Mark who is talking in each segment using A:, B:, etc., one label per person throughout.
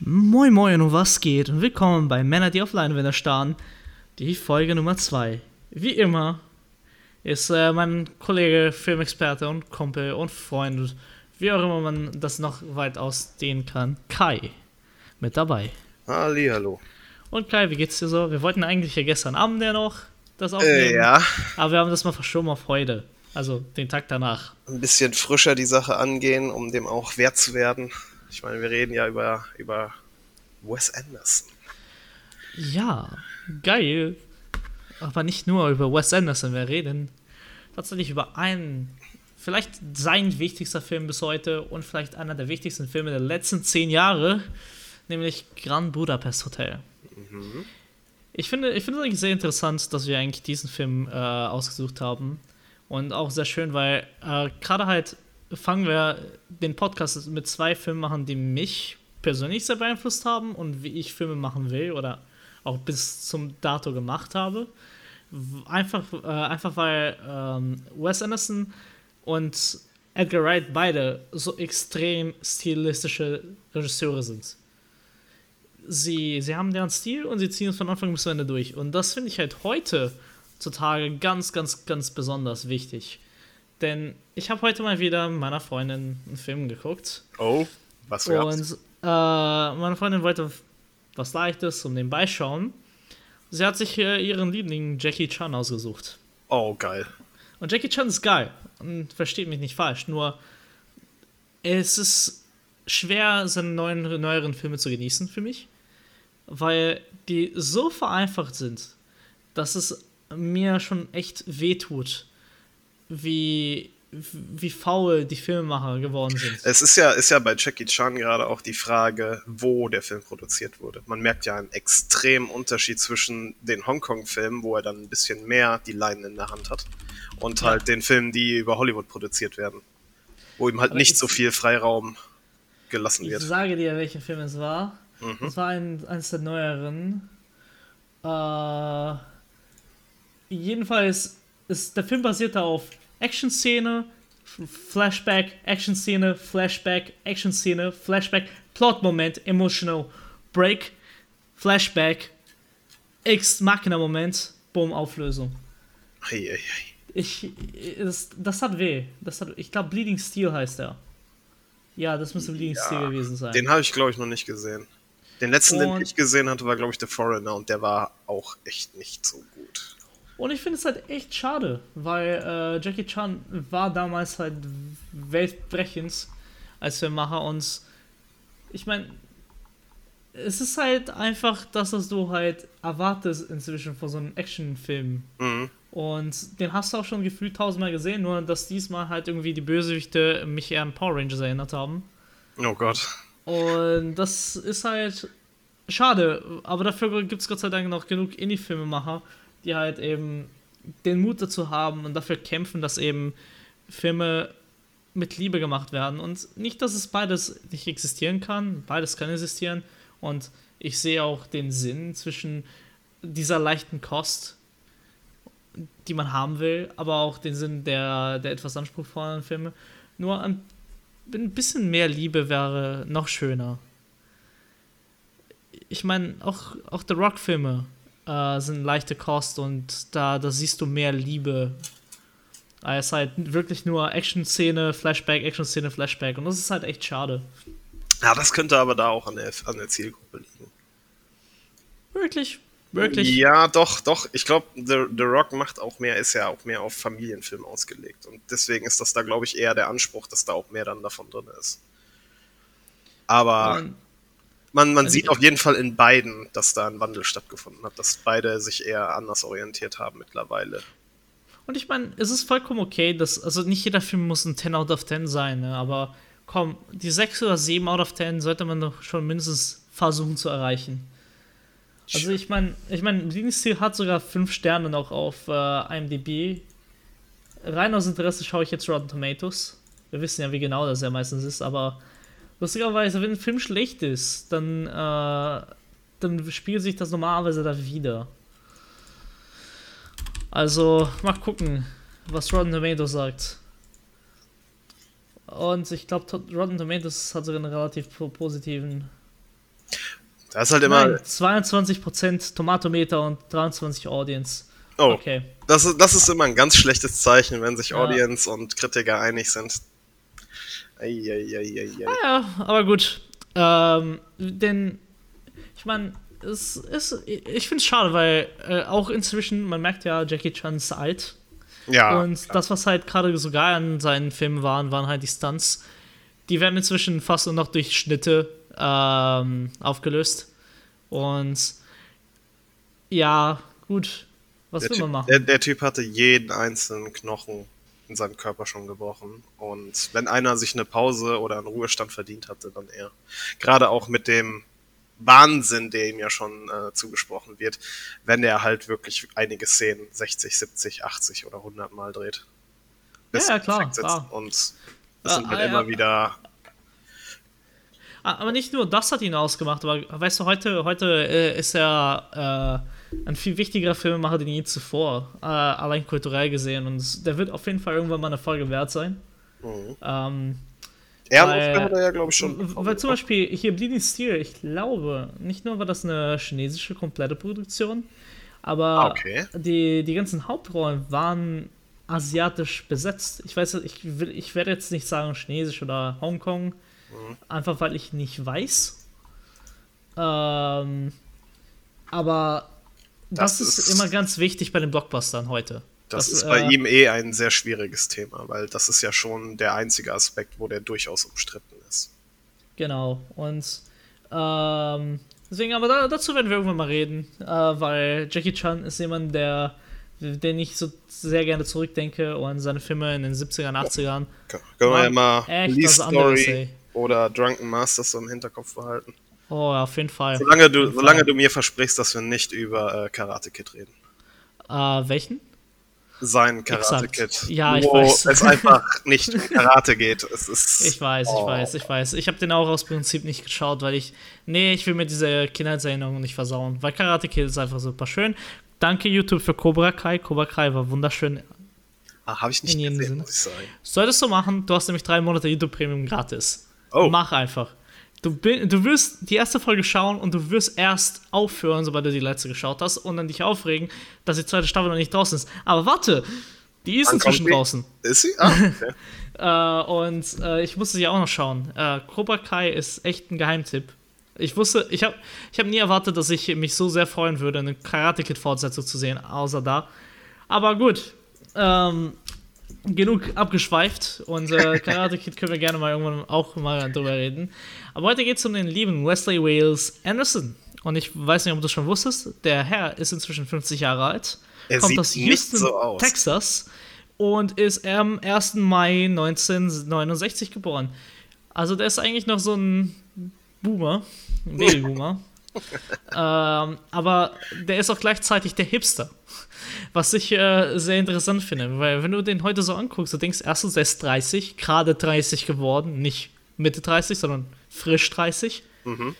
A: Moin Moin und was geht? Und willkommen bei Männer, die auf Leinwände starren. Die Folge Nummer 2. Wie immer ist äh, mein Kollege, Filmexperte und Kumpel und Freund, wie auch immer man das noch weit ausdehnen kann, Kai mit dabei.
B: Hallo.
A: Und Kai, wie geht's dir so? Wir wollten eigentlich ja gestern Abend ja noch das aufnehmen.
B: Äh, ja.
A: Aber wir haben das mal verschoben auf heute. Also den Tag danach.
B: Ein bisschen frischer die Sache angehen, um dem auch wert zu werden. Ich meine, wir reden ja über, über Wes Anderson.
A: Ja, geil. Aber nicht nur über Wes Anderson, wir reden tatsächlich über einen, vielleicht sein wichtigster Film bis heute und vielleicht einer der wichtigsten Filme der letzten zehn Jahre, nämlich Grand Budapest Hotel. Mhm. Ich finde, ich finde es eigentlich sehr interessant, dass wir eigentlich diesen Film äh, ausgesucht haben. Und auch sehr schön, weil äh, gerade halt fangen wir den Podcast mit zwei Filmen machen, die mich persönlich sehr beeinflusst haben und wie ich Filme machen will oder auch bis zum Dato gemacht habe. Einfach, äh, einfach weil ähm, Wes Anderson und Edgar Wright beide so extrem stilistische Regisseure sind. Sie, sie haben deren Stil und sie ziehen es von Anfang bis Ende durch. Und das finde ich halt heute zutage ganz, ganz, ganz besonders wichtig. Denn ich habe heute mal wieder mit meiner Freundin einen Film geguckt.
B: Oh, was gab's?
A: Und äh, meine Freundin wollte was Leichtes zum nebenbei schauen. Sie hat sich äh, ihren Liebling Jackie Chan ausgesucht.
B: Oh, geil.
A: Und Jackie Chan ist geil. Und versteht mich nicht falsch. Nur es ist schwer, seine neuen, neueren Filme zu genießen für mich. Weil die so vereinfacht sind, dass es mir schon echt wehtut, wie, wie faul die Filmemacher geworden sind.
B: Es ist ja, ist ja bei Jackie Chan gerade auch die Frage, wo der Film produziert wurde. Man merkt ja einen extremen Unterschied zwischen den Hongkong-Filmen, wo er dann ein bisschen mehr die Leinen in der Hand hat, und ja. halt den Filmen, die über Hollywood produziert werden. Wo ihm halt Aber nicht so viel Freiraum gelassen wird.
A: Ich sage dir, welcher Film es war. Mhm. Es war ein, eines der neueren. Äh, jedenfalls ist der Film basierte auf Action-Szene, Flashback, Action-Szene, Flashback, Action-Szene, Flashback, Plot-Moment, Emotional Break, Flashback, X-Machina-Moment, Boom, Auflösung.
B: Ei, ei, ei.
A: Ich, das, das hat weh. Das hat, ich glaube, Bleeding Steel heißt er. Ja, das müsste Bleeding ja, Steel gewesen sein.
B: Den habe ich, glaube ich, noch nicht gesehen. Den letzten, und den ich gesehen hatte, war, glaube ich, The Foreigner und der war auch echt nicht so gut.
A: Und ich finde es halt echt schade, weil äh, Jackie Chan war damals halt weltbrechend als Filmmacher und ich meine, es ist halt einfach das, was du halt erwartest inzwischen von so einem Actionfilm. Mhm. Und den hast du auch schon gefühlt tausendmal gesehen, nur dass diesmal halt irgendwie die Bösewichte mich eher an Power Rangers erinnert haben.
B: Oh Gott.
A: Und das ist halt schade, aber dafür gibt es Gott sei Dank noch genug Indie-Filmemacher, die halt eben den Mut dazu haben und dafür kämpfen, dass eben Filme mit Liebe gemacht werden. Und nicht, dass es beides nicht existieren kann. Beides kann existieren. Und ich sehe auch den Sinn zwischen dieser leichten Kost, die man haben will, aber auch den Sinn der, der etwas anspruchsvolleren Filme. Nur ein, ein bisschen mehr Liebe wäre noch schöner. Ich meine, auch, auch The Rock-Filme äh, sind leichte Kost und da, da siehst du mehr Liebe. Es ist halt wirklich nur Action-Szene, Flashback, Action-Szene, Flashback. Und das ist halt echt schade.
B: Ja, das könnte aber da auch an der, an der Zielgruppe liegen.
A: Wirklich? Wirklich?
B: Ja, doch, doch. Ich glaube, The, The Rock macht auch mehr, ist ja auch mehr auf Familienfilm ausgelegt. Und deswegen ist das da, glaube ich, eher der Anspruch, dass da auch mehr dann davon drin ist. Aber. Und man, man also sieht auf jeden Fall in beiden, dass da ein Wandel stattgefunden hat, dass beide sich eher anders orientiert haben mittlerweile.
A: Und ich meine, es ist vollkommen okay, dass, also nicht jeder Film muss ein 10 out of 10 sein, ne? aber komm, die 6 oder 7 out of 10 sollte man doch schon mindestens versuchen zu erreichen. Also ich meine, ich meine, Lieblingsstil hat sogar 5 Sterne noch auf äh, IMDb. Rein aus Interesse schaue ich jetzt Rotten Tomatoes. Wir wissen ja, wie genau das ja meistens ist, aber Lustigerweise, wenn ein Film schlecht ist, dann, äh, dann spiegelt sich das normalerweise da wieder. Also, mal gucken, was Rotten Tomatoes sagt. Und ich glaube, Rotten Tomatoes hat sogar einen relativ positiven.
B: Das ist halt immer. Nein,
A: 22% Tomatometer und 23 Audience.
B: Oh. Okay. Das ist, das ist immer ein ganz schlechtes Zeichen, wenn sich ja. Audience und Kritiker einig sind.
A: Ah, ja, aber gut. Ähm, denn, ich meine, es ist, ich finde es schade, weil äh, auch inzwischen, man merkt ja, Jackie Chan ist alt. Ja. Und klar. das, was halt gerade so geil an seinen Filmen waren, waren halt die Stunts. Die werden inzwischen fast nur noch durch Schnitte ähm, aufgelöst. Und ja, gut, was
B: der
A: will man machen?
B: Der, der, Typ hatte jeden einzelnen Knochen in seinem Körper schon gebrochen. Und wenn einer sich eine Pause oder einen Ruhestand verdient hatte, dann er. Gerade auch mit dem Wahnsinn, der ihm ja schon äh, zugesprochen wird, wenn er halt wirklich einige Szenen 60, 70, 80 oder 100 Mal dreht.
A: Bis ja, ja klar, klar.
B: Und es sind halt äh, immer wieder
A: Ah, aber nicht nur das hat ihn ausgemacht, aber weißt du, heute, heute äh, ist er äh, ein viel wichtigerer Filmemacher denn je zuvor, äh, allein kulturell gesehen. Und der wird auf jeden Fall irgendwann mal eine Folge wert sein. Mhm. Ähm,
B: Ehrenaufgabe hat er ja, glaube ich, schon.
A: Weil zum Beispiel hier Bleeding Steel, ich glaube, nicht nur war das eine chinesische komplette Produktion, aber ah, okay. die, die ganzen Hauptrollen waren asiatisch besetzt. Ich weiß, ich, will, ich werde jetzt nicht sagen chinesisch oder Hongkong, Mhm. Einfach weil ich nicht weiß. Ähm, aber das, das ist, ist, immer ganz wichtig bei den Blockbustern heute.
B: Das, das ist bei äh, ihm eh ein sehr schwieriges Thema, weil das ist ja schon der einzige Aspekt, wo der durchaus umstritten ist.
A: Genau, und ähm, deswegen, aber da, dazu werden wir irgendwann mal reden, äh, weil Jackie Chan ist jemand, der den ich so sehr gerne zurückdenke und seine Filme in den 70ern, 80ern.
B: Ja, können wir ja mal Lee Story, oder Drunken Masters so im Hinterkopf behalten.
A: Oh, auf jeden Fall.
B: Solange du, solange du mir versprichst, dass wir nicht über äh, Karate Kid reden.
A: Äh, welchen?
B: Sein Karate Kid.
A: Ja, ich weiß.
B: es einfach nicht um Karate geht. Es ist,
A: ich weiß, oh. ich weiß, ich weiß. Ich habe den auch aus Prinzip nicht geschaut, weil ich. Nee, ich will mir diese Kindheitserinnerungen nicht versauen. Weil Karate Kid ist einfach super schön. Danke YouTube für Cobra Kai. Cobra Kai war wunderschön.
B: Ah, habe ich nicht gesehen, Sinne. muss ich
A: sagen. Solltest du machen, du hast nämlich drei Monate YouTube Premium gratis. Oh. Mach einfach. Du, du wirst die erste Folge schauen und du wirst erst aufhören, sobald du die letzte geschaut hast und dann dich aufregen, dass die zweite Staffel noch nicht draußen ist. Aber warte, die ist inzwischen draußen.
B: Ist sie? Ah, okay.
A: äh, und äh, ich musste sie auch noch schauen. Äh, Cobra Kai ist echt ein Geheimtipp. Ich wusste, ich habe ich hab nie erwartet, dass ich mich so sehr freuen würde, eine Karate Kid Fortsetzung zu sehen, außer da. Aber gut, ähm, genug abgeschweift und äh, Karate Kid können wir gerne mal irgendwann auch mal drüber reden. Aber heute geht es um den lieben Wesley Wales Anderson. Und ich weiß nicht, ob du schon wusstest, der Herr ist inzwischen 50 Jahre alt,
B: er kommt aus Houston, so
A: Texas und ist am 1. Mai 1969 geboren. Also der ist eigentlich noch so ein Boomer, ein Babyboomer. ähm, aber der ist auch gleichzeitig der Hipster. Was ich äh, sehr interessant finde, weil wenn du den heute so anguckst, du denkst erstens, er ist 30, gerade 30 geworden, nicht Mitte 30, sondern frisch 30. Mhm.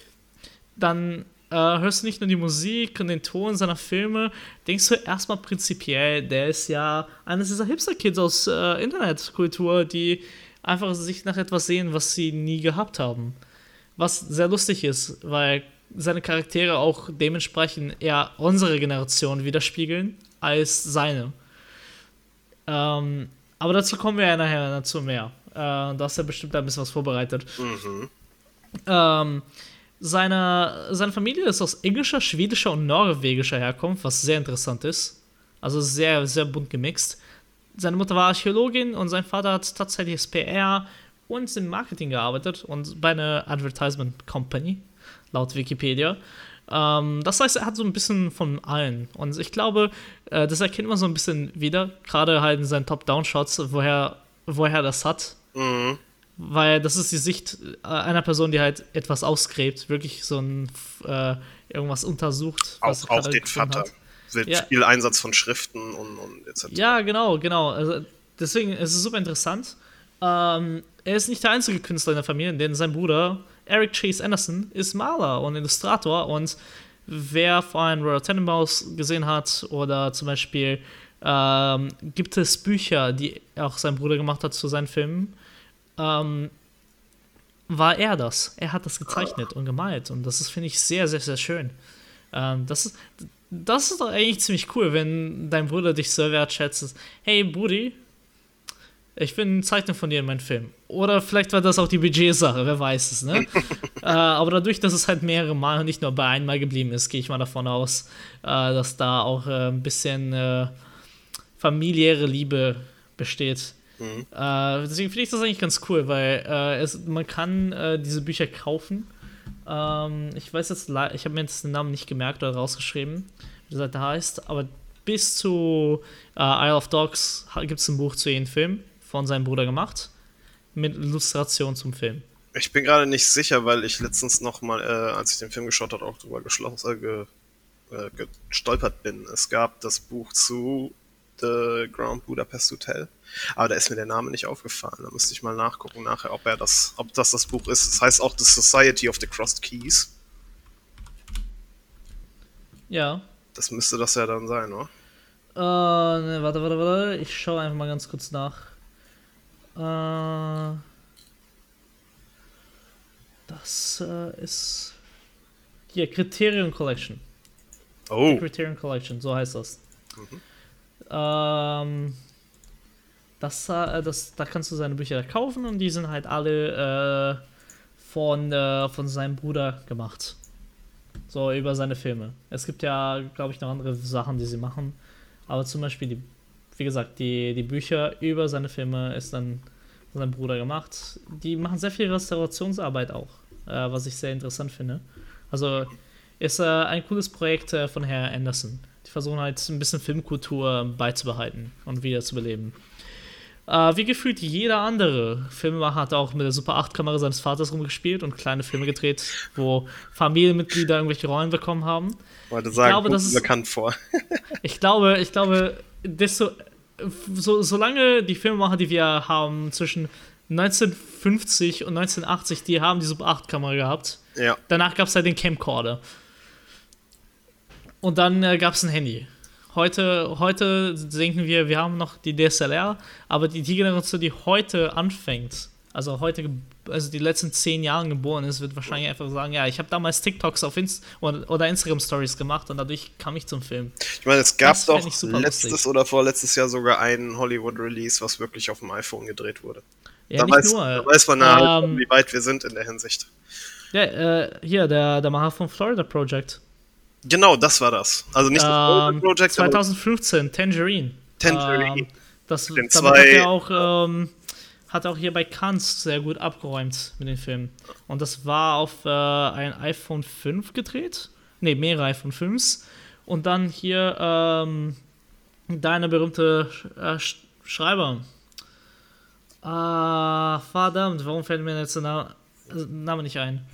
A: Dann äh, hörst du nicht nur die Musik und den Ton seiner Filme, denkst du erstmal prinzipiell, der ist ja eines dieser Hipster-Kids aus äh, Internetkultur, die einfach sich nach etwas sehen, was sie nie gehabt haben. Was sehr lustig ist, weil seine Charaktere auch dementsprechend eher unsere Generation widerspiegeln als seine. Ähm, aber dazu kommen wir ja nachher dazu mehr. Äh, da hast du ja bestimmt ein bisschen was vorbereitet. Mhm. Ähm, seine, seine Familie ist aus englischer, schwedischer und norwegischer Herkunft, was sehr interessant ist. Also sehr, sehr bunt gemixt. Seine Mutter war Archäologin und sein Vater hat tatsächlich als PR und im Marketing gearbeitet und bei einer Advertisement Company laut Wikipedia. Ähm, das heißt, er hat so ein bisschen von allen. Und ich glaube, äh, das erkennt man so ein bisschen wieder, gerade halt in seinen Top-Down-Shots, woher, woher das hat. Mhm. Weil das ist die Sicht äh, einer Person, die halt etwas ausgräbt, wirklich so ein äh, irgendwas untersucht.
B: Auch, auch den Vater. Hat. Ja. Viel Einsatz von Schriften und, und etc.
A: Ja, genau, genau. Also deswegen ist es super interessant. Ähm, er ist nicht der einzige Künstler in der Familie, denn sein Bruder Eric Chase Anderson ist Maler und Illustrator und wer vorhin Royal Tenenbaums gesehen hat oder zum Beispiel ähm, gibt es Bücher, die auch sein Bruder gemacht hat zu seinen Filmen. Ähm, war er das. Er hat das gezeichnet und gemalt. Und das ist, finde ich, sehr, sehr, sehr schön. Ähm, das, ist, das ist doch eigentlich ziemlich cool, wenn dein Bruder dich so wertschätzt. Hey, Brudi, ich will ein Zeichner von dir in meinem Film. Oder vielleicht war das auch die Budgetsache, wer weiß es, ne? äh, aber dadurch, dass es halt mehrere Mal und nicht nur bei einmal geblieben ist, gehe ich mal davon aus, äh, dass da auch äh, ein bisschen äh, familiäre Liebe besteht. Mhm. Äh, deswegen finde ich das eigentlich ganz cool, weil äh, es, man kann diese Bücher kaufen ähm, ich weiß jetzt, ich habe mir jetzt den Namen nicht gemerkt oder rausgeschrieben, wie die Seite heißt, aber bis zu Isle of Dogs gibt es ein Buch zu jedem Film von seinem Bruder gemacht, mit Illustration zum Film.
B: Ich bin gerade nicht sicher, weil ich letztens noch mal, äh, als ich den Film geschaut habe, auch drüber äh, ge, äh, gestolpert bin. Es gab das Buch zu The Grand Budapest Hotel. Aber da ist mir der Name nicht aufgefallen. Da müsste ich mal nachgucken nachher, ob er das, ob das das Buch ist. Das heißt auch The Society of the Crossed Keys.
A: Ja.
B: Das müsste das ja dann sein, oder?
A: Uh, ne, warte, warte, warte. Ich schaue einfach mal ganz kurz nach. Uh, das uh, ist hier Criterion Collection.
B: Oh.
A: The Criterion Collection, so heißt das. Mhm. Ähm, das, äh, das, da kannst du seine Bücher kaufen und die sind halt alle äh, von, äh, von seinem Bruder gemacht. So über seine Filme. Es gibt ja, glaube ich, noch andere Sachen, die sie machen. Aber zum Beispiel, die, wie gesagt, die, die Bücher über seine Filme ist dann seinem Bruder gemacht. Die machen sehr viel Restaurationsarbeit auch, äh, was ich sehr interessant finde. Also ist äh, ein cooles Projekt äh, von Herr Anderson. Die versuchen halt ein bisschen Filmkultur beizubehalten und wieder zu beleben. Äh, wie gefühlt jeder andere Filmemacher hat auch mit der Super 8-Kamera seines Vaters rumgespielt und kleine Filme gedreht, wo Familienmitglieder irgendwelche Rollen bekommen haben.
B: Wollte sagen, ich glaube, das ist bekannt vor.
A: ich glaube, ich glaube, desto so, solange die Filmemacher, die wir haben, zwischen 1950 und 1980, die haben die Super 8-Kamera gehabt.
B: Ja.
A: Danach gab es halt den Camcorder. Und dann äh, gab es ein Handy. Heute, heute denken wir, wir haben noch die DSLR, aber die, die Generation, die heute anfängt, also heute, also die letzten zehn Jahre geboren ist, wird wahrscheinlich einfach sagen, ja, ich habe damals TikToks auf Inst oder, Instagram Stories gemacht und dadurch kam ich zum Film.
B: Ich meine, es gab doch letztes lustig. oder vorletztes Jahr sogar einen Hollywood-Release, was wirklich auf dem iPhone gedreht wurde. Ja, da, weiß, nur, da weiß man ja, ähm, wie weit wir sind in der Hinsicht.
A: Ja, äh, hier, der, der Macher von Florida Project.
B: Genau, das war das. Also nicht das
A: ähm, Project, 2015, Tangerine.
B: Tangerine. Ähm,
A: das den zwei, hat er auch, ähm, hat auch hier bei Cannes sehr gut abgeräumt mit dem Film. Und das war auf äh, ein iPhone 5 gedreht. Ne, mehrere iPhone 5s. Und dann hier ähm, deine berühmte äh, Schreiber. Ah, verdammt, warum fällt mir jetzt der Name, Name nicht ein?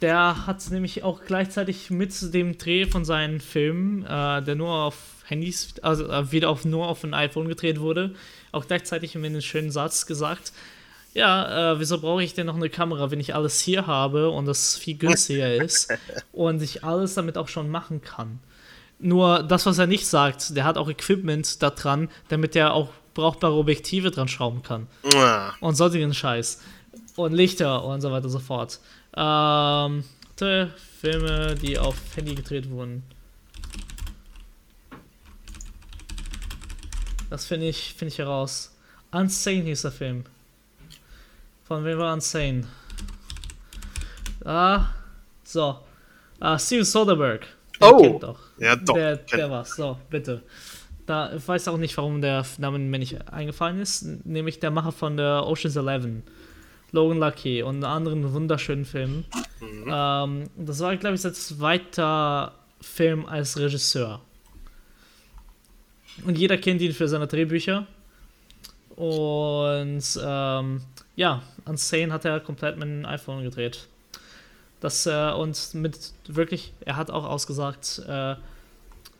A: Der hat nämlich auch gleichzeitig mit dem Dreh von seinen Filmen, äh, der nur auf Handys, also äh, wieder auf, nur auf ein iPhone gedreht wurde, auch gleichzeitig mit einem schönen Satz gesagt, ja, äh, wieso brauche ich denn noch eine Kamera, wenn ich alles hier habe und das viel günstiger ist und ich alles damit auch schon machen kann. Nur das, was er nicht sagt, der hat auch Equipment da dran, damit er auch brauchbare Objektive dran schrauben kann. Ja. Und sonstigen Scheiß. Und Lichter und so weiter und so fort. Ähm, Filme, die auf Handy gedreht wurden. Das finde ich, finde ich heraus. Unsane hieß der Film. Von wem war Unsane? Ah, so. Ah, Steven Soderbergh.
B: oh! Doch. Ja, doch.
A: Der, der war's. So, bitte. Da, ich weiß auch nicht, warum der Name mir nicht eingefallen ist. Nämlich der Macher von der Ocean's Eleven. Logan Lucky und anderen wunderschönen Filmen. Mhm. Ähm, das war, glaube ich, sein zweiter Film als Regisseur. Und jeder kennt ihn für seine Drehbücher. Und ähm, ja, Unsane hat er komplett mit einem iPhone gedreht. Das, äh, und mit wirklich, er hat auch ausgesagt, äh,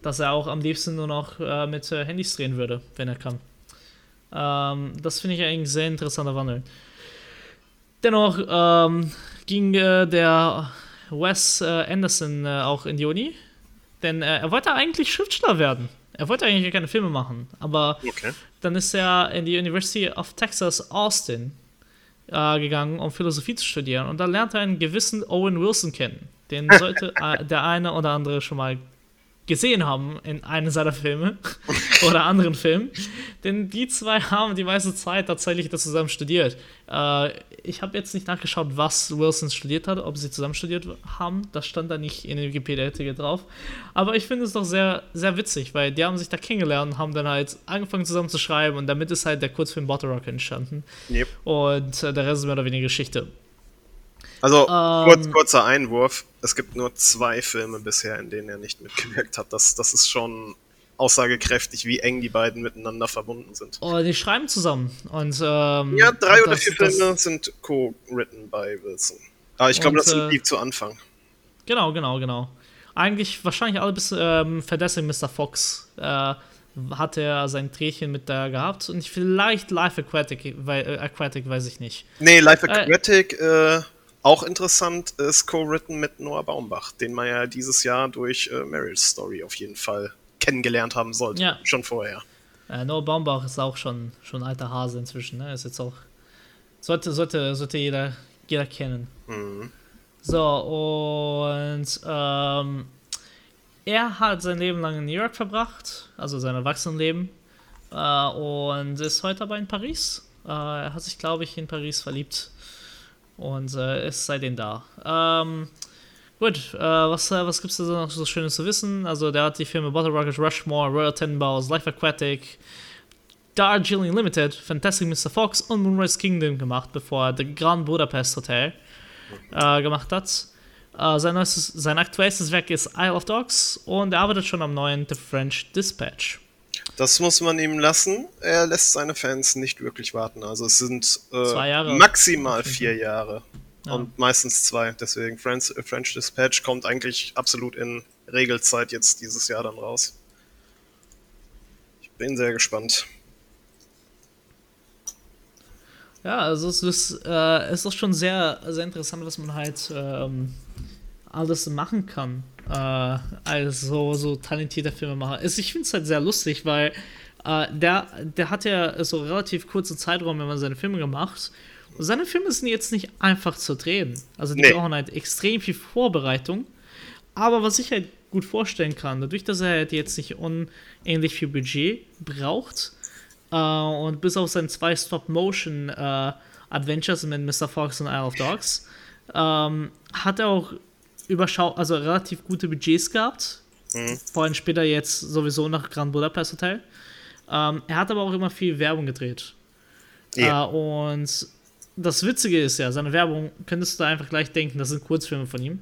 A: dass er auch am liebsten nur noch äh, mit äh, Handys drehen würde, wenn er kann. Ähm, das finde ich eigentlich sehr interessanter Wandel. Dennoch ähm, ging äh, der Wes äh, Anderson auch in die Uni, denn er wollte eigentlich Schriftsteller werden. Er wollte eigentlich keine Filme machen, aber okay. dann ist er in die University of Texas Austin, äh, gegangen, um Philosophie zu studieren. Und da lernt er einen gewissen Owen Wilson kennen. Den sollte äh, der eine oder andere schon mal gesehen haben in einem seiner Filme oder anderen Filmen. Denn die zwei haben die meiste Zeit tatsächlich das zusammen studiert. Äh, ich habe jetzt nicht nachgeschaut, was Wilson studiert hat, ob sie zusammen studiert haben. Das stand da nicht in der Wikipedia-Artikel drauf. Aber ich finde es doch sehr, sehr witzig, weil die haben sich da kennengelernt und haben dann halt angefangen zusammen zu schreiben und damit ist halt der Kurzfilm Bottle Rock entstanden. Yep. Und äh, der Rest ist mehr oder weniger Geschichte.
B: Also, ähm, kurz, kurzer Einwurf. Es gibt nur zwei Filme bisher, in denen er nicht mitgewirkt hat. Das, das ist schon aussagekräftig, wie eng die beiden miteinander verbunden sind.
A: Oh, die schreiben zusammen. Und, ähm,
B: ja, drei oder das, vier Filme sind co-written bei Wilson. Aber ich glaube, das sind äh, die zu Anfang.
A: Genau, genau, genau. Eigentlich wahrscheinlich alle bis ähm, Fantastic Mr. Fox äh, hat er sein Drehchen mit da gehabt. Und vielleicht Life Aquatic, weil, äh, Aquatic weiß ich nicht.
B: Nee, Life äh, Aquatic äh, auch interessant ist co-written mit Noah Baumbach, den man ja dieses Jahr durch äh, Marriage Story auf jeden Fall kennengelernt haben sollte. Ja. Schon vorher.
A: Äh, Noah Baumbach ist auch schon, schon alter Hase inzwischen. Ne? Ist jetzt auch. Sollte, sollte, sollte jeder, jeder kennen. Mhm. So, und ähm, er hat sein Leben lang in New York verbracht, also sein Erwachsenenleben, äh, und ist heute aber in Paris. Äh, er hat sich, glaube ich, in Paris verliebt und äh, ist seitdem da. Ähm, gut, äh, was, äh, was gibt es da noch so Schönes zu wissen? Also, der hat die Filme Bottle Rocket, Rushmore, Royal Tenenbaums, Life Aquatic, Darjeeling Limited, Fantastic Mr. Fox und Moonrise Kingdom gemacht, bevor er The Grand Budapest Hotel äh, gemacht hat. Uh, sein, neuestes, sein aktuellstes Werk ist Isle of Dogs und er arbeitet schon am neuen The French Dispatch.
B: Das muss man ihm lassen. Er lässt seine Fans nicht wirklich warten. Also es sind äh, maximal vier Jahre. Ja. Und meistens zwei. Deswegen French, äh, French Dispatch kommt eigentlich absolut in Regelzeit jetzt dieses Jahr dann raus. Ich bin sehr gespannt.
A: Ja, also es ist, äh, es ist schon sehr, sehr interessant, was man halt ähm, alles machen kann äh, als so, so talentierter Filmemacher. Also ich finde es halt sehr lustig, weil äh, der, der hat ja so relativ kurzen Zeitraum, wenn man seine Filme gemacht. Und seine Filme sind jetzt nicht einfach zu drehen. Also die nee. brauchen halt extrem viel Vorbereitung. Aber was ich halt gut vorstellen kann, dadurch, dass er halt jetzt nicht unähnlich viel Budget braucht äh, und bis auf seine zwei Stop-Motion äh, Adventures mit Mr. Fox und Isle of Dogs ähm, hat er auch überschau also relativ gute Budgets gehabt. Mhm. Vor allem später jetzt sowieso nach Grand Budapest Hotel. Ähm, er hat aber auch immer viel Werbung gedreht. Ja. Äh, und das Witzige ist ja, seine Werbung, könntest du da einfach gleich denken, das sind Kurzfilme von ihm.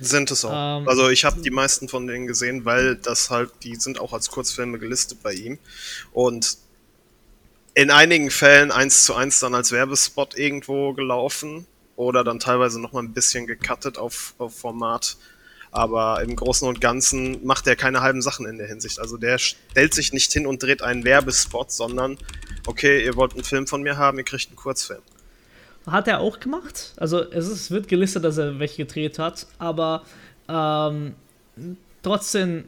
B: Sind es auch. Ähm, also ich habe die meisten von denen gesehen, weil das halt, die sind auch als Kurzfilme gelistet bei ihm. Und in einigen Fällen eins zu eins dann als Werbespot irgendwo gelaufen oder dann teilweise nochmal ein bisschen gecuttet auf, auf Format. Aber im Großen und Ganzen macht er keine halben Sachen in der Hinsicht. Also der stellt sich nicht hin und dreht einen Werbespot, sondern okay, ihr wollt einen Film von mir haben, ihr kriegt einen Kurzfilm.
A: Hat er auch gemacht. Also es, ist, wird gelistet, dass er welche gedreht hat, aber ähm, trotzdem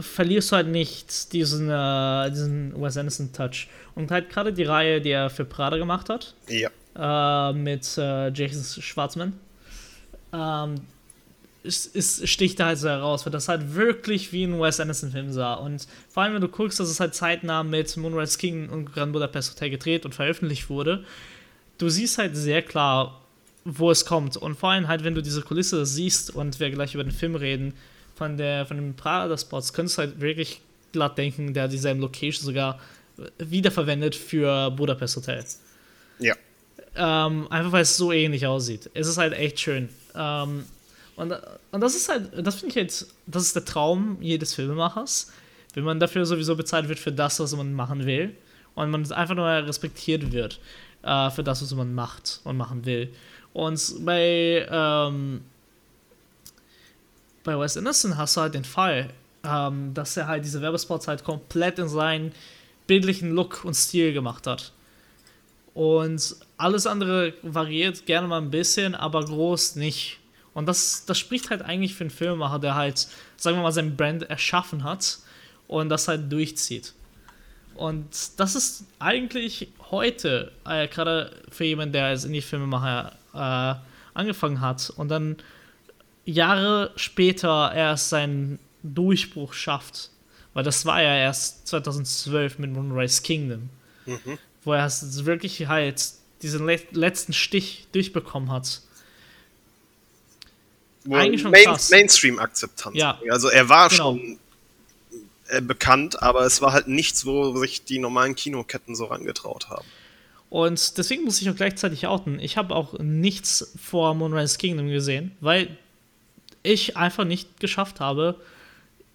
A: verlierst du halt nicht diesen, äh, diesen Wes Anderson-Touch. Und halt gerade die Reihe, die er für Prada gemacht hat.
B: Ja
A: äh, mit äh, Jason Schwartzman. Ähm, es, es, sticht da halt so heraus, weil das halt wirklich wie ein Wes Anderson-Film sah. Und vor allem, wenn du guckst, dass es halt zeitnah mit Moonrise King und Grand Budapest Hotel gedreht und veröffentlicht wurde, du siehst halt sehr klar, wo es kommt. Und vor allem halt, wenn du diese Kulisse siehst und wir gleich über den Film reden, von, der, von den Prada-Spots, könntest du halt wirklich glatt denken, der dieselben Location sogar wiederverwendet für Budapest Hotel.
B: Ja.
A: Ähm, einfach weil es so ähnlich aussieht. Es ist halt echt schön. Ähm, und, und das ist halt, das finde ich jetzt, das ist der Traum jedes Filmemachers, wenn man dafür sowieso bezahlt wird für das, was man machen will. Und man einfach nur respektiert wird äh, für das, was man macht und machen will. Und bei, ähm, bei Wes Anderson hast du halt den Fall, ähm, dass er halt diese Werbespots halt komplett in seinen bildlichen Look und Stil gemacht hat. Und alles andere variiert gerne mal ein bisschen, aber groß nicht. Und das, das spricht halt eigentlich für einen Filmemacher, der halt, sagen wir mal, sein Brand erschaffen hat und das halt durchzieht. und das ist eigentlich heute, äh, gerade für jemanden, der als Indie-Filmemacher äh, angefangen hat und dann Jahre später erst seinen Durchbruch schafft. Weil das war ja erst 2012 mit Moonrise Kingdom. Mhm. Wo er wirklich halt diesen le letzten Stich durchbekommen hat.
B: Wo Eigentlich schon Main Mainstream-Akzeptanz.
A: Ja.
B: Also er war genau. schon äh, bekannt, aber es war halt nichts, wo sich die normalen Kinoketten so rangetraut haben.
A: Und deswegen muss ich auch gleichzeitig outen. Ich habe auch nichts vor Moonrise Kingdom gesehen, weil ich einfach nicht geschafft habe,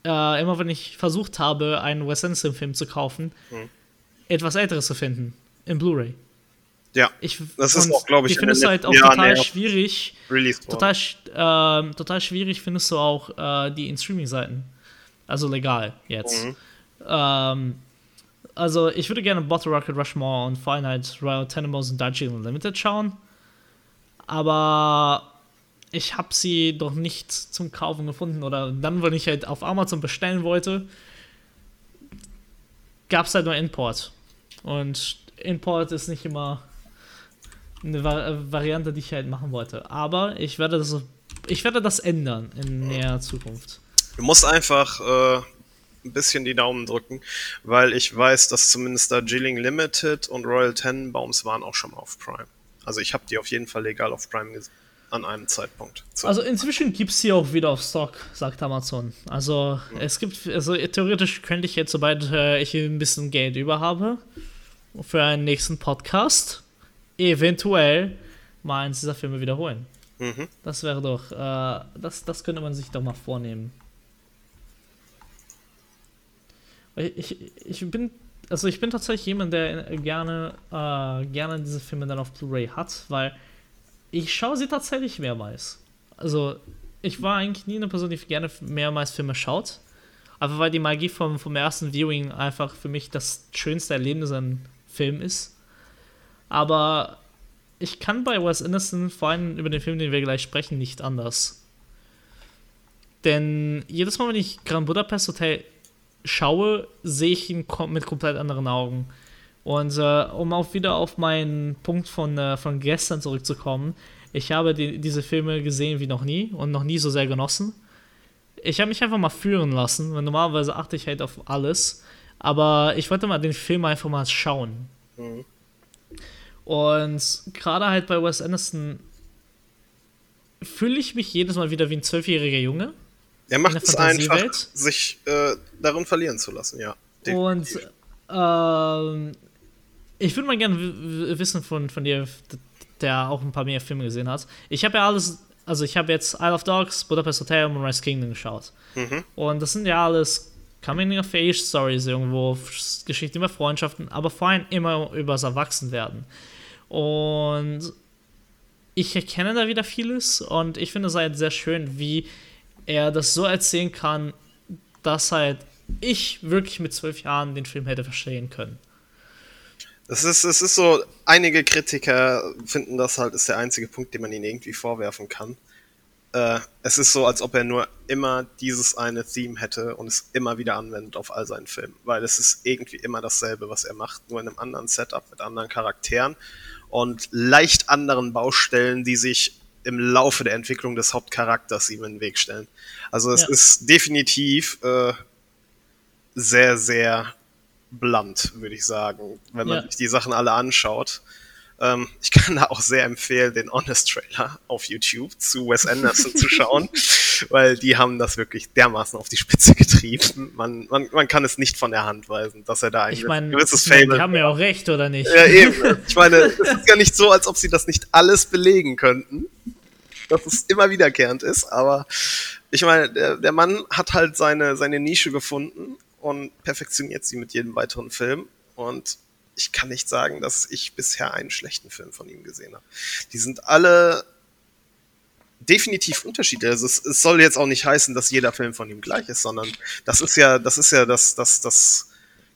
A: äh, immer wenn ich versucht habe, einen Wes Anderson-Film zu kaufen, hm. Etwas Älteres zu finden. In Blu-ray.
B: Ja,
A: ich, das ist auch, glaube ich, ich finde es halt auch Jahr total schwierig. Total, äh, total schwierig findest du auch äh, die in Streaming-Seiten. Also legal jetzt. Mhm. Ähm, also ich würde gerne Bottle Rocket Rushmore und halt Royal Tenenbaums und Darjeeling Unlimited schauen. Aber ich habe sie doch nicht zum Kaufen gefunden. Oder dann, wenn ich halt auf Amazon bestellen wollte, gab es halt nur Import. Und Import ist nicht immer eine Vari Variante, die ich halt machen wollte. Aber ich werde das, ich werde das ändern in näherer Zukunft.
B: Du musst einfach äh, ein bisschen die Daumen drücken, weil ich weiß, dass zumindest da Jilling Limited und Royal Tenenbaums waren auch schon mal auf Prime. Also ich habe die auf jeden Fall legal auf Prime gesehen an einem Zeitpunkt.
A: So. Also inzwischen gibt es sie auch wieder auf Stock, sagt Amazon. Also mhm. es gibt, also theoretisch könnte ich jetzt, sobald äh, ich ein bisschen Geld über habe, für einen nächsten Podcast eventuell mal eins dieser Filme wiederholen. Mhm. Das wäre doch, äh, das, das könnte man sich doch mal vornehmen. Ich, ich bin, also ich bin tatsächlich jemand, der gerne, äh, gerne diese Filme dann auf Blu-ray hat, weil ich schaue sie tatsächlich mehrmals. Also ich war eigentlich nie eine Person, die gerne mehrmals Filme schaut. Aber weil die Magie vom, vom ersten Viewing einfach für mich das schönste Erlebnis an Film ist. Aber ich kann bei Wes Anderson, vor allem über den Film, den wir gleich sprechen, nicht anders. Denn jedes Mal, wenn ich Grand Budapest Hotel schaue, sehe ich ihn mit komplett anderen Augen. Und äh, um auch wieder auf meinen Punkt von, äh, von gestern zurückzukommen, ich habe die, diese Filme gesehen wie noch nie und noch nie so sehr genossen. Ich habe mich einfach mal führen lassen, weil normalerweise achte ich halt auf alles. Aber ich wollte mal den Film einfach mal schauen. Mhm. Und gerade halt bei Wes Anderson fühle ich mich jedes Mal wieder wie ein zwölfjähriger Junge.
B: Er macht es einfach, sich äh, darin verlieren zu lassen, ja.
A: Definitiv. Und ähm, ich würde mal gerne wissen von, von dir, der auch ein paar mehr Filme gesehen hat. Ich habe ja alles, also ich habe jetzt Isle of Dogs, Budapest Hotel und Moonrise Kingdom geschaut. Mhm. Und das sind ja alles Coming-of-Age-Stories irgendwo, Geschichten über Freundschaften, aber vor allem immer über das Erwachsenwerden. Und ich erkenne da wieder vieles und ich finde es halt sehr schön, wie er das so erzählen kann, dass halt ich wirklich mit zwölf Jahren den Film hätte verstehen können.
B: Es ist, es ist so, einige Kritiker finden das halt, ist der einzige Punkt, den man ihnen irgendwie vorwerfen kann. Äh, es ist so, als ob er nur immer dieses eine Theme hätte und es immer wieder anwendet auf all seinen Filmen. Weil es ist irgendwie immer dasselbe, was er macht, nur in einem anderen Setup mit anderen Charakteren und leicht anderen Baustellen, die sich im Laufe der Entwicklung des Hauptcharakters ihm in den Weg stellen. Also es ja. ist definitiv äh, sehr, sehr blunt, würde ich sagen, wenn man ja. sich die Sachen alle anschaut. Ähm, ich kann da auch sehr empfehlen, den Honest Trailer auf YouTube zu Wes Anderson zu schauen, weil die haben das wirklich dermaßen auf die Spitze getrieben. Man, man, man kann es nicht von der Hand weisen, dass er da
A: ein ich mein, gewisses Fable. Die haben ja auch recht, oder nicht?
B: Ja, eben. Ich meine, es ist ja nicht so, als ob sie das nicht alles belegen könnten, dass es immer wiederkehrend ist, aber ich meine, der, der Mann hat halt seine, seine Nische gefunden und perfektioniert sie mit jedem weiteren Film. Und ich kann nicht sagen, dass ich bisher einen schlechten Film von ihm gesehen habe. Die sind alle definitiv unterschiedlich. Also es, es, soll jetzt auch nicht heißen, dass jeder Film von ihm gleich ist, sondern das ist ja, das ist ja das, das, das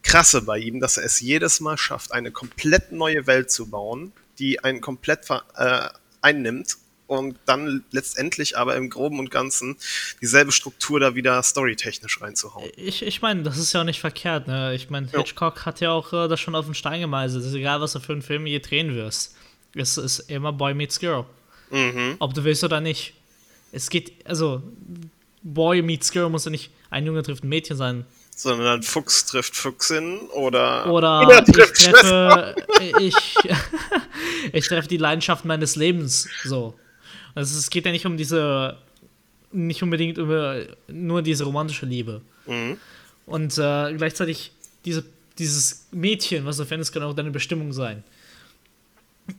B: Krasse bei ihm, dass er es jedes Mal schafft, eine komplett neue Welt zu bauen, die einen komplett äh, einnimmt und dann letztendlich aber im Groben und Ganzen dieselbe Struktur da wieder storytechnisch reinzuhauen.
A: Ich, ich meine, das ist ja auch nicht verkehrt, ne? Ich meine, Hitchcock ja. hat ja auch äh, das schon auf den Stein gemeißelt. Es ist egal, was du für einen Film je drehen wirst. Es ist immer Boy meets Girl. Mhm. Ob du willst oder nicht. Es geht, also, Boy meets Girl muss ja nicht ein Junge trifft ein Mädchen sein.
B: Sondern Fuchs trifft Fuchsin oder.
A: Oder, oder ich treffe. ich, ich treffe die Leidenschaft meines Lebens. So. Also es geht ja nicht um diese. Nicht unbedingt über nur diese romantische Liebe. Mhm. Und äh, gleichzeitig diese, dieses Mädchen, was du findest, kann auch deine Bestimmung sein.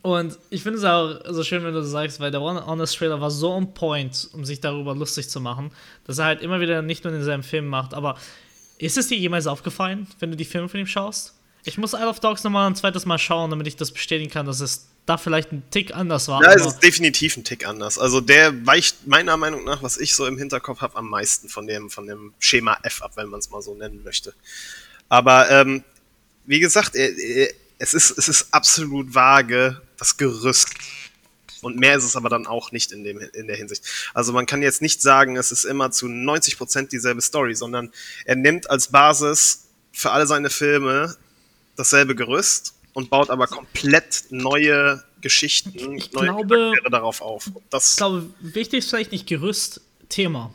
A: Und ich finde es auch so schön, wenn du das sagst, weil der One Honest Trailer war so on point, um sich darüber lustig zu machen, dass er halt immer wieder nicht nur in seinem Film macht. Aber ist es dir jemals aufgefallen, wenn du die Filme von ihm schaust? Ich muss Isle of Dogs nochmal ein zweites Mal schauen, damit ich das bestätigen kann, dass es da vielleicht ein Tick anders war.
B: Ja, es ist definitiv ein Tick anders. Also der weicht meiner Meinung nach, was ich so im Hinterkopf habe, am meisten von dem, von dem Schema F ab, wenn man es mal so nennen möchte. Aber ähm, wie gesagt, er, er, es ist, es ist absolut vage, das Gerüst. Und mehr ist es aber dann auch nicht in, dem, in der Hinsicht. Also man kann jetzt nicht sagen, es ist immer zu 90% dieselbe Story, sondern er nimmt als Basis für alle seine Filme dasselbe Gerüst und baut aber komplett neue Geschichten,
A: ich neue glaube, Charaktere
B: darauf auf.
A: Das, ich glaube, wichtig ist vielleicht nicht Gerüst, Thema.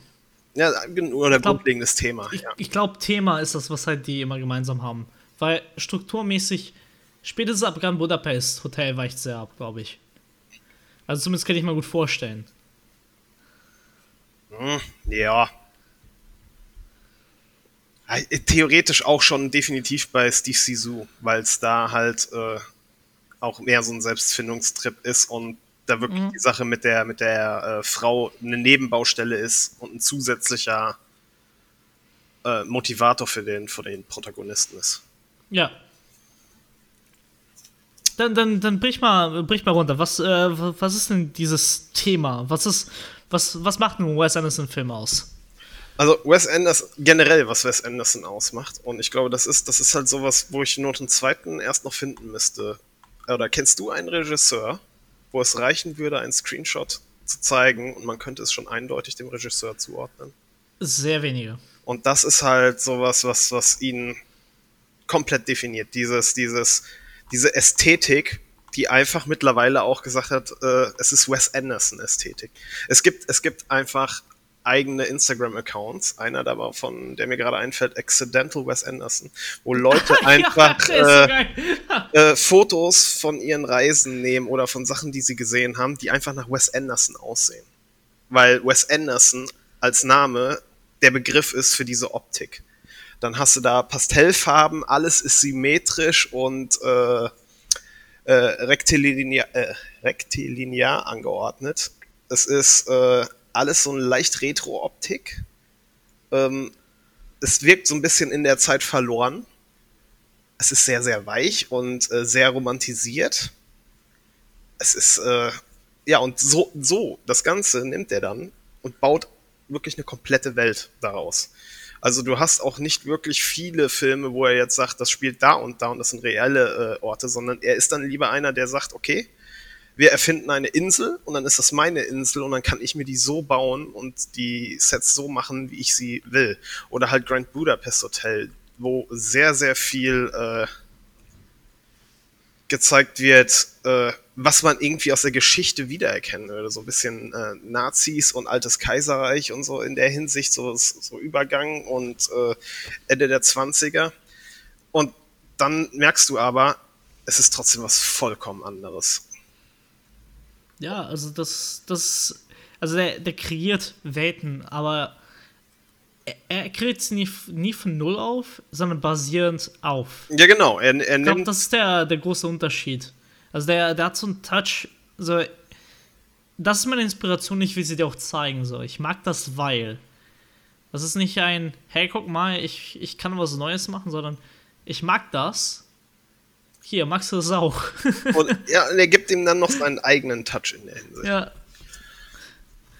B: Ja, oder grundlegendes Thema.
A: Ich, ja. ich glaube, Thema ist das, was halt die immer gemeinsam haben. Weil strukturmäßig Spätestens ab Grand Budapest Hotel weicht sehr ab, glaube ich. Also zumindest kann ich mal gut vorstellen.
B: Hm, ja. Theoretisch auch schon definitiv bei Steve Sisu, weil es da halt äh, auch mehr so ein Selbstfindungstrip ist und da wirklich mhm. die Sache mit der, mit der äh, Frau eine Nebenbaustelle ist und ein zusätzlicher äh, Motivator für den, für den Protagonisten ist.
A: Ja, dann, dann, dann brich mal, brich mal runter. Was, äh, was ist denn dieses Thema? Was ist, was, was macht ein Wes Anderson-Film aus?
B: Also Wes Anderson, generell, was Wes Anderson ausmacht. Und ich glaube, das ist, das ist halt sowas, wo ich nur den zweiten erst noch finden müsste. Oder kennst du einen Regisseur, wo es reichen würde, einen Screenshot zu zeigen und man könnte es schon eindeutig dem Regisseur zuordnen?
A: Sehr wenige.
B: Und das ist halt sowas, was, was ihn komplett definiert. Dieses, dieses, diese Ästhetik, die einfach mittlerweile auch gesagt hat, äh, es ist Wes Anderson Ästhetik. Es gibt, es gibt einfach eigene Instagram-Accounts. Einer da war von, der mir gerade einfällt, Accidental Wes Anderson, wo Leute einfach ja, äh, äh, Fotos von ihren Reisen nehmen oder von Sachen, die sie gesehen haben, die einfach nach Wes Anderson aussehen. Weil Wes Anderson als Name der Begriff ist für diese Optik. Dann hast du da Pastellfarben, alles ist symmetrisch und äh, äh, rektilinear, äh, rektilinear angeordnet. Es ist äh, alles so eine leicht Retro-Optik. Ähm, es wirkt so ein bisschen in der Zeit verloren. Es ist sehr, sehr weich und äh, sehr romantisiert. Es ist, äh, ja, und so, so, das Ganze nimmt er dann und baut wirklich eine komplette Welt daraus. Also du hast auch nicht wirklich viele Filme, wo er jetzt sagt, das spielt da und da und das sind reelle äh, Orte, sondern er ist dann lieber einer, der sagt, okay, wir erfinden eine Insel und dann ist das meine Insel und dann kann ich mir die so bauen und die Sets so machen, wie ich sie will. Oder halt Grand Budapest Hotel, wo sehr, sehr viel äh, gezeigt wird, äh, was man irgendwie aus der Geschichte wiedererkennen würde. So ein bisschen äh, Nazis und altes Kaiserreich und so in der Hinsicht, so, so Übergang und äh, Ende der 20er. Und dann merkst du aber, es ist trotzdem was vollkommen anderes.
A: Ja, also das, das, also der, der kreiert Welten, aber er kreiert sie nie, nie von Null auf, sondern basierend auf.
B: Ja, genau. Er, er
A: ich glaube, das ist der, der große Unterschied. Also der, der hat so einen Touch, so, das ist meine Inspiration, ich will sie dir auch zeigen. So. Ich mag das, weil. Das ist nicht ein, hey, guck mal, ich, ich kann was Neues machen, sondern ich mag das. Hier, magst du das auch?
B: und ja, er gibt ihm dann noch seinen eigenen Touch in der Hinsicht.
A: Ja,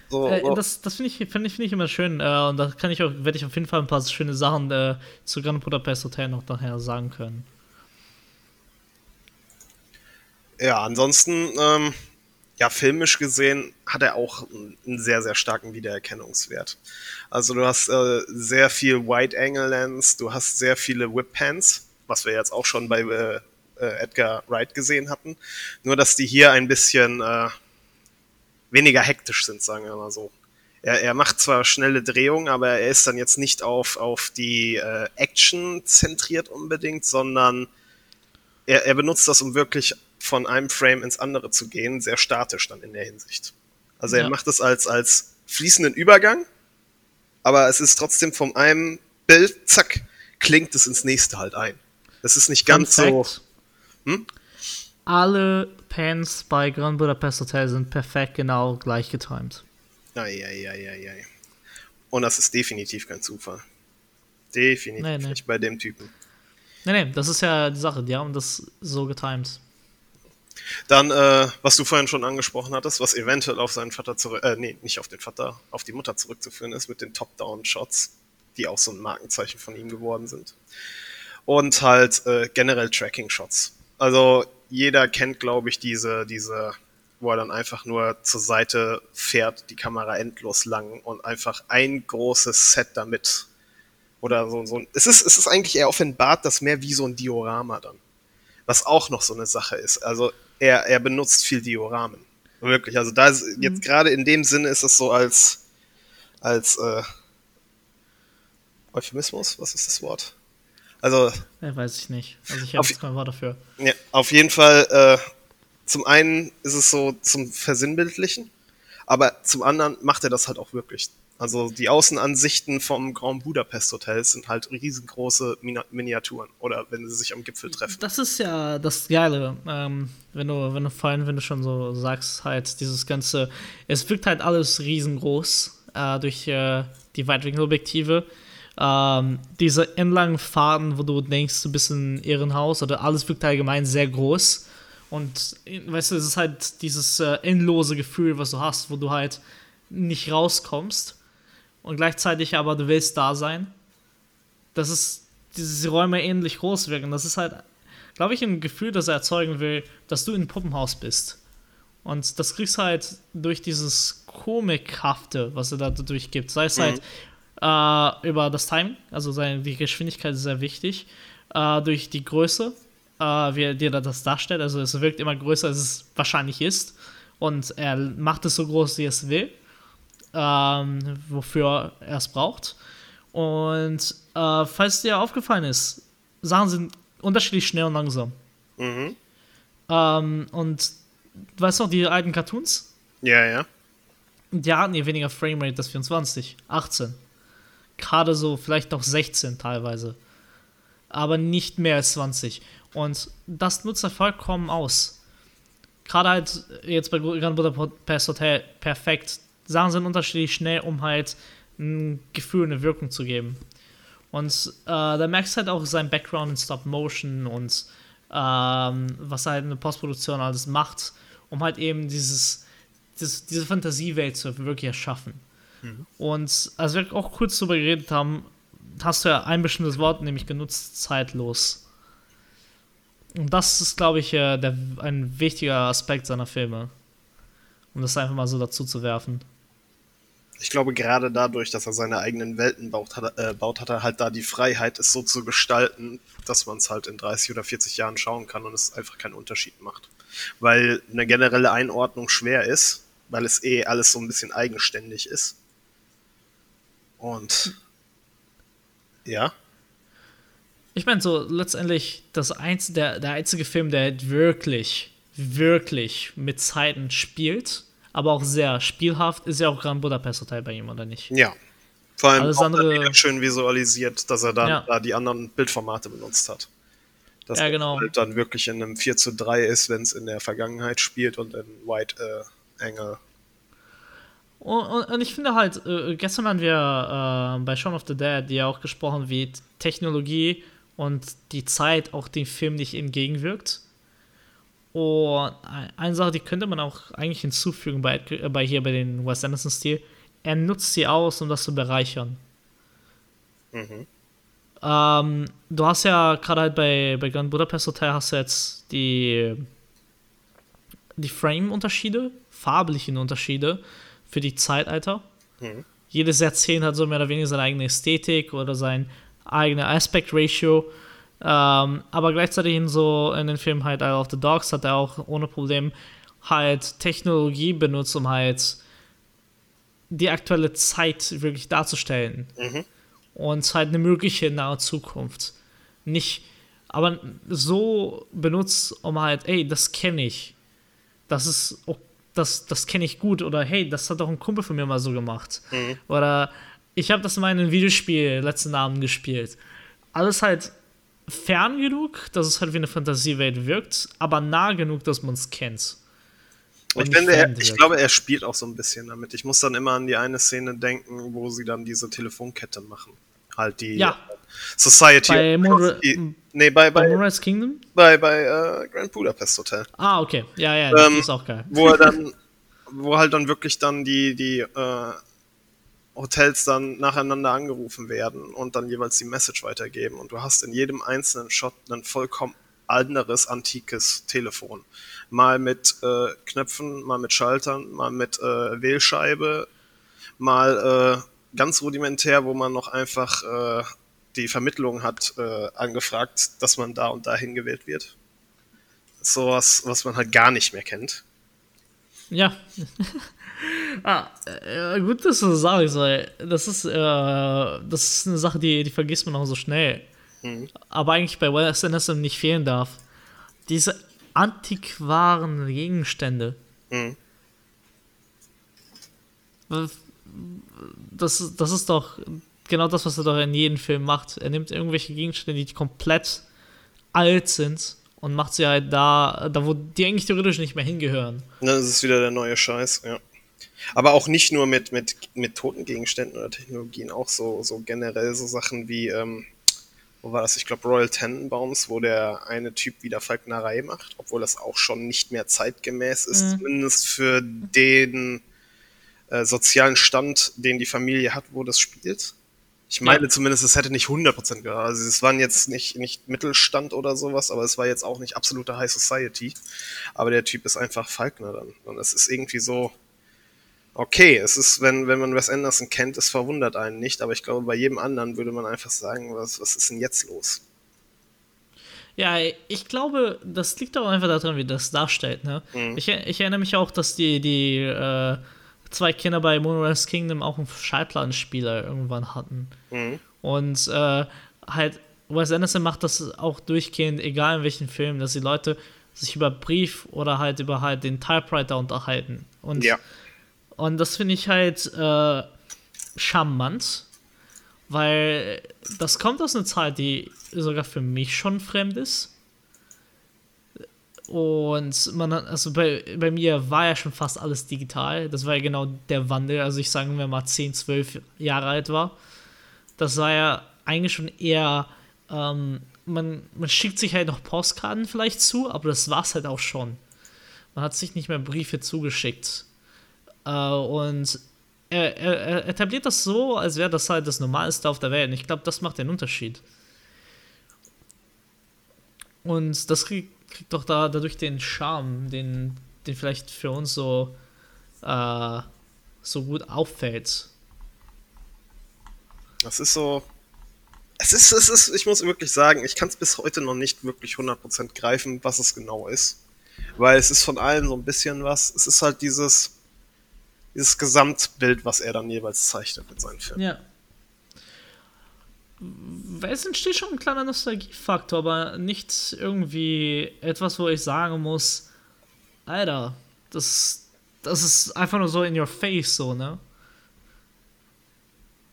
A: so, äh, so. Das, das finde ich, find ich, find ich immer schön. Äh, und da kann ich auch, werde ich auf jeden Fall ein paar schöne Sachen äh, zu Grand Budapest Hotel noch nachher sagen können.
B: Ja, ansonsten, ähm, ja, filmisch gesehen hat er auch einen sehr, sehr starken Wiedererkennungswert. Also du hast äh, sehr viel Wide Angle Lens, du hast sehr viele Whip Pans, was wir jetzt auch schon bei äh, äh, Edgar Wright gesehen hatten. Nur, dass die hier ein bisschen äh, weniger hektisch sind, sagen wir mal so. Er, er macht zwar schnelle Drehungen, aber er ist dann jetzt nicht auf, auf die äh, Action zentriert unbedingt, sondern er, er benutzt das, um wirklich von einem Frame ins andere zu gehen, sehr statisch dann in der Hinsicht. Also er ja. macht es als, als fließenden Übergang, aber es ist trotzdem von einem Bild, zack, klingt es ins nächste halt ein. Das ist nicht ganz so.
A: Hm? Alle Pans bei Grand Budapest Hotel sind perfekt genau gleich getimed.
B: Eieieiei. Und das ist definitiv kein Zufall. Definitiv nee, nee. nicht bei dem Typen.
A: Nee, nee, das ist ja die Sache. Die haben das so getimed.
B: Dann, äh, was du vorhin schon angesprochen hattest, was eventuell auf seinen Vater zurück, äh, nee, nicht auf den Vater, auf die Mutter zurückzuführen ist, mit den Top-Down-Shots, die auch so ein Markenzeichen von ihm geworden sind. Und halt äh, generell Tracking-Shots. Also jeder kennt, glaube ich, diese, diese, wo er dann einfach nur zur Seite fährt, die Kamera endlos lang und einfach ein großes Set damit. Oder so, so. Es ist, es ist eigentlich eher offenbart, das mehr wie so ein Diorama dann. Was auch noch so eine Sache ist. Also er, er benutzt viel Dioramen. Wirklich. Also da ist jetzt mhm. gerade in dem Sinne ist es so als, als äh, Euphemismus, was ist das Wort? Also.
A: Ja, weiß ich nicht. Also ich habe jetzt kein Wort dafür.
B: Ja, auf jeden Fall, äh, zum einen ist es so zum Versinnbildlichen, aber zum anderen macht er das halt auch wirklich. Also die Außenansichten vom Grand Budapest Hotel sind halt riesengroße Miniaturen oder wenn sie sich am Gipfel treffen.
A: Das ist ja das Geile, ähm, wenn du, wenn du vor allem, wenn du schon so sagst, halt dieses ganze, es wirkt halt alles riesengroß äh, durch äh, die Weitwinkelobjektive. Ähm, diese entlangen Faden, wo du denkst, du bist ein Ehrenhaus oder alles wirkt allgemein sehr groß. Und weißt du, es ist halt dieses äh, endlose Gefühl, was du hast, wo du halt nicht rauskommst und gleichzeitig aber du willst da sein. Das ist, diese Räume ähnlich groß wirken. Das ist halt, glaube ich, ein Gefühl, das er erzeugen will, dass du in Puppenhaus bist. Und das kriegst du halt durch dieses Komikhafte, was er da durchgibt. Sei es mhm. halt äh, über das Timing, also seine, die Geschwindigkeit ist sehr wichtig, äh, durch die Größe, äh, wie er dir das darstellt. Also es wirkt immer größer, als es wahrscheinlich ist. Und er macht es so groß, wie es will ähm, wofür er es braucht. Und äh, falls dir aufgefallen ist, Sachen sind unterschiedlich schnell und langsam. Mhm. Ähm, und weißt du noch, die alten Cartoons?
B: Ja, ja.
A: Die hatten hier weniger Framerate als 24, 18. Gerade so, vielleicht auch 16 teilweise. Aber nicht mehr als 20. Und das nutzt er vollkommen aus. Gerade halt jetzt bei Grand Budapest Hotel perfekt Sachen sind unterschiedlich schnell, um halt ein Gefühl, eine Wirkung zu geben. Und äh, da merkst du halt auch seinen Background in Stop Motion und ähm, was er halt in der Postproduktion alles macht, um halt eben dieses, dieses diese Fantasiewelt zu wirklich erschaffen. Mhm. Und als wir auch kurz darüber geredet haben, hast du ja ein bestimmtes Wort nämlich genutzt, zeitlos. Und das ist, glaube ich, äh, der, ein wichtiger Aspekt seiner Filme. Um das einfach mal so dazu zu werfen
B: ich glaube, gerade dadurch, dass er seine eigenen Welten baut, hat, äh, baut, hat er halt da die Freiheit, es so zu gestalten, dass man es halt in 30 oder 40 Jahren schauen kann und es einfach keinen Unterschied macht. Weil eine generelle Einordnung schwer ist, weil es eh alles so ein bisschen eigenständig ist. Und ja.
A: Ich meine, so letztendlich das einz der, der einzige Film, der halt wirklich, wirklich mit Zeiten spielt aber auch sehr spielhaft. Ist ja auch Grand Budapest Hotel bei ihm, oder nicht?
B: Ja. Vor allem Alles auch andere, schön visualisiert, dass er dann ja. da die anderen Bildformate benutzt hat. Dass
A: ja, genau.
B: Bild dann wirklich in einem 4 zu 3 ist, wenn es in der Vergangenheit spielt und in White äh, Angle.
A: Und, und, und, ich finde halt, äh, gestern haben wir äh, bei Shaun of the Dead ja auch gesprochen, wie Technologie und die Zeit auch dem Film nicht entgegenwirkt. Und eine Sache, die könnte man auch eigentlich hinzufügen bei, bei hier bei den Wes Anderson-Stil. Er nutzt sie aus, um das zu bereichern. Mhm. Ähm, du hast ja gerade halt bei, bei Grand Budapest Hotel hast du jetzt die die Frame-Unterschiede, farblichen Unterschiede für die Zeitalter. Mhm. Jedes Jahrzehnt hat so mehr oder weniger seine eigene Ästhetik oder sein eigenes Aspect Ratio. Ähm, aber gleichzeitig in so in den Film halt Isle of the Dogs hat er auch ohne Problem halt Technologie benutzt, um halt die aktuelle Zeit wirklich darzustellen. Mhm. Und halt eine mögliche nahe Zukunft. Nicht, aber so benutzt, um halt, ey, das kenne ich. Das ist, das, das kenne ich gut. Oder hey, das hat doch ein Kumpel von mir mal so gemacht. Mhm. Oder ich habe das mal in einem Videospiel letzten Abend gespielt. Alles halt fern genug, dass es halt wie eine Fantasiewelt wirkt, aber nah genug, dass man es kennt.
B: Ich, finde, er, ich glaube, er spielt auch so ein bisschen damit. Ich muss dann immer an die eine Szene denken, wo sie dann diese Telefonkette machen. Halt die
A: ja.
B: Society.
A: Bei, Monra
B: nee, bei, bei,
A: bei Kingdom?
B: Bei, bei uh, Grand Budapest Hotel.
A: Ah, okay. Ja, ja, das
B: ähm,
A: ist auch geil.
B: Wo er dann, wo halt dann wirklich dann die, die uh, Hotels dann nacheinander angerufen werden und dann jeweils die Message weitergeben. Und du hast in jedem einzelnen Shot ein vollkommen anderes, antikes Telefon mal mit äh, Knöpfen, mal mit Schaltern, mal mit äh, Wählscheibe, mal äh, ganz rudimentär, wo man noch einfach äh, die Vermittlung hat äh, angefragt, dass man da und dahin gewählt wird. Sowas, was man halt gar nicht mehr kennt.
A: Ja. ah, äh, gut, dass du das sagst, weil das ist, äh, das ist eine Sache, die, die vergisst man auch so schnell. Mhm. Aber eigentlich bei Anderson nicht fehlen darf. Diese antiquaren Gegenstände. Mhm. Das, das ist doch genau das, was er doch in jedem Film macht. Er nimmt irgendwelche Gegenstände, die komplett alt sind und macht sie halt da, da wo die eigentlich theoretisch nicht mehr hingehören.
B: Das ist wieder der neue Scheiß, ja. Aber auch nicht nur mit, mit, mit toten Gegenständen oder Technologien, auch so, so generell so Sachen wie, ähm, wo war das? Ich glaube Royal Tenenbaums, wo der eine Typ wieder Falknerei macht, obwohl das auch schon nicht mehr zeitgemäß ist, mhm. zumindest für den äh, sozialen Stand, den die Familie hat, wo das spielt. Ich meine ja. zumindest, es hätte nicht 100% gehört. Also es waren jetzt nicht, nicht Mittelstand oder sowas, aber es war jetzt auch nicht absolute High Society. Aber der Typ ist einfach Falkner dann. Und es ist irgendwie so, okay, es ist, wenn, wenn man Wes Anderson kennt, es verwundert einen nicht, aber ich glaube, bei jedem anderen würde man einfach sagen, was, was ist denn jetzt los?
A: Ja, ich glaube, das liegt auch einfach daran, wie das darstellt. Ne? Mhm. Ich, ich, erinnere mich auch, dass die, die äh, zwei Kinder bei Moonrise Kingdom auch einen Schallplattenspieler irgendwann hatten. Mhm. Und äh, halt, Wes Anderson macht das auch durchgehend, egal in welchem Film, dass die Leute sich über Brief oder halt über halt den Typewriter unterhalten. Und ja. Und das finde ich halt äh, charmant, weil das kommt aus einer Zeit, die sogar für mich schon fremd ist. Und man hat, also bei, bei mir war ja schon fast alles digital. Das war ja genau der Wandel. Also ich sagen wir mal 10, 12 Jahre alt war. Das war ja eigentlich schon eher, ähm, man, man schickt sich halt noch Postkarten vielleicht zu, aber das war es halt auch schon. Man hat sich nicht mehr Briefe zugeschickt. Äh, und er, er, er, etabliert das so, als wäre das halt das Normalste auf der Welt. Und ich glaube, das macht den Unterschied. Und das kriegt, kriegt doch da dadurch den Charme, den, den vielleicht für uns so, äh, so gut auffällt.
B: Das ist so. Es ist, es ist, ich muss wirklich sagen, ich kann es bis heute noch nicht wirklich 100% greifen, was es genau ist. Weil es ist von allen so ein bisschen was. Es ist halt dieses dieses Gesamtbild, was er dann jeweils zeichnet mit seinen Filmen.
A: Ja. Es entsteht schon ein kleiner Nostalgiefaktor, aber nicht irgendwie etwas, wo ich sagen muss, Alter, das, das ist einfach nur so in your face, so, ne?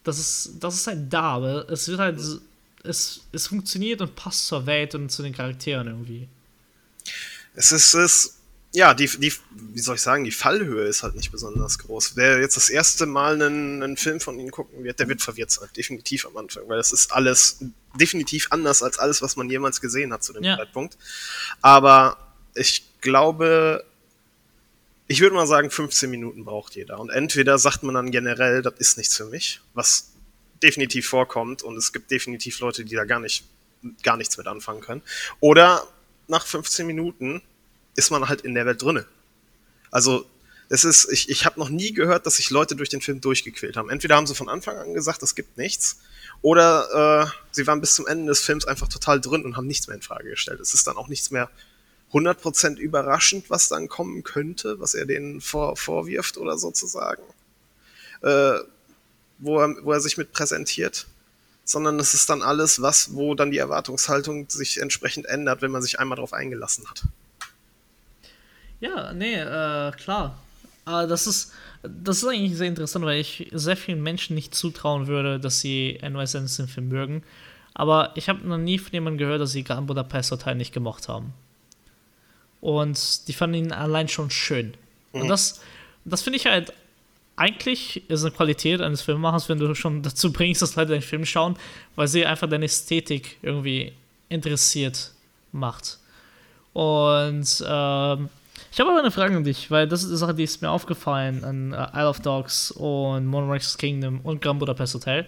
A: Das ist, das ist halt da, aber es wird halt, es, es funktioniert und passt zur Welt und zu den Charakteren irgendwie.
B: Es ist, es ja, die, die, wie soll ich sagen, die Fallhöhe ist halt nicht besonders groß. Wer jetzt das erste Mal einen, einen Film von ihnen gucken wird, der wird verwirrt sein, definitiv am Anfang, weil es ist alles definitiv anders als alles, was man jemals gesehen hat zu dem ja. Zeitpunkt. Aber ich glaube, ich würde mal sagen, 15 Minuten braucht jeder. Und entweder sagt man dann generell, das ist nichts für mich, was definitiv vorkommt und es gibt definitiv Leute, die da gar nicht, gar nichts mit anfangen können. Oder nach 15 Minuten ist man halt in der Welt drinne. Also es ist, ich, ich habe noch nie gehört, dass sich Leute durch den Film durchgequält haben. Entweder haben sie von Anfang an gesagt, es gibt nichts, oder äh, sie waren bis zum Ende des Films einfach total drin und haben nichts mehr in Frage gestellt. Es ist dann auch nichts mehr 100% überraschend, was dann kommen könnte, was er denen vor, vorwirft oder sozusagen, äh, wo, er, wo er sich mit präsentiert. Sondern es ist dann alles, was, wo dann die Erwartungshaltung sich entsprechend ändert, wenn man sich einmal darauf eingelassen hat.
A: Ja, nee, äh, klar. Aber das ist, das ist eigentlich sehr interessant, weil ich sehr vielen Menschen nicht zutrauen würde, dass sie N. Wes Anderson-Film mögen. Aber ich habe noch nie von jemandem gehört, dass sie Grand Budapest Hotel nicht gemocht haben. Und die fanden ihn allein schon schön. Mhm. Und das, das finde ich halt eigentlich ist eine Qualität eines Filmemachers, wenn du schon dazu bringst, dass Leute deinen Film schauen, weil sie einfach deine Ästhetik irgendwie interessiert macht. Und ähm, ich habe aber eine Frage an dich, weil das ist eine Sache, die ist mir aufgefallen an uh, Isle of Dogs und Monarch's Kingdom und Grand Budapest Hotel.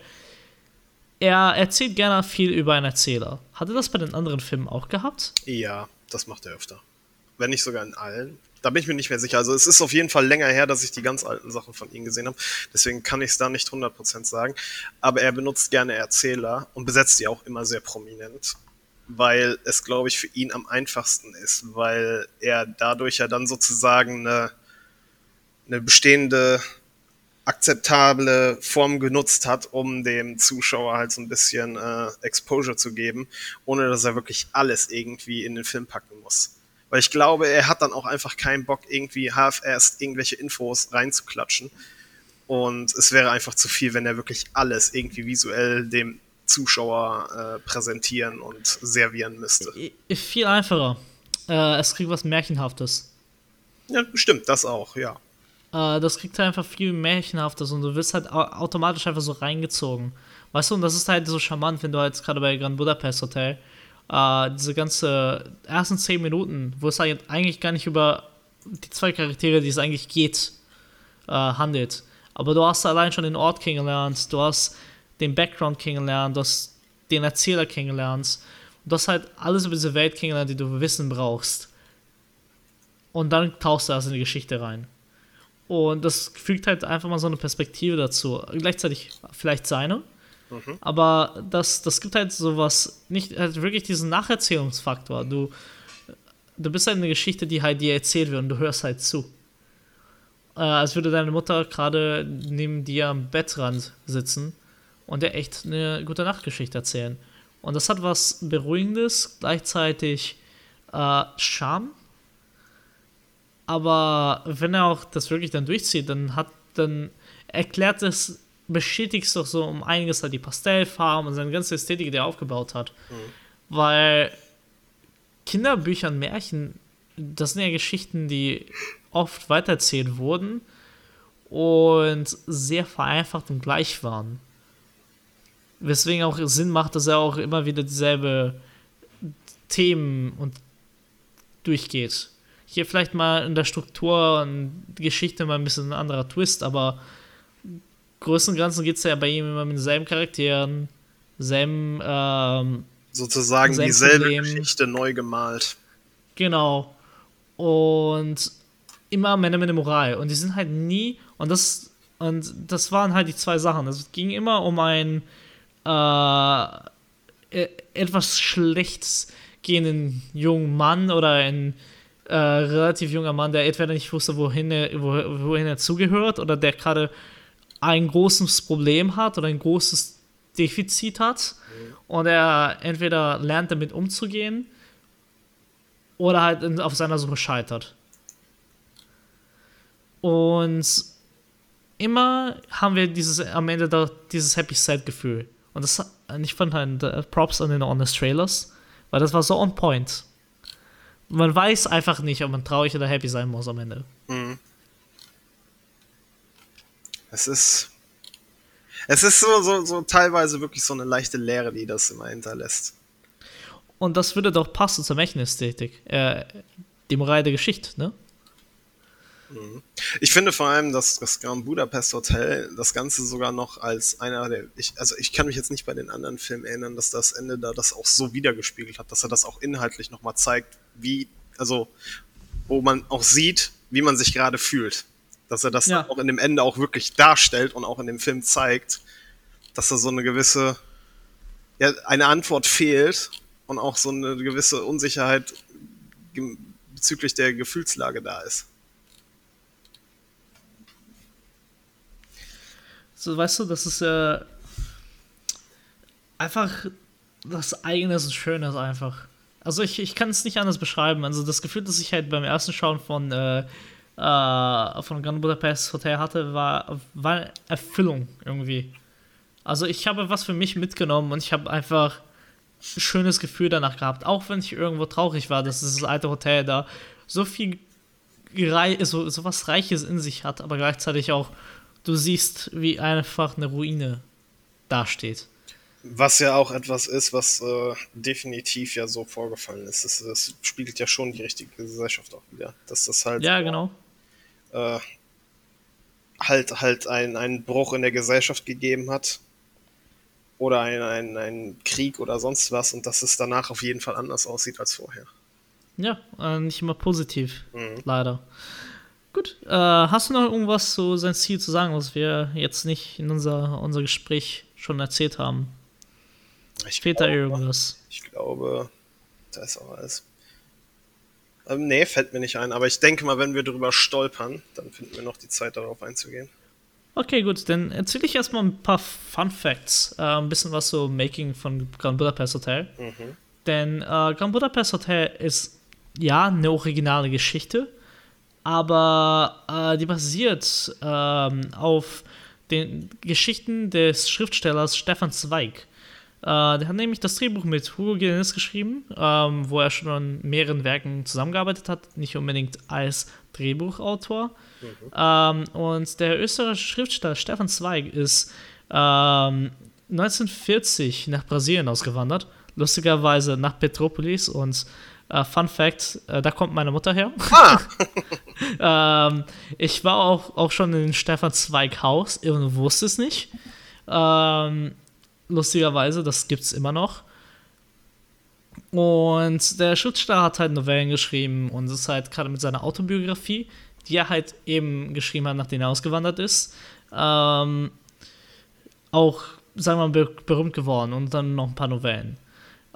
A: Er erzählt gerne viel über einen Erzähler. Hat er das bei den anderen Filmen auch gehabt?
B: Ja, das macht er öfter. Wenn nicht sogar in allen. Da bin ich mir nicht mehr sicher. Also es ist auf jeden Fall länger her, dass ich die ganz alten Sachen von ihm gesehen habe. Deswegen kann ich es da nicht 100% sagen. Aber er benutzt gerne Erzähler und besetzt die auch immer sehr prominent weil es, glaube ich, für ihn am einfachsten ist, weil er dadurch ja dann sozusagen eine, eine bestehende akzeptable Form genutzt hat, um dem Zuschauer halt so ein bisschen äh, Exposure zu geben, ohne dass er wirklich alles irgendwie in den Film packen muss. Weil ich glaube, er hat dann auch einfach keinen Bock, irgendwie half-assed irgendwelche Infos reinzuklatschen. Und es wäre einfach zu viel, wenn er wirklich alles irgendwie visuell dem Zuschauer äh, präsentieren und servieren müsste.
A: Viel einfacher. Äh, es kriegt was Märchenhaftes.
B: Ja, stimmt, das auch, ja.
A: Äh, das kriegt halt einfach viel Märchenhaftes und du wirst halt automatisch einfach so reingezogen. Weißt du, und das ist halt so charmant, wenn du halt gerade bei Grand Budapest Hotel äh, diese ganze ersten zehn Minuten, wo es halt eigentlich gar nicht über die zwei Charaktere, die es eigentlich geht, äh, handelt. Aber du hast allein schon den Ort kennengelernt, du hast den Background kennenlernen, du hast den Erzähler kennenlernst und du hast halt alles über diese Welt kennengelernt, die du wissen brauchst. Und dann tauchst du erst in die Geschichte rein. Und das fügt halt einfach mal so eine Perspektive dazu. Gleichzeitig vielleicht seine, mhm. aber das, das gibt halt sowas, nicht halt wirklich diesen Nacherzählungsfaktor. Du, du bist halt eine Geschichte, die halt dir erzählt wird und du hörst halt zu. Äh, als würde deine Mutter gerade neben dir am Bettrand sitzen und der echt eine gute Nachtgeschichte erzählen. Und das hat was Beruhigendes, gleichzeitig äh, Charme. Aber wenn er auch das wirklich dann durchzieht, dann hat, dann erklärt es, bestätigt es doch so um einiges halt die Pastellfarben und seine ganze Ästhetik, die er aufgebaut hat. Mhm. Weil Kinderbücher und Märchen, das sind ja Geschichten, die oft weitererzählt wurden und sehr vereinfacht und gleich waren. Weswegen auch Sinn macht, dass er auch immer wieder dieselbe Themen und durchgeht. Hier vielleicht mal in der Struktur und Geschichte mal ein bisschen ein anderer Twist, aber größten und Ganzen geht es ja bei ihm immer mit denselben Charakteren, selben ähm,
B: sozusagen dieselbe Problem. Geschichte neu gemalt.
A: Genau. Und immer Männer mit der Moral. Und die sind halt nie, und das, und das waren halt die zwei Sachen. Es ging immer um ein äh, e-, etwas schlecht gehenden jungen Mann oder ein äh, relativ junger Mann, der entweder nicht wusste, wohin er, wohin er zugehört oder der gerade ein großes Problem hat oder ein großes Defizit hat mhm. und er entweder lernt damit umzugehen oder halt auf seiner Suche scheitert. Und immer haben wir dieses am Ende da, dieses Happy Sad Gefühl. Und das, ich fand halt äh, Props an den Honest Trailers, weil das war so on point. Man weiß einfach nicht, ob man traurig oder happy sein muss am Ende. Mhm.
B: Es ist. Es ist so, so, so teilweise wirklich so eine leichte Leere, die das immer hinterlässt.
A: Und das würde doch passen zur Märchenästhetik. Äh, die Moral der Geschichte, ne?
B: Mhm. Ich finde vor allem, dass das Grand Budapest Hotel das Ganze sogar noch als einer der, ich, also ich kann mich jetzt nicht bei den anderen Filmen erinnern, dass das Ende da das auch so wiedergespiegelt hat, dass er das auch inhaltlich nochmal zeigt, wie, also wo man auch sieht, wie man sich gerade fühlt. Dass er das ja. auch in dem Ende auch wirklich darstellt und auch in dem Film zeigt, dass da so eine gewisse, ja, eine Antwort fehlt und auch so eine gewisse Unsicherheit bezüglich der Gefühlslage da ist.
A: Weißt du, das ist äh, einfach das eigene und Schönes einfach. Also ich, ich kann es nicht anders beschreiben. Also das Gefühl, das ich halt beim ersten Schauen von, äh, äh, von Grand Budapest Hotel hatte, war, war Erfüllung irgendwie. Also ich habe was für mich mitgenommen und ich habe einfach ein schönes Gefühl danach gehabt. Auch wenn ich irgendwo traurig war, dass dieses alte Hotel da so viel so, so was Reiches in sich hat, aber gleichzeitig auch du siehst, wie einfach eine Ruine dasteht.
B: Was ja auch etwas ist, was äh, definitiv ja so vorgefallen ist. Es, es, spiegelt ja schon die richtige Gesellschaft auch wieder. Dass das halt.
A: Ja, genau.
B: Äh, halt halt ein, einen Bruch in der Gesellschaft gegeben hat. Oder ein, ein, ein Krieg oder sonst was und dass es danach auf jeden Fall anders aussieht als vorher.
A: Ja, äh, nicht immer positiv, mhm. leider. Gut, äh, hast du noch irgendwas zu sein Ziel zu sagen, was wir jetzt nicht in unser, unser Gespräch schon erzählt haben?
B: Ich Fehlt glaube, da irgendwas? Ich glaube, da ist auch alles. Ähm, nee, fällt mir nicht ein, aber ich denke mal, wenn wir drüber stolpern, dann finden wir noch die Zeit, darauf einzugehen.
A: Okay, gut, dann erzähle ich erstmal ein paar Fun Facts, äh, ein bisschen was so Making von Grand Budapest Hotel. Mhm. Denn äh, Grand Budapest Hotel ist ja eine originale Geschichte, aber äh, die basiert ähm, auf den Geschichten des Schriftstellers Stefan Zweig. Äh, der hat nämlich das Drehbuch mit Hugo Guinness geschrieben, ähm, wo er schon an mehreren Werken zusammengearbeitet hat, nicht unbedingt als Drehbuchautor. Mhm. Ähm, und der österreichische Schriftsteller Stefan Zweig ist 1940 ähm, nach Brasilien ausgewandert, lustigerweise nach Petropolis und Uh, Fun Fact, uh, da kommt meine Mutter her. Ah. ähm, ich war auch, auch schon in Stefan Zweig Haus und wusste es nicht. Ähm, lustigerweise, das gibt es immer noch. Und der Schriftsteller hat halt Novellen geschrieben und ist halt gerade mit seiner Autobiografie, die er halt eben geschrieben hat, nachdem er ausgewandert ist, ähm, auch, sagen wir mal, berühmt geworden und dann noch ein paar Novellen.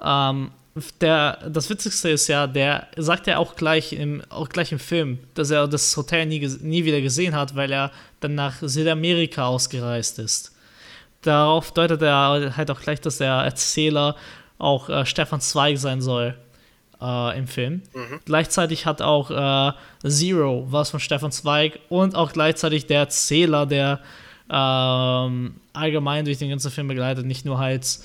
A: Ähm, der, das Witzigste ist ja, der sagt ja auch gleich im, auch gleich im Film, dass er das Hotel nie, nie wieder gesehen hat, weil er dann nach Südamerika ausgereist ist. Darauf deutet er halt auch gleich, dass der Erzähler auch äh, Stefan Zweig sein soll äh, im Film. Mhm. Gleichzeitig hat auch äh, Zero was von Stefan Zweig und auch gleichzeitig der Erzähler, der ähm, allgemein durch den ganzen Film begleitet, nicht nur halt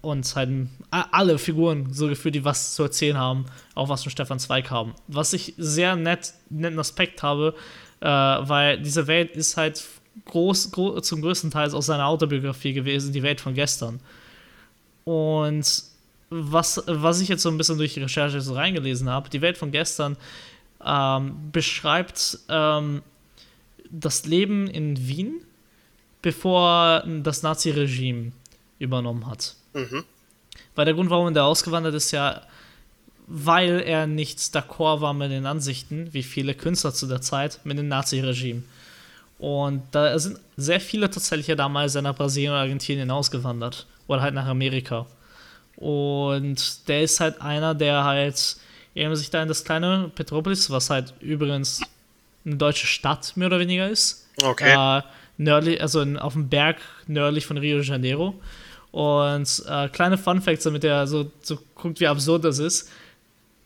A: und halt alle Figuren so gefühlt, die was zu erzählen haben, auch was von Stefan Zweig haben. Was ich sehr nett, netten Aspekt habe, äh, weil diese Welt ist halt groß, groß, zum größten Teil aus seiner Autobiografie gewesen, die Welt von gestern. Und was, was ich jetzt so ein bisschen durch die Recherche so reingelesen habe, die Welt von gestern ähm, beschreibt ähm, das Leben in Wien, bevor das Nazi-Regime übernommen hat. Mhm. Weil der Grund, warum er ausgewandert ist, ja, weil er nicht d'accord war mit den Ansichten, wie viele Künstler zu der Zeit, mit dem Nazi-Regime. Und da sind sehr viele tatsächlich ja damals nach Brasilien und Argentinien ausgewandert. Oder halt nach Amerika. Und der ist halt einer, der halt eben sich da in das kleine Petropolis, was halt übrigens eine deutsche Stadt mehr oder weniger ist.
B: Okay.
A: Äh, nördlich, also auf dem Berg nördlich von Rio de Janeiro. Und äh, kleine Fun Facts, damit ihr so, so guckt, wie absurd das ist.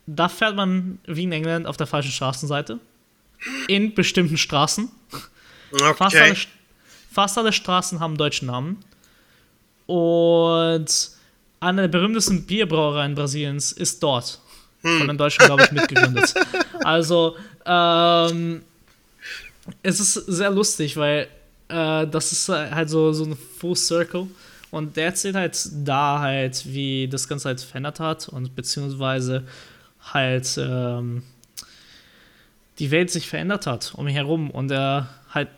A: Da fährt man wie in England auf der falschen Straßenseite. In bestimmten Straßen. Okay. Fast, alle, fast alle Straßen haben deutschen Namen. Und eine der berühmtesten Bierbrauereien Brasiliens ist dort. Hm. Von den Deutschen, glaube ich, mitgegründet. also, ähm, es ist sehr lustig, weil äh, das ist halt so, so ein Full Circle. Und der erzählt halt da halt, wie das Ganze halt verändert hat und beziehungsweise halt ähm, die Welt sich verändert hat um ihn herum und er halt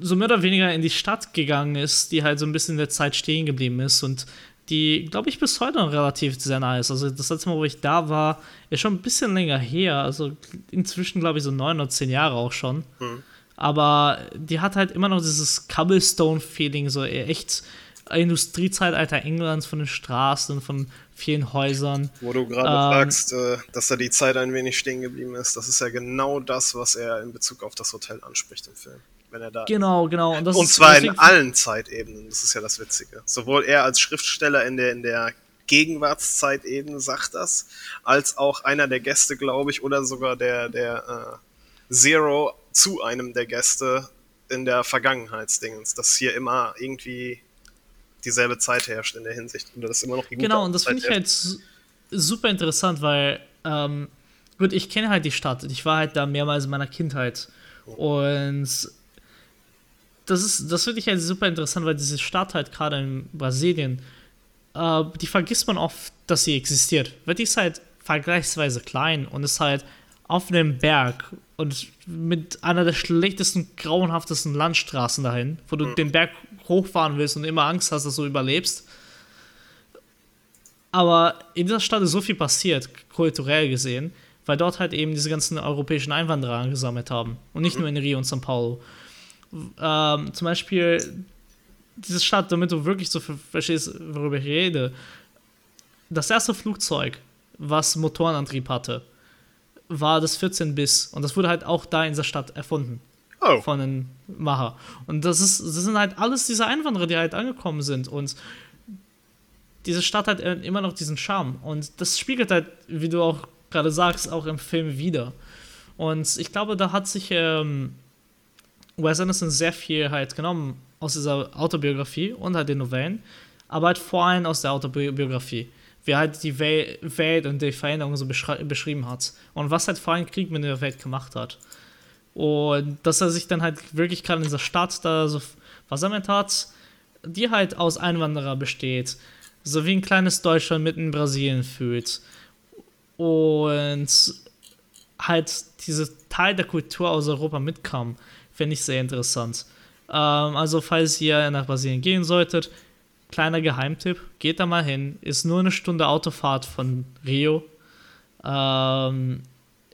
A: so mehr oder weniger in die Stadt gegangen ist, die halt so ein bisschen in der Zeit stehen geblieben ist und die, glaube ich, bis heute noch relativ sehr nah ist. Also das letzte Mal, wo ich da war, ist schon ein bisschen länger her. Also inzwischen, glaube ich, so neun oder zehn Jahre auch schon. Mhm. Aber die hat halt immer noch dieses Cobblestone-Feeling, so echt Industriezeitalter Englands von den Straßen, von vielen Häusern.
B: Wo du gerade ähm, sagst, äh, dass da die Zeit ein wenig stehen geblieben ist. Das ist ja genau das, was er in Bezug auf das Hotel anspricht im Film. Wenn er da
A: genau, genau.
B: Und, und zwar in allen Zeitebenen. Das ist ja das Witzige. Sowohl er als Schriftsteller in der, in der Gegenwartszeitebene sagt das, als auch einer der Gäste, glaube ich, oder sogar der, der äh, Zero zu einem der Gäste in der Vergangenheitsdingens, dass hier immer irgendwie dieselbe Zeit herrscht in der Hinsicht
A: und das immer noch die gute Genau, und das finde ich halt super interessant, weil ähm, gut, ich kenne halt die Stadt, ich war halt da mehrmals in meiner Kindheit und das ist, das finde ich halt super interessant, weil diese Stadt halt gerade in Brasilien, äh, die vergisst man oft, dass sie existiert, weil die ist halt vergleichsweise klein und ist halt auf einem Berg und mit einer der schlechtesten, grauenhaftesten Landstraßen dahin, wo du mhm. den Berg hochfahren willst und immer Angst hast, dass du überlebst. Aber in dieser Stadt ist so viel passiert, kulturell gesehen, weil dort halt eben diese ganzen europäischen Einwanderer angesammelt haben. Und nicht mhm. nur in Rio und São Paulo. Ähm, zum Beispiel diese Stadt, damit du wirklich so verstehst, worüber ich rede. Das erste Flugzeug, was Motorenantrieb hatte, war das 14 bis und das wurde halt auch da in der Stadt erfunden. Oh. Von den Macher. Und das ist, das sind halt alles diese Einwanderer, die halt angekommen sind und diese Stadt hat immer noch diesen Charme und das spiegelt halt, wie du auch gerade sagst, auch im Film wieder. Und ich glaube, da hat sich ähm, Wes Anderson sehr viel halt genommen aus dieser Autobiografie und halt den Novellen, aber halt vor allem aus der Autobiografie wie halt die Welt und die Veränderung so beschrieben hat. Und was halt vor allem Krieg mit der Welt gemacht hat. Und dass er sich dann halt wirklich gerade in dieser Stadt da so versammelt hat, die halt aus Einwanderer besteht. So wie ein kleines Deutschland mitten in Brasilien fühlt. Und halt diese Teil der Kultur aus Europa mitkam, finde ich sehr interessant. Ähm, also, falls ihr nach Brasilien gehen solltet, kleiner Geheimtipp, geht da mal hin. Ist nur eine Stunde Autofahrt von Rio. Ähm,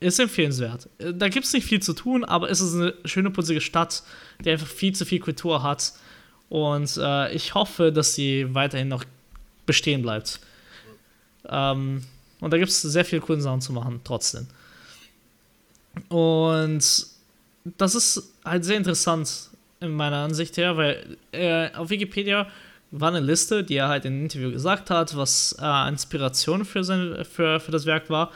A: ist empfehlenswert. Da gibt es nicht viel zu tun, aber es ist eine schöne, putzige Stadt, die einfach viel zu viel Kultur hat. Und äh, ich hoffe, dass sie weiterhin noch bestehen bleibt. Ähm, und da gibt es sehr viele coole Sachen zu machen, trotzdem. Und das ist halt sehr interessant in meiner Ansicht her, weil äh, auf Wikipedia war eine Liste, die er halt in einem Interview gesagt hat, was äh, Inspiration für, sein, für, für das Werk war.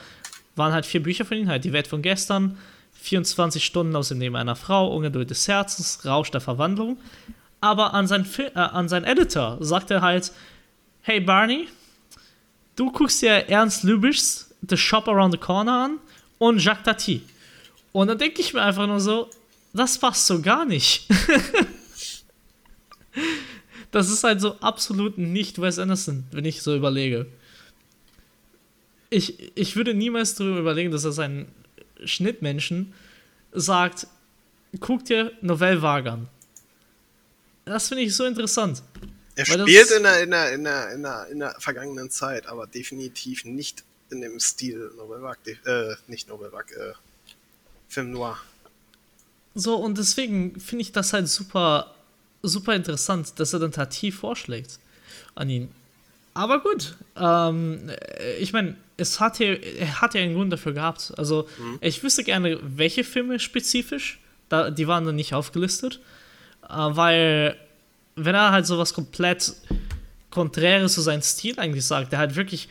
A: Waren halt vier Bücher von ihm, halt Die Welt von gestern, 24 Stunden aus dem Leben einer Frau, Ungeduld des Herzens, Rausch der Verwandlung. Aber an seinen, äh, an seinen Editor sagt er halt, hey Barney, du guckst dir Ernst Lübischs The Shop Around the Corner an und Jacques Tati. Und dann denke ich mir einfach nur so, das passt so gar nicht. Das ist halt so absolut nicht Wes Anderson, wenn ich so überlege. Ich, ich würde niemals darüber überlegen, dass er seinen Schnittmenschen sagt, guck dir Novell Wagan. Das finde ich so interessant.
B: Er spielt in der, in, der, in, der, in, der, in der vergangenen Zeit, aber definitiv nicht in dem Stil Novellwag, äh, nicht Novellwag, äh, Film Noir.
A: So, und deswegen finde ich das halt super super interessant, dass er dann Tati vorschlägt an ihn. Aber gut, ähm, ich meine, es hat ja, er hat ja einen Grund dafür gehabt. Also, mhm. ich wüsste gerne, welche Filme spezifisch, da, die waren dann nicht aufgelistet, äh, weil, wenn er halt sowas komplett Konträres zu seinem Stil eigentlich sagt, der halt wirklich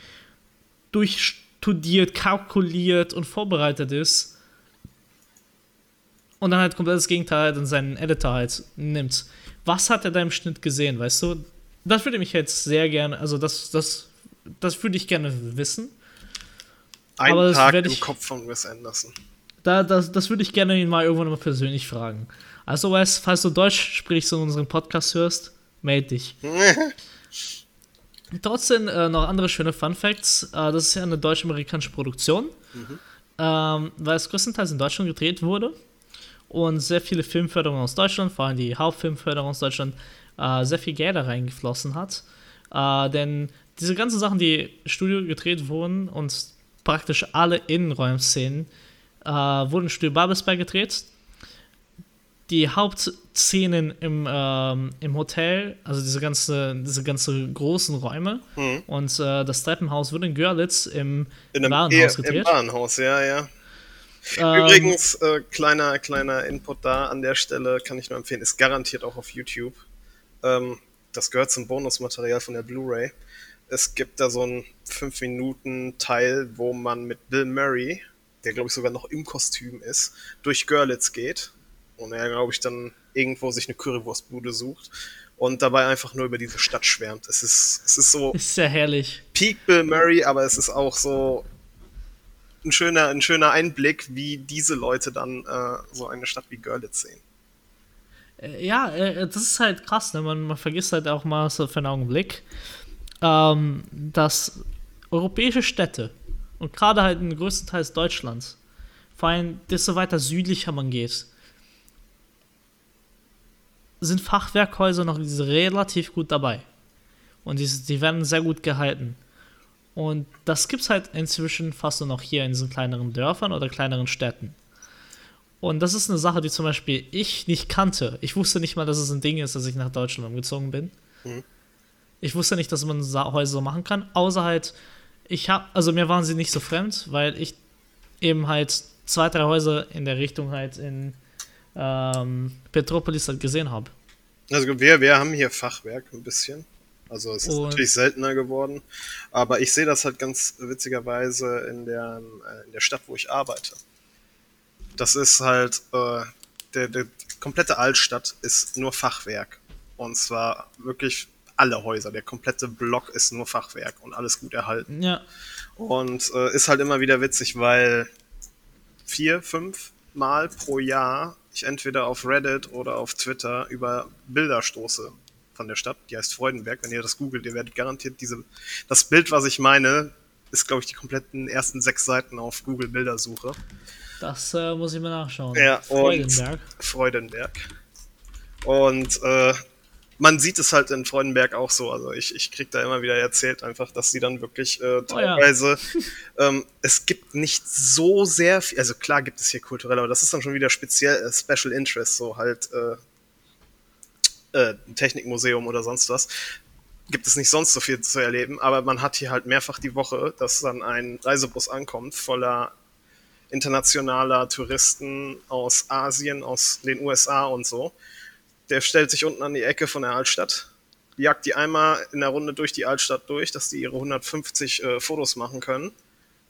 A: durchstudiert, kalkuliert und vorbereitet ist, und dann halt komplett das Gegenteil in seinen Editor halt nimmt was hat er da im Schnitt gesehen, weißt du? Das würde mich jetzt sehr gerne, also das, das, das würde ich gerne wissen.
B: Ein Aber Tag im ich, Kopf von Wes Anderson.
A: Da, das, das würde ich gerne ihn mal irgendwann mal persönlich fragen. Also, weißt, falls du Deutsch sprichst und unseren Podcast hörst, melde dich. Trotzdem äh, noch andere schöne Fun Facts. Äh, das ist ja eine deutsch-amerikanische Produktion, mhm. ähm, weil es größtenteils in Deutschland gedreht wurde und sehr viele Filmförderungen aus Deutschland, vor allem die Hauptfilmförderung aus Deutschland, äh, sehr viel Geld da reingeflossen hat. Äh, denn diese ganzen Sachen, die im Studio gedreht wurden und praktisch alle Innenräumszenen äh, wurden im Studio Babelsberg gedreht. Die Hauptszenen im, ähm, im Hotel, also diese ganze, diese ganze großen Räume mhm. und äh, das Treppenhaus wurde in Görlitz im,
B: in Warenhaus gedreht. Im Warenhaus, ja, ja. Ähm, Übrigens, äh, kleiner, kleiner Input da an der Stelle, kann ich nur empfehlen, ist garantiert auch auf YouTube. Ähm, das gehört zum Bonusmaterial von der Blu-ray. Es gibt da so einen 5-Minuten-Teil, wo man mit Bill Murray, der glaube ich sogar noch im Kostüm ist, durch Görlitz geht. Und er, glaube ich, dann irgendwo sich eine Currywurstbude sucht und dabei einfach nur über diese Stadt schwärmt. Es ist, es ist so.
A: Ist sehr herrlich.
B: Peak Bill Murray, aber es ist auch so ein schöner, ein schöner Einblick, wie diese Leute dann äh, so eine Stadt wie Görlitz sehen.
A: Äh, ja, äh, das ist halt krass, ne? man, man vergisst halt auch mal so für einen Augenblick, ähm, dass europäische Städte und gerade halt in größtenteils Deutschlands, vor allem desto weiter südlicher man geht, sind Fachwerkhäuser noch relativ gut dabei. Und die, die werden sehr gut gehalten. Und das gibt es halt inzwischen fast nur noch hier in diesen kleineren Dörfern oder kleineren Städten. Und das ist eine Sache, die zum Beispiel ich nicht kannte. Ich wusste nicht mal, dass es ein Ding ist, dass ich nach Deutschland umgezogen bin. Mhm. Ich wusste nicht, dass man Häuser so machen kann, außer halt, ich habe, also mir waren sie nicht so fremd, weil ich eben halt zwei, drei Häuser in der Richtung halt in ähm, Petropolis halt gesehen habe.
B: Also wir, wir haben hier Fachwerk ein bisschen. Also es ist und natürlich seltener geworden. Aber ich sehe das halt ganz witzigerweise in der, äh, in der Stadt, wo ich arbeite. Das ist halt, äh, der, der komplette Altstadt ist nur Fachwerk. Und zwar wirklich alle Häuser. Der komplette Block ist nur Fachwerk und alles gut erhalten.
A: Ja.
B: Und äh, ist halt immer wieder witzig, weil vier, fünf Mal pro Jahr ich entweder auf Reddit oder auf Twitter über Bilder stoße von der Stadt, die heißt Freudenberg. Wenn ihr das googelt, ihr werdet garantiert diese, das Bild, was ich meine, ist, glaube ich, die kompletten ersten sechs Seiten auf Google Bildersuche.
A: Das äh, muss ich mir nachschauen.
B: Ja, Freudenberg. Freudenberg. Und äh, man sieht es halt in Freudenberg auch so. Also ich, ich krieg da immer wieder erzählt einfach, dass sie dann wirklich äh, teilweise, oh ja. ähm, es gibt nicht so sehr viel, also klar gibt es hier kulturell, aber das ist dann schon wieder speziell äh, Special Interest, so halt äh, äh, Technikmuseum oder sonst was, gibt es nicht sonst so viel zu erleben, aber man hat hier halt mehrfach die Woche, dass dann ein Reisebus ankommt voller internationaler Touristen aus Asien, aus den USA und so. Der stellt sich unten an die Ecke von der Altstadt, jagt die einmal in der Runde durch die Altstadt durch, dass die ihre 150 äh, Fotos machen können.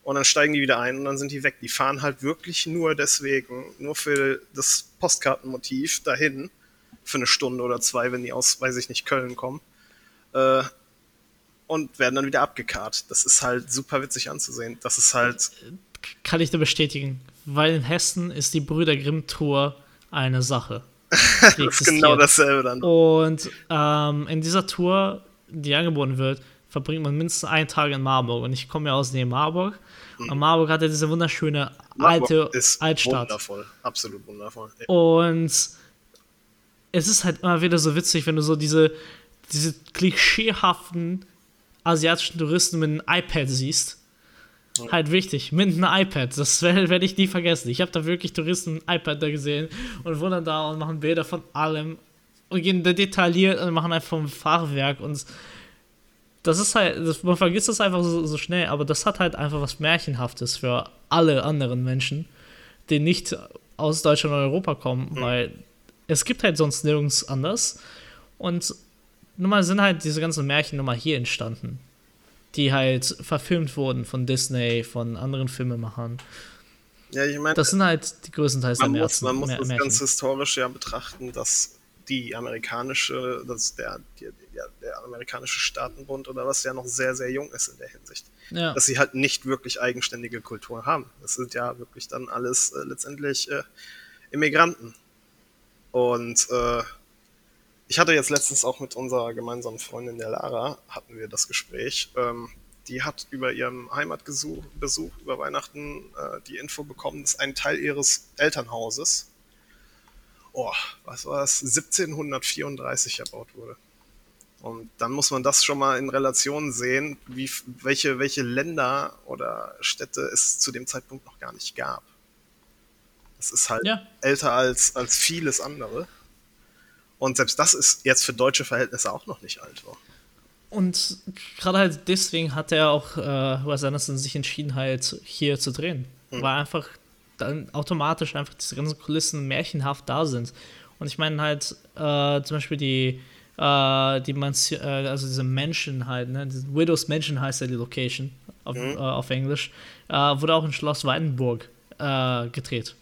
B: Und dann steigen die wieder ein und dann sind die weg. Die fahren halt wirklich nur deswegen, nur für das Postkartenmotiv dahin für eine Stunde oder zwei, wenn die aus, weiß ich nicht, Köln kommen. Äh, und werden dann wieder abgekarrt. Das ist halt super witzig anzusehen. Das ist halt.
A: Kann ich dir bestätigen. Weil in Hessen ist die Brüder Grimm Tour eine Sache. das
B: ist genau dasselbe dann.
A: Und ähm, in dieser Tour, die angeboten wird, verbringt man mindestens einen Tag in Marburg. Und ich komme ja aus dem Marburg. Mhm. Und Marburg hat ja diese wunderschöne alte ist Altstadt.
B: Wundervoll, absolut wundervoll.
A: Ja. Und es ist halt immer wieder so witzig, wenn du so diese, diese klischeehaften asiatischen Touristen mit einem iPad siehst. Ja. Halt wichtig, mit einem iPad. Das werde werd ich nie vergessen. Ich habe da wirklich Touristen mit einem iPad da gesehen und wundern da und machen Bilder von allem und gehen da detailliert und machen einfach vom Fahrwerk und das ist halt, das, man vergisst das einfach so, so, schnell, aber das hat halt einfach was Märchenhaftes für alle anderen Menschen, die nicht aus Deutschland oder Europa kommen, mhm. weil es gibt halt sonst nirgends anders. Und nun mal sind halt diese ganzen Märchen nun mal hier entstanden. Die halt verfilmt wurden von Disney, von anderen Filmemachern.
B: Ja, ich meine.
A: Das sind halt die größtenteils
B: man der muss, Man muss das ganz historisch ja betrachten, dass die amerikanische, dass der, der, der, amerikanische Staatenbund oder was ja noch sehr, sehr jung ist in der Hinsicht. Ja. Dass sie halt nicht wirklich eigenständige Kultur haben. Das sind ja wirklich dann alles äh, letztendlich äh, Immigranten. Und äh, ich hatte jetzt letztens auch mit unserer gemeinsamen Freundin der Lara, hatten wir das Gespräch. Ähm, die hat über ihren Heimatbesuch über Weihnachten äh, die Info bekommen, dass ein Teil ihres Elternhauses, oh, was war das, 1734 erbaut wurde. Und dann muss man das schon mal in Relation sehen, wie, welche, welche Länder oder Städte es zu dem Zeitpunkt noch gar nicht gab. Das ist halt ja. älter als, als vieles andere. Und selbst das ist jetzt für deutsche Verhältnisse auch noch nicht alt. War.
A: Und gerade halt deswegen hat er auch äh, Wes Anderson sich entschieden, halt hier zu drehen. Mhm. Weil einfach dann automatisch einfach diese ganzen Kulissen märchenhaft da sind. Und ich meine halt äh, zum Beispiel die, äh, die Mansion, äh, also diese Menschen halt, ne? Widows Mansion heißt ja die Location auf, mhm. Äh, auf Englisch, äh, wurde auch in Schloss Weidenburg äh, gedreht.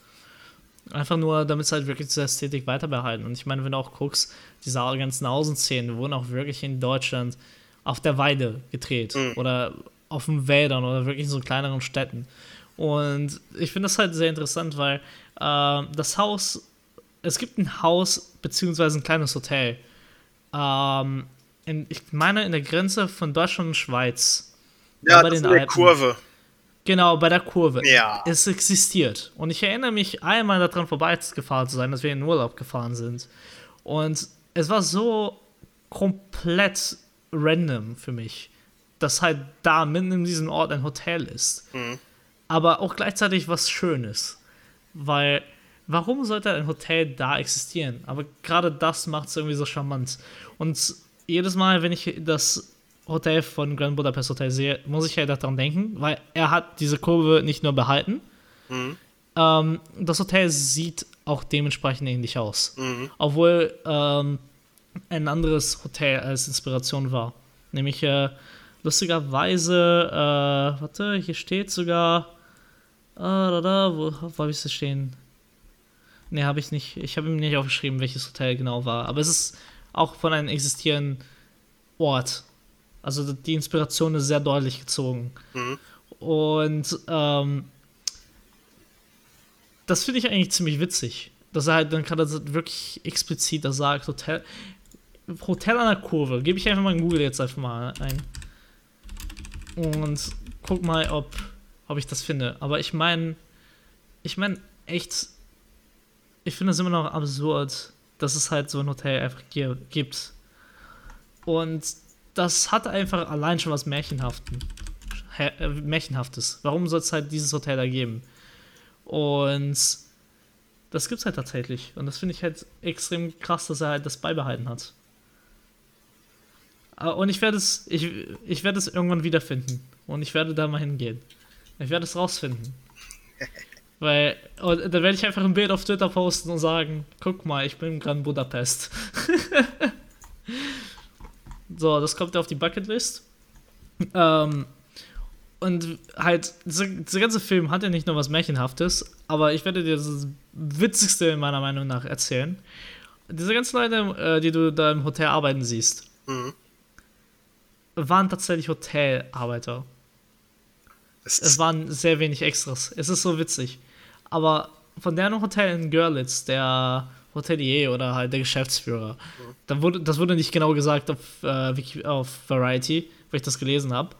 A: Einfach nur, damit es halt wirklich diese Ästhetik weiter behalten. Und ich meine, wenn du auch guckst, diese ganzen Außenszenen wurden auch wirklich in Deutschland auf der Weide gedreht mhm. oder auf den Wäldern oder wirklich in so kleineren Städten. Und ich finde das halt sehr interessant, weil äh, das Haus, es gibt ein Haus beziehungsweise ein kleines Hotel. Ähm, in, ich meine in der Grenze von Deutschland und Schweiz.
B: Ja, bei den Alpen. Kurve.
A: Genau, bei der Kurve.
B: Ja.
A: Es existiert. Und ich erinnere mich einmal daran vorbeigefahren zu sein, dass wir in Urlaub gefahren sind. Und es war so komplett random für mich, dass halt da mitten in diesem Ort ein Hotel ist. Mhm. Aber auch gleichzeitig was Schönes. Weil, warum sollte ein Hotel da existieren? Aber gerade das macht es irgendwie so charmant. Und jedes Mal, wenn ich das Hotel von Grand Budapest Hotel sehe, muss ich ja halt daran denken, weil er hat diese Kurve nicht nur behalten. Mhm. Ähm, das Hotel sieht auch dementsprechend ähnlich aus. Mhm. Obwohl ähm, ein anderes Hotel als Inspiration war. Nämlich äh, lustigerweise, äh, warte, hier steht sogar, äh, da, da, wo, wo habe ich es stehen? Ne, habe ich nicht. Ich habe ihm nicht aufgeschrieben, welches Hotel genau war. Aber es ist auch von einem existierenden Ort also die Inspiration ist sehr deutlich gezogen. Mhm. Und ähm, das finde ich eigentlich ziemlich witzig. Dass er halt dann gerade wirklich explizit da sagt, Hotel, Hotel an der Kurve. Gebe ich einfach mal in Google jetzt einfach mal ein. Und guck mal, ob, ob ich das finde. Aber ich meine, ich meine echt, ich finde es immer noch absurd, dass es halt so ein Hotel einfach hier gibt. Und das hat einfach allein schon was Märchenhaften, äh, Märchenhaftes. Warum soll es halt dieses Hotel da geben? Und das gibt es halt tatsächlich. Und das finde ich halt extrem krass, dass er halt das beibehalten hat. Ah, und ich werde es, ich, ich werde es irgendwann wiederfinden. Und ich werde da mal hingehen. Ich werde es rausfinden. Weil, und dann werde ich einfach ein Bild auf Twitter posten und sagen, guck mal, ich bin in Grand Budapest. So, das kommt auf die Bucketlist. Ähm, und halt, dieser, ganze Film hat ja nicht nur was Märchenhaftes, aber ich werde dir das Witzigste meiner Meinung nach erzählen. Diese ganzen Leute, äh, die du da im Hotel arbeiten siehst, mhm. waren tatsächlich Hotelarbeiter. Es waren sehr wenig Extras. Es ist so witzig. Aber von deren Hotel in Görlitz, der Hotelier oder halt der Geschäftsführer. Mhm. Da wurde, das wurde nicht genau gesagt auf, äh, auf Variety, weil ich das gelesen habe.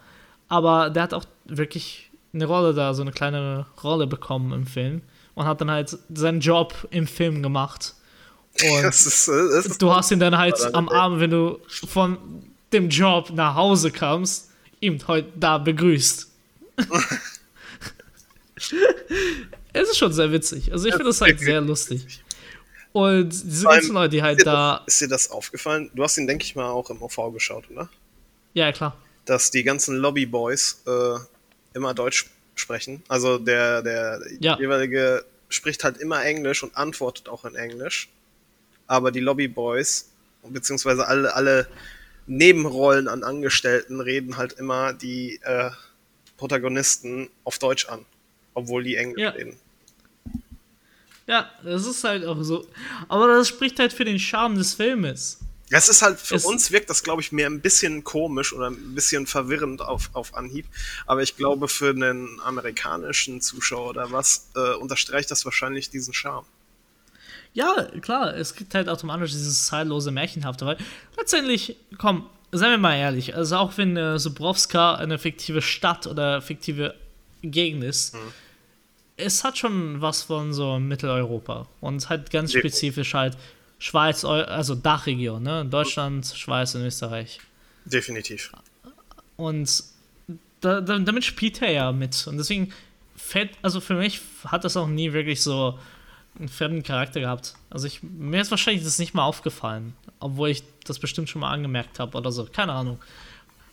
A: Aber der hat auch wirklich eine Rolle da, so eine kleine Rolle bekommen im Film und hat dann halt seinen Job im Film gemacht. Und das ist, das ist du hast ihn dann halt am Abend, wenn du von dem Job nach Hause kamst, ihm heute da begrüßt. es ist schon sehr witzig. Also ich finde das halt sehr lustig. Und diese ganzen Leute, die halt
B: ist
A: da.
B: Das, ist dir das aufgefallen? Du hast ihn, denke ich mal, auch im OV geschaut, oder?
A: Ja, klar.
B: Dass die ganzen Lobbyboys äh, immer Deutsch sprechen. Also der, der ja. jeweilige spricht halt immer Englisch und antwortet auch in Englisch. Aber die Lobbyboys, beziehungsweise alle, alle Nebenrollen an Angestellten reden halt immer die äh, Protagonisten auf Deutsch an. Obwohl die Englisch ja. reden.
A: Ja, das ist halt auch so. Aber das spricht halt für den Charme des Filmes.
B: Es ist halt, für es uns wirkt das, glaube ich, mehr ein bisschen komisch oder ein bisschen verwirrend auf, auf Anhieb. Aber ich glaube, für einen amerikanischen Zuschauer oder was, äh, unterstreicht das wahrscheinlich diesen Charme.
A: Ja, klar, es gibt halt automatisch dieses zeitlose Märchenhafte, weil letztendlich, komm, seien wir mal ehrlich, also auch wenn äh, Subrowska eine fiktive Stadt oder fiktive Gegend ist, mhm es hat schon was von so Mitteleuropa und halt ganz spezifisch halt Schweiz, also Dachregion, ne? Deutschland, Schweiz und Österreich.
B: Definitiv.
A: Und da, da, damit spielt er ja mit. Und deswegen fällt, also für mich hat das auch nie wirklich so einen fremden Charakter gehabt. Also ich, mir ist wahrscheinlich das nicht mal aufgefallen, obwohl ich das bestimmt schon mal angemerkt habe oder so, keine Ahnung.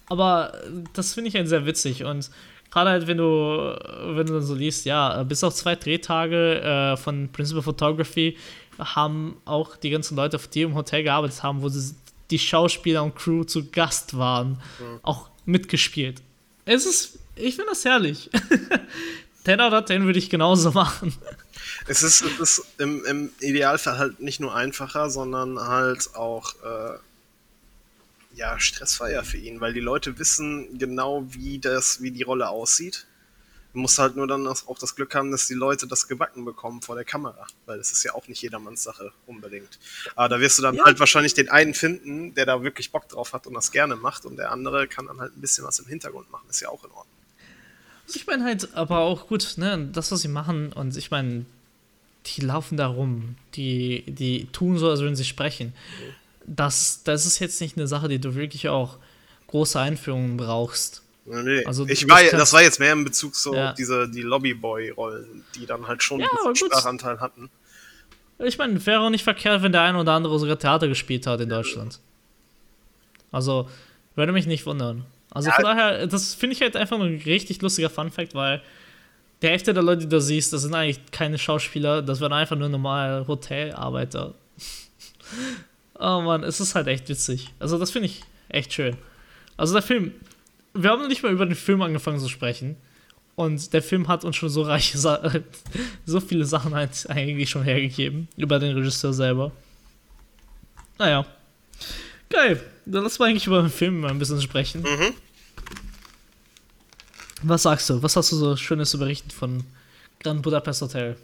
A: Aber das finde ich halt sehr witzig und gerade halt, wenn du, wenn du dann so liest, ja, bis auf zwei Drehtage äh, von Principal Photography haben auch die ganzen Leute, die im Hotel gearbeitet haben, wo sie, die Schauspieler und Crew zu Gast waren, mhm. auch mitgespielt. Es ist, ich finde das herrlich. 10 out of 10 würde ich genauso machen.
B: Es ist, es ist im, im, Idealfall halt nicht nur einfacher, sondern halt auch äh, ja, stressfreier für ihn, weil die Leute wissen genau, wie das, wie die Rolle aussieht. Du musst halt nur dann auch das Glück haben, dass die Leute das gebacken bekommen vor der Kamera, weil das ist ja auch nicht jedermanns Sache unbedingt. Aber da wirst du dann ja. halt wahrscheinlich den einen finden, der da wirklich Bock drauf hat und das gerne macht und der andere kann dann halt ein bisschen was im Hintergrund machen. Ist ja auch in Ordnung.
A: Ich meine halt, aber auch gut, ne, das, was sie machen und ich meine, die laufen da rum, die, die tun so, als würden sie sprechen. Das, das ist jetzt nicht eine Sache, die du wirklich auch große Einführungen brauchst.
B: Nee, also, ich war, das war jetzt mehr in Bezug so ja. diese die Lobbyboy-Rollen, die dann halt schon ja, einen Sprachanteil hatten.
A: Ich meine, wäre auch nicht verkehrt, wenn der eine oder andere sogar Theater gespielt hat in Deutschland. Also, würde mich nicht wundern. Also ja. von daher, das finde ich halt einfach ein richtig lustiger Fun-Fact, weil der Hälfte der Leute, die du siehst, das sind eigentlich keine Schauspieler, das werden einfach nur normale Hotelarbeiter. Oh Mann, es ist halt echt witzig. Also das finde ich echt schön. Also der Film, wir haben noch nicht mal über den Film angefangen zu sprechen. Und der Film hat uns schon so reiche, Sa so viele Sachen halt eigentlich schon hergegeben über den Regisseur selber. Naja. Geil. Dann lass mal eigentlich über den Film mal ein bisschen sprechen. Mhm. Was sagst du? Was hast du so Schönes zu berichten von Grand Budapest Hotel?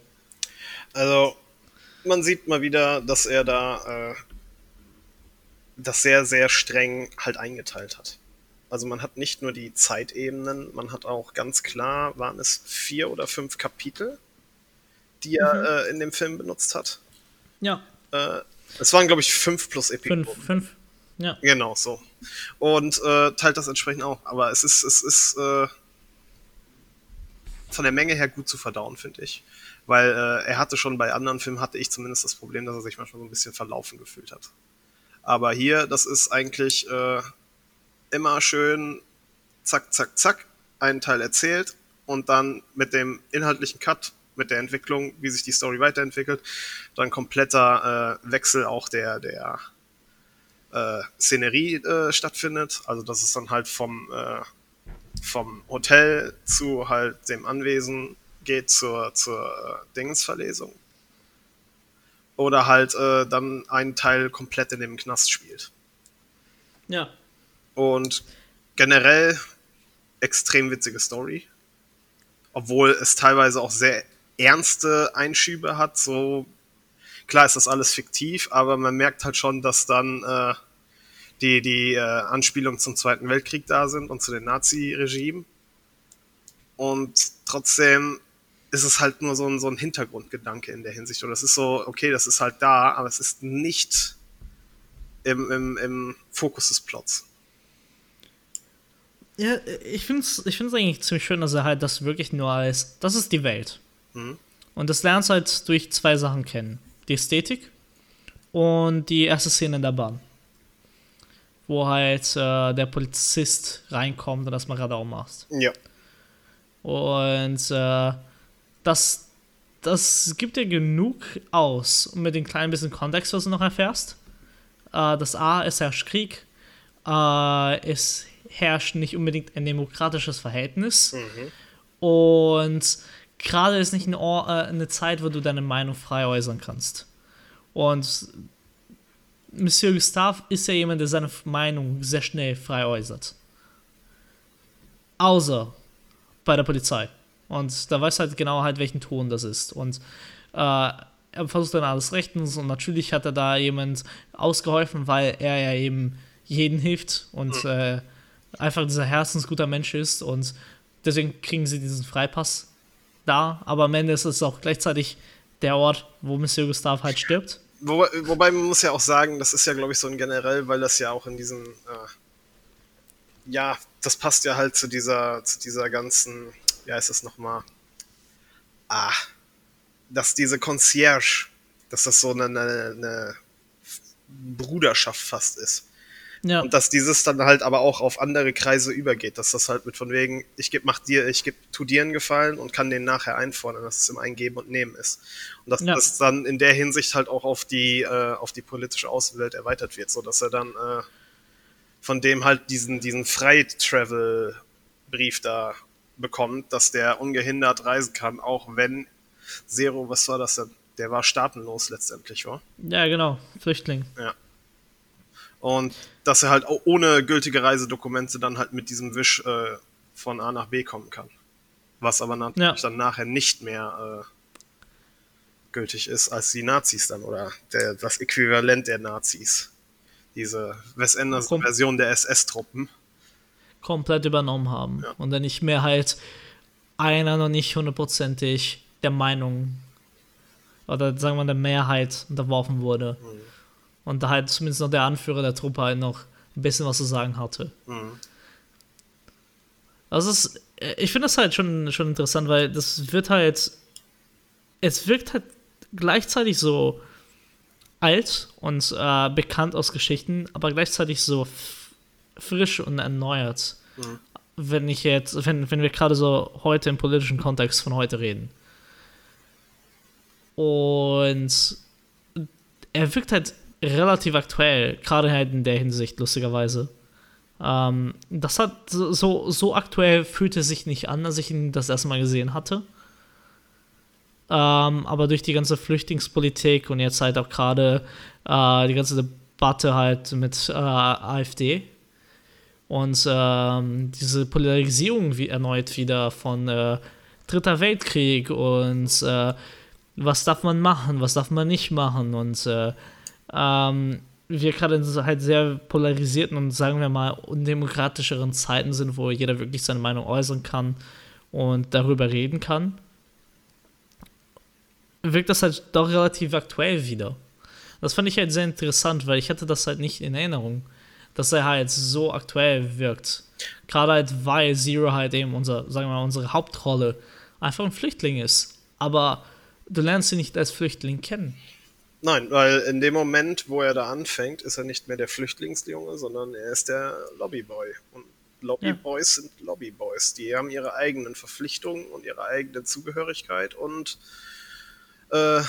B: Also, man sieht mal wieder, dass er da äh, das sehr, sehr streng halt eingeteilt hat. Also man hat nicht nur die Zeitebenen, man hat auch ganz klar, waren es vier oder fünf Kapitel, die er mhm. äh, in dem Film benutzt hat.
A: Ja.
B: Äh, es waren, glaube ich, fünf plus Epilogen.
A: Fünf, fünf. Ja.
B: Genau, so. Und äh, teilt das entsprechend auch. Aber es ist, es ist äh, von der Menge her gut zu verdauen, finde ich. Weil äh, er hatte schon bei anderen Filmen, hatte ich zumindest das Problem, dass er sich manchmal so ein bisschen verlaufen gefühlt hat. Aber hier, das ist eigentlich äh, immer schön zack, zack, zack, einen Teil erzählt und dann mit dem inhaltlichen Cut, mit der Entwicklung, wie sich die Story weiterentwickelt, dann kompletter äh, Wechsel auch der, der äh, Szenerie äh, stattfindet. Also dass es dann halt vom, äh, vom Hotel zu halt dem Anwesen geht zur, zur äh, Dingensverlesung. Oder halt äh, dann einen Teil komplett in dem Knast spielt.
A: Ja.
B: Und generell extrem witzige Story. Obwohl es teilweise auch sehr ernste Einschübe hat. So, klar ist das alles fiktiv, aber man merkt halt schon, dass dann äh, die, die äh, Anspielungen zum Zweiten Weltkrieg da sind und zu den Nazi-Regimen. Und trotzdem ist es halt nur so ein, so ein Hintergrundgedanke in der Hinsicht. Und es ist so, okay, das ist halt da, aber es ist nicht im, im, im Fokus des Plots.
A: Ja, ich finde es ich find's eigentlich ziemlich schön, dass er halt das wirklich nur als, das ist die Welt. Mhm. Und das lernst du halt durch zwei Sachen kennen. Die Ästhetik und die erste Szene in der Bahn. Wo halt äh, der Polizist reinkommt und das mal Radau machst.
B: Ja.
A: Und äh, das, das gibt dir genug aus, mit dem kleinen bisschen Kontext, was du noch erfährst. Äh, das A, es herrscht Krieg. Äh, es herrscht nicht unbedingt ein demokratisches Verhältnis. Mhm. Und gerade ist nicht eine, äh, eine Zeit, wo du deine Meinung frei äußern kannst. Und Monsieur Gustave ist ja jemand, der seine Meinung sehr schnell frei äußert. Außer bei der Polizei. Und da weiß halt genau halt, welchen Ton das ist. Und äh, er versucht dann alles rechtens und natürlich hat er da jemand ausgeholfen, weil er ja eben jeden hilft und mhm. äh, einfach dieser herzensguter Mensch ist und deswegen kriegen sie diesen Freipass da. Aber am Ende ist es auch gleichzeitig der Ort, wo Monsieur Gustave halt stirbt.
B: Wo, wobei man muss ja auch sagen, das ist ja, glaube ich, so ein generell, weil das ja auch in diesem, äh, ja, das passt ja halt zu dieser, zu dieser ganzen, wie heißt das nochmal? Ah, dass diese Concierge, dass das so eine, eine, Bruderschaft fast ist. Ja. Und dass dieses dann halt aber auch auf andere Kreise übergeht, dass das halt mit von wegen, ich geb, mach dir, ich geb, tu dir einen Gefallen und kann den nachher einfordern, dass es im Eingeben und Nehmen ist. Und dass ja. das dann in der Hinsicht halt auch auf die, äh, auf die politische Außenwelt erweitert wird, so dass er dann äh, von dem halt diesen, diesen Frei-Travel-Brief da bekommt, dass der ungehindert reisen kann, auch wenn Zero, was war das denn? Der war staatenlos letztendlich, war?
A: Ja, genau, Flüchtling.
B: Ja. Und dass er halt auch ohne gültige Reisedokumente dann halt mit diesem Wisch äh, von A nach B kommen kann. Was aber natürlich ja. dann nachher nicht mehr äh, gültig ist als die Nazis dann oder der, das Äquivalent der Nazis. Diese Wes Anderson Version der SS-Truppen.
A: Komplett übernommen haben. Ja. Und dann nicht mehr halt einer noch nicht hundertprozentig der Meinung oder sagen wir der Mehrheit unterworfen wurde. Mhm und da halt zumindest noch der Anführer der Truppe halt noch ein bisschen was zu sagen hatte. Mhm. Also ist, ich finde das halt schon, schon interessant, weil das wird halt, es wirkt halt gleichzeitig so alt und äh, bekannt aus Geschichten, aber gleichzeitig so frisch und erneuert. Mhm. Wenn ich jetzt, wenn, wenn wir gerade so heute im politischen Kontext von heute reden. Und er wirkt halt relativ aktuell, gerade halt in der Hinsicht, lustigerweise. Ähm, das hat so, so aktuell fühlte sich nicht an, als ich ihn das erste Mal gesehen hatte. Ähm, aber durch die ganze Flüchtlingspolitik und jetzt halt auch gerade äh, die ganze Debatte halt mit äh, AfD und ähm, diese Polarisierung wie erneut wieder von äh, Dritter Weltkrieg und äh, was darf man machen, was darf man nicht machen und äh, ähm, wir gerade in halt sehr polarisierten und sagen wir mal undemokratischeren Zeiten sind, wo jeder wirklich seine Meinung äußern kann und darüber reden kann, wirkt das halt doch relativ aktuell wieder. Das fand ich halt sehr interessant, weil ich hatte das halt nicht in Erinnerung, dass er halt so aktuell wirkt. Gerade halt, weil Zero halt eben unser, sagen wir mal, unsere Hauptrolle einfach ein Flüchtling ist. Aber du lernst ihn nicht als Flüchtling kennen.
B: Nein, weil in dem Moment, wo er da anfängt, ist er nicht mehr der Flüchtlingsjunge, sondern er ist der Lobbyboy. Und Lobbyboys ja. sind Lobbyboys. Die haben ihre eigenen Verpflichtungen und ihre eigene Zugehörigkeit und äh,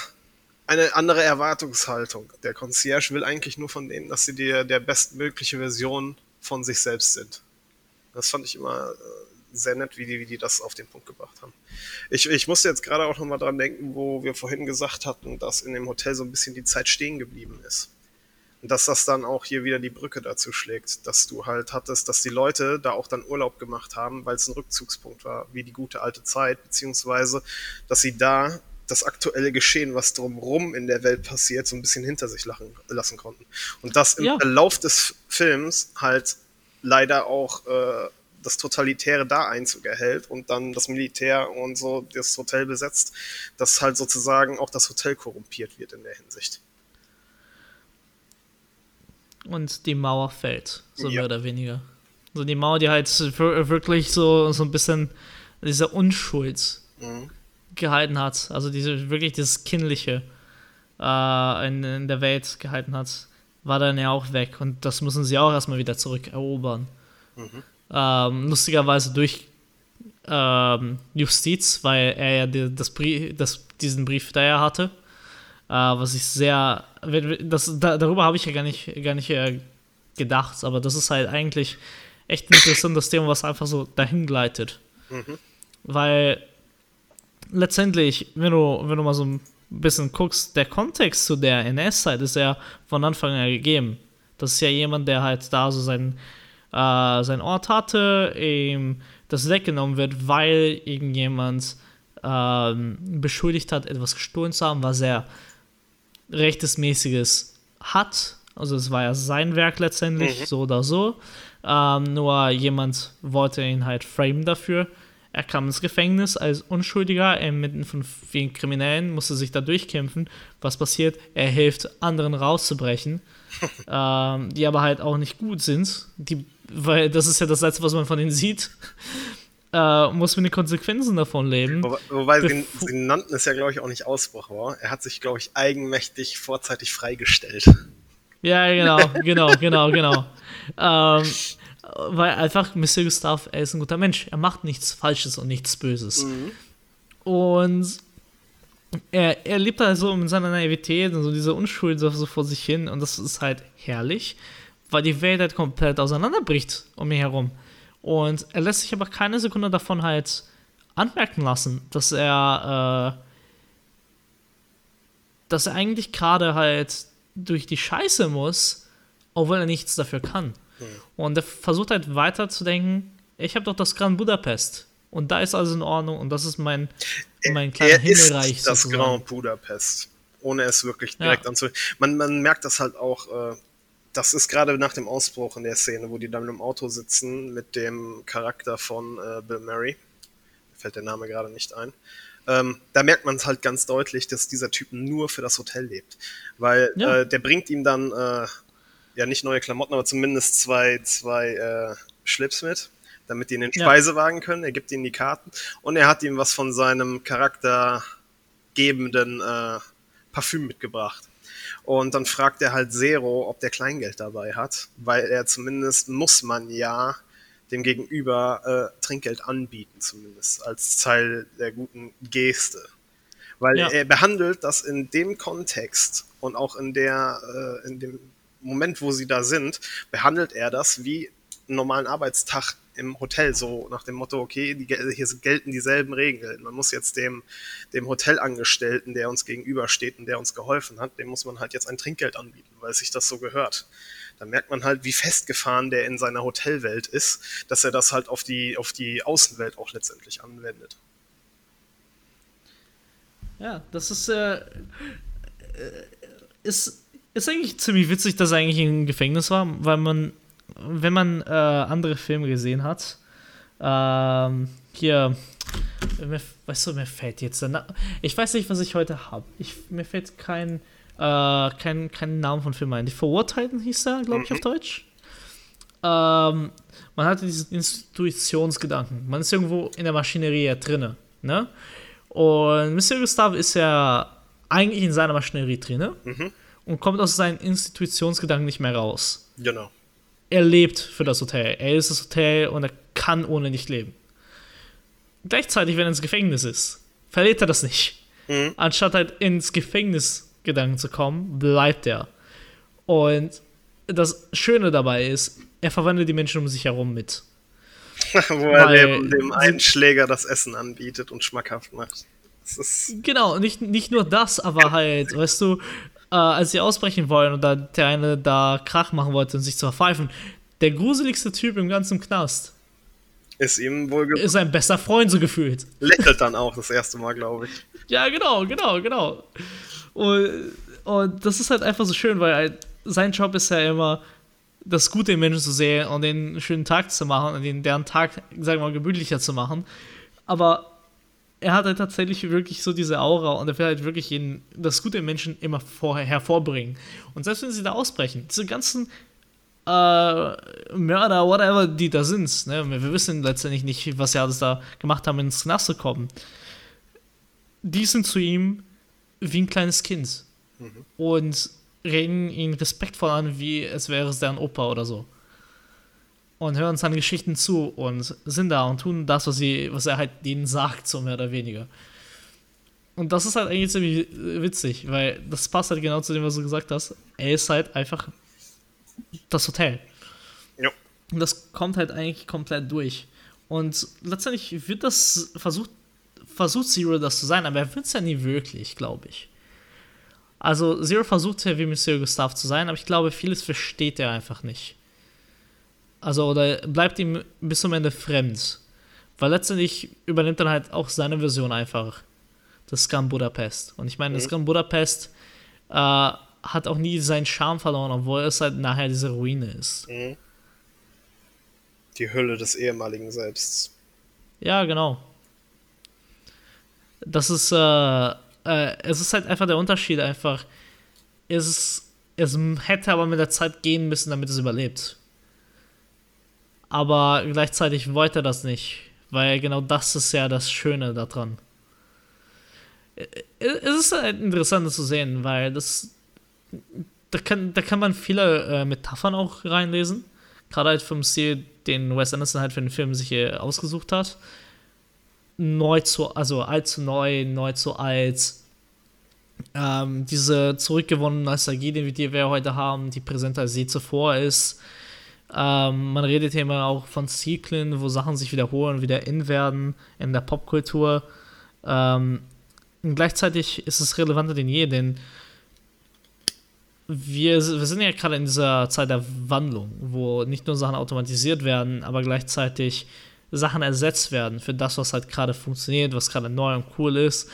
B: eine andere Erwartungshaltung. Der Concierge will eigentlich nur von denen, dass sie die, der bestmögliche Version von sich selbst sind. Das fand ich immer äh, sehr nett, wie die, wie die das auf den Punkt gebracht haben. Ich, ich musste jetzt gerade auch nochmal dran denken, wo wir vorhin gesagt hatten, dass in dem Hotel so ein bisschen die Zeit stehen geblieben ist. Und dass das dann auch hier wieder die Brücke dazu schlägt, dass du halt hattest, dass die Leute da auch dann Urlaub gemacht haben, weil es ein Rückzugspunkt war, wie die gute alte Zeit, beziehungsweise, dass sie da das aktuelle Geschehen, was drumherum in der Welt passiert, so ein bisschen hinter sich lachen, lassen konnten. Und das im ja. Verlauf des Films halt leider auch äh, das Totalitäre da Einzug erhält und dann das Militär und so das Hotel besetzt, dass halt sozusagen auch das Hotel korrumpiert wird in der Hinsicht.
A: Und die Mauer fällt, so ja. mehr oder weniger. So die Mauer, die halt wirklich so, so ein bisschen diese Unschuld mhm. Gehalten hat. Also diese wirklich dieses Kindliche äh, in, in der Welt gehalten hat, war dann ja auch weg. Und das müssen sie auch erstmal wieder zurückerobern. Mhm. Ähm, lustigerweise durch ähm, Justiz, weil er ja die, das Brief, das, diesen Brief da ja hatte. Äh, was ich sehr. Das, da, darüber habe ich ja gar nicht, gar nicht äh, gedacht, aber das ist halt eigentlich echt ein interessantes Thema, was einfach so dahin gleitet. Mhm. Weil letztendlich, wenn du, wenn du mal so ein bisschen guckst, der Kontext zu der NS-Zeit ist ja von Anfang an gegeben. Das ist ja jemand, der halt da so seinen äh, seinen Ort hatte, ihm das weggenommen wird, weil irgendjemand ähm, beschuldigt hat, etwas gestohlen zu haben, was er rechtesmäßiges hat. Also es war ja sein Werk letztendlich, mhm. so oder so. Ähm, nur jemand wollte ihn halt framen dafür. Er kam ins Gefängnis als Unschuldiger, inmitten von vielen Kriminellen, musste sich da durchkämpfen. Was passiert? Er hilft anderen rauszubrechen, ähm, die aber halt auch nicht gut sind. Die, weil das ist ja das Letzte, was man von ihnen sieht. Äh, muss mit den Konsequenzen davon leben.
B: Wobei, wobei sie, sie, nannten es ja, glaube ich, auch nicht Ausbruch, war. Er hat sich, glaube ich, eigenmächtig vorzeitig freigestellt.
A: Ja, genau, genau, genau, genau. ähm, weil einfach Mr. Gustav, er ist ein guter Mensch. Er macht nichts Falsches und nichts Böses. Mhm. Und er, er lebt halt so in seiner Naivität und so diese Unschuld so, so vor sich hin. Und das ist halt herrlich, weil die Welt halt komplett auseinanderbricht um ihn herum. Und er lässt sich aber keine Sekunde davon halt anmerken lassen, dass er, äh, dass er eigentlich gerade halt durch die Scheiße muss, obwohl er nichts dafür kann. Mhm. Und er versucht halt weiter zu denken, ich habe doch das Grand Budapest. Und da ist alles in Ordnung und das ist mein, mein kleiner er Himmelreich.
B: Ist das sozusagen. Grand Budapest. Ohne es wirklich direkt ja. anzu. Man, man merkt das halt auch, äh, das ist gerade nach dem Ausbruch in der Szene, wo die dann im Auto sitzen mit dem Charakter von äh, Bill Murray. Mir fällt der Name gerade nicht ein. Ähm, da merkt man es halt ganz deutlich, dass dieser Typ nur für das Hotel lebt. Weil ja. äh, der bringt ihm dann äh, ja nicht neue Klamotten, aber zumindest zwei, zwei äh, Schlips mit, damit die in den ja. Speisewagen können. Er gibt ihnen die Karten und er hat ihm was von seinem charaktergebenden äh, Parfüm mitgebracht. Und dann fragt er halt Zero, ob der Kleingeld dabei hat, weil er zumindest muss man ja dem Gegenüber äh, Trinkgeld anbieten, zumindest als Teil der guten Geste. Weil ja. er behandelt das in dem Kontext und auch in der, äh, in dem Moment, wo sie da sind, behandelt er das wie einen normalen Arbeitstag im Hotel, so nach dem Motto, okay, die, hier gelten dieselben Regeln. Man muss jetzt dem, dem Hotelangestellten, der uns gegenübersteht und der uns geholfen hat, dem muss man halt jetzt ein Trinkgeld anbieten, weil sich das so gehört. Da merkt man halt, wie festgefahren der in seiner Hotelwelt ist, dass er das halt auf die, auf die Außenwelt auch letztendlich anwendet.
A: Ja, das ist, äh, äh ist ist eigentlich ziemlich witzig, dass er eigentlich im Gefängnis war, weil man, wenn man äh, andere Filme gesehen hat, ähm, hier, mir, weißt du, mir fällt jetzt der Name, ich weiß nicht, was ich heute habe. Mir fällt kein, äh, kein, kein Name von Film ein. Die Verurteilten hieß er, glaube ich, auf mhm. Deutsch. Ähm, man hatte diesen Institutionsgedanken. Man ist irgendwo in der Maschinerie drinne, ne? Und Mr. Gustav ist ja eigentlich in seiner Maschinerie drinne. Mhm und kommt aus seinen Institutionsgedanken nicht mehr raus.
B: Genau.
A: Er lebt für das Hotel. Er ist das Hotel und er kann ohne nicht leben. Gleichzeitig, wenn er ins Gefängnis ist, verliert er das nicht. Mhm. Anstatt halt ins Gefängnisgedanken zu kommen, bleibt er. Und das Schöne dabei ist, er verwandelt die Menschen um sich herum mit.
B: Wo er dem, dem einen Schläger das Essen anbietet und schmackhaft macht.
A: Genau, nicht, nicht nur das, aber halt, weißt du, äh, als sie ausbrechen wollen und da der eine da Krach machen wollte und sich zu verpfeifen, der gruseligste Typ im ganzen Knast.
B: Ist ihm wohl
A: Ist ein bester Freund so gefühlt.
B: Lächelt dann auch das erste Mal, glaube ich.
A: Ja, genau, genau, genau. Und, und das ist halt einfach so schön, weil halt sein Job ist ja immer, das Gute im Menschen zu sehen und den schönen Tag zu machen und den, deren Tag, sagen wir mal, gemütlicher zu machen. Aber er hat halt tatsächlich wirklich so diese Aura und er will halt wirklich jeden, das Gute im Menschen immer vorher hervorbringen. Und selbst wenn sie da ausbrechen, diese ganzen äh, Mörder, whatever, die da sind, ne? wir wissen letztendlich nicht, was sie alles da gemacht haben, ins Knast zu kommen, die sind zu ihm wie ein kleines Kind mhm. und reden ihn respektvoll an, wie es wäre es deren Opa oder so und hören seine Geschichten zu und sind da und tun das, was, sie, was er halt denen sagt, so mehr oder weniger. Und das ist halt eigentlich ziemlich witzig, weil das passt halt genau zu dem, was du gesagt hast. Er ist halt einfach das Hotel. Ja. Und das kommt halt eigentlich komplett durch. Und letztendlich wird das versucht, versucht Zero das zu sein, aber er wird es ja nie wirklich, glaube ich. Also Zero versucht ja wie Monsieur Gustav zu sein, aber ich glaube, vieles versteht er einfach nicht. Also, oder bleibt ihm bis zum Ende fremd. Weil letztendlich übernimmt dann halt auch seine Version einfach das Scum Budapest. Und ich meine, mhm. das Scum Budapest äh, hat auch nie seinen Charme verloren, obwohl es halt nachher diese Ruine ist. Mhm.
B: Die Hülle des ehemaligen Selbst.
A: Ja, genau. Das ist, äh, äh, es ist halt einfach der Unterschied, einfach, es, ist, es hätte aber mit der Zeit gehen müssen, damit es überlebt. Aber gleichzeitig wollte er das nicht, weil genau das ist ja das Schöne daran. Es ist halt interessant zu sehen, weil das, da kann, da kann man viele äh, Metaphern auch reinlesen. Gerade halt vom Stil, den Wes Anderson halt für den Film sich hier ausgesucht hat. Neu zu, also alt zu neu, neu zu alt. Ähm, diese zurückgewonnene Nostalgie, die wir heute haben, die präsenter als je zuvor ist. Ähm, man redet hier immer auch von Zyklen, wo Sachen sich wiederholen, wieder in werden in der Popkultur. Ähm, gleichzeitig ist es relevanter denn je, denn wir, wir sind ja gerade in dieser Zeit der Wandlung, wo nicht nur Sachen automatisiert werden, aber gleichzeitig Sachen ersetzt werden für das, was halt gerade funktioniert, was gerade neu und cool ist.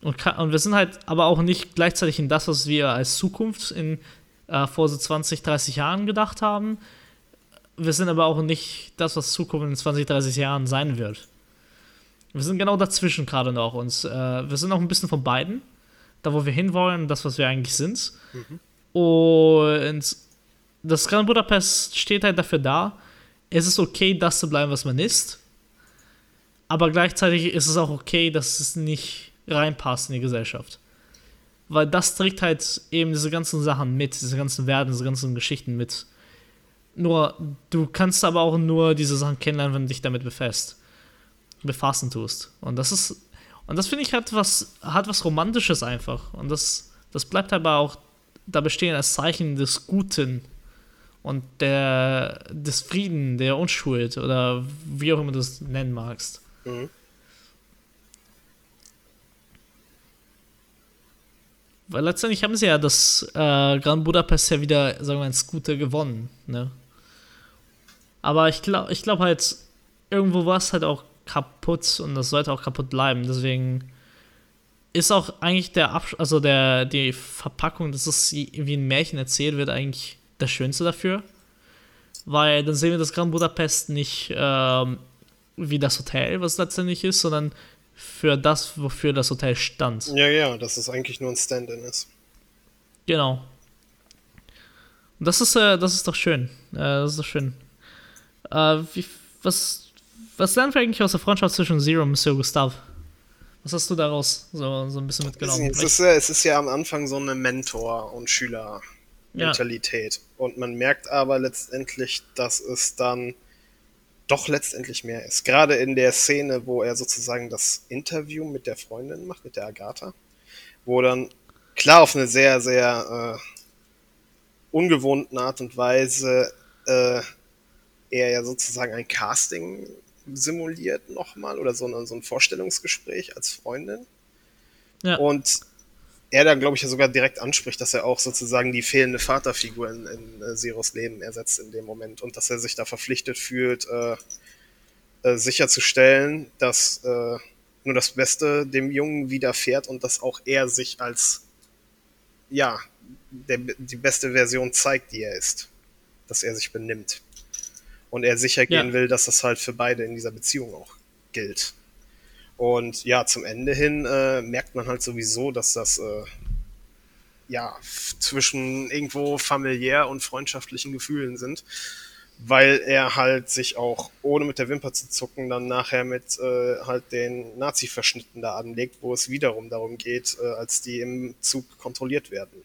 A: Und, und, wir sind halt aber auch nicht gleichzeitig in das, was wir als Zukunft in äh, vor so 20, 30 Jahren gedacht haben. Wir sind aber auch nicht das, was Zukunft in 20, 30 Jahren sein wird. Wir sind genau dazwischen gerade noch. Und äh, wir sind auch ein bisschen von beiden. Da, wo wir hinwollen, das, was wir eigentlich sind. Mhm. Und das Grand Budapest steht halt dafür da, es ist okay, das zu bleiben, was man ist. Aber gleichzeitig ist es auch okay, dass es nicht reinpasst in die Gesellschaft. Weil das trägt halt eben diese ganzen Sachen mit, diese ganzen Werte, diese ganzen Geschichten mit. Nur, du kannst aber auch nur diese Sachen kennenlernen, wenn du dich damit befasst. Befassen tust. Und das ist. Und das finde ich hat was, hat was Romantisches einfach. Und das, das bleibt aber auch da bestehen als Zeichen des Guten und der, des Frieden, der Unschuld oder wie auch immer du es nennen magst. Mhm. Weil letztendlich haben sie ja das äh, Grand Budapest ja wieder, sagen wir mal, ins Gute gewonnen. Ne? Aber ich glaube ich glaub halt, irgendwo war es halt auch kaputt und das sollte auch kaputt bleiben. Deswegen ist auch eigentlich der Absch also der, die Verpackung, dass es wie ein Märchen erzählt wird, eigentlich das Schönste dafür. Weil dann sehen wir das Grand Budapest nicht ähm, wie das Hotel, was letztendlich ist, sondern für das, wofür das Hotel stand.
B: Ja, ja, dass es eigentlich nur ein Stand-in ist.
A: Genau. Und das ist, äh, das ist doch schön. Äh, das ist doch schön. Äh, wie, was, was lernen wir eigentlich aus der Freundschaft zwischen Zero und Monsieur Gustave? Was hast du daraus so, so ein bisschen mitgenommen?
B: Es ist, es ist ja am Anfang so eine Mentor- und Schüler-Mentalität. Ja. Und man merkt aber letztendlich, dass es dann doch letztendlich mehr ist. Gerade in der Szene, wo er sozusagen das Interview mit der Freundin macht, mit der Agatha, wo dann klar auf eine sehr, sehr äh, ungewohnten Art und Weise äh, er ja sozusagen ein Casting simuliert nochmal oder so, ein, so ein Vorstellungsgespräch als Freundin. Ja. Und er dann, glaube ich, ja sogar direkt anspricht, dass er auch sozusagen die fehlende Vaterfigur in, in äh, Zeros Leben ersetzt in dem Moment und dass er sich da verpflichtet fühlt, äh, äh, sicherzustellen, dass äh, nur das Beste dem Jungen widerfährt und dass auch er sich als ja, der, die beste Version zeigt, die er ist. Dass er sich benimmt und er sicher gehen ja. will, dass das halt für beide in dieser Beziehung auch gilt. Und ja, zum Ende hin äh, merkt man halt sowieso, dass das äh, ja zwischen irgendwo familiär und freundschaftlichen Gefühlen sind, weil er halt sich auch ohne mit der Wimper zu zucken dann nachher mit äh, halt den Nazi-Verschnitten da anlegt, wo es wiederum darum geht, äh, als die im Zug kontrolliert werden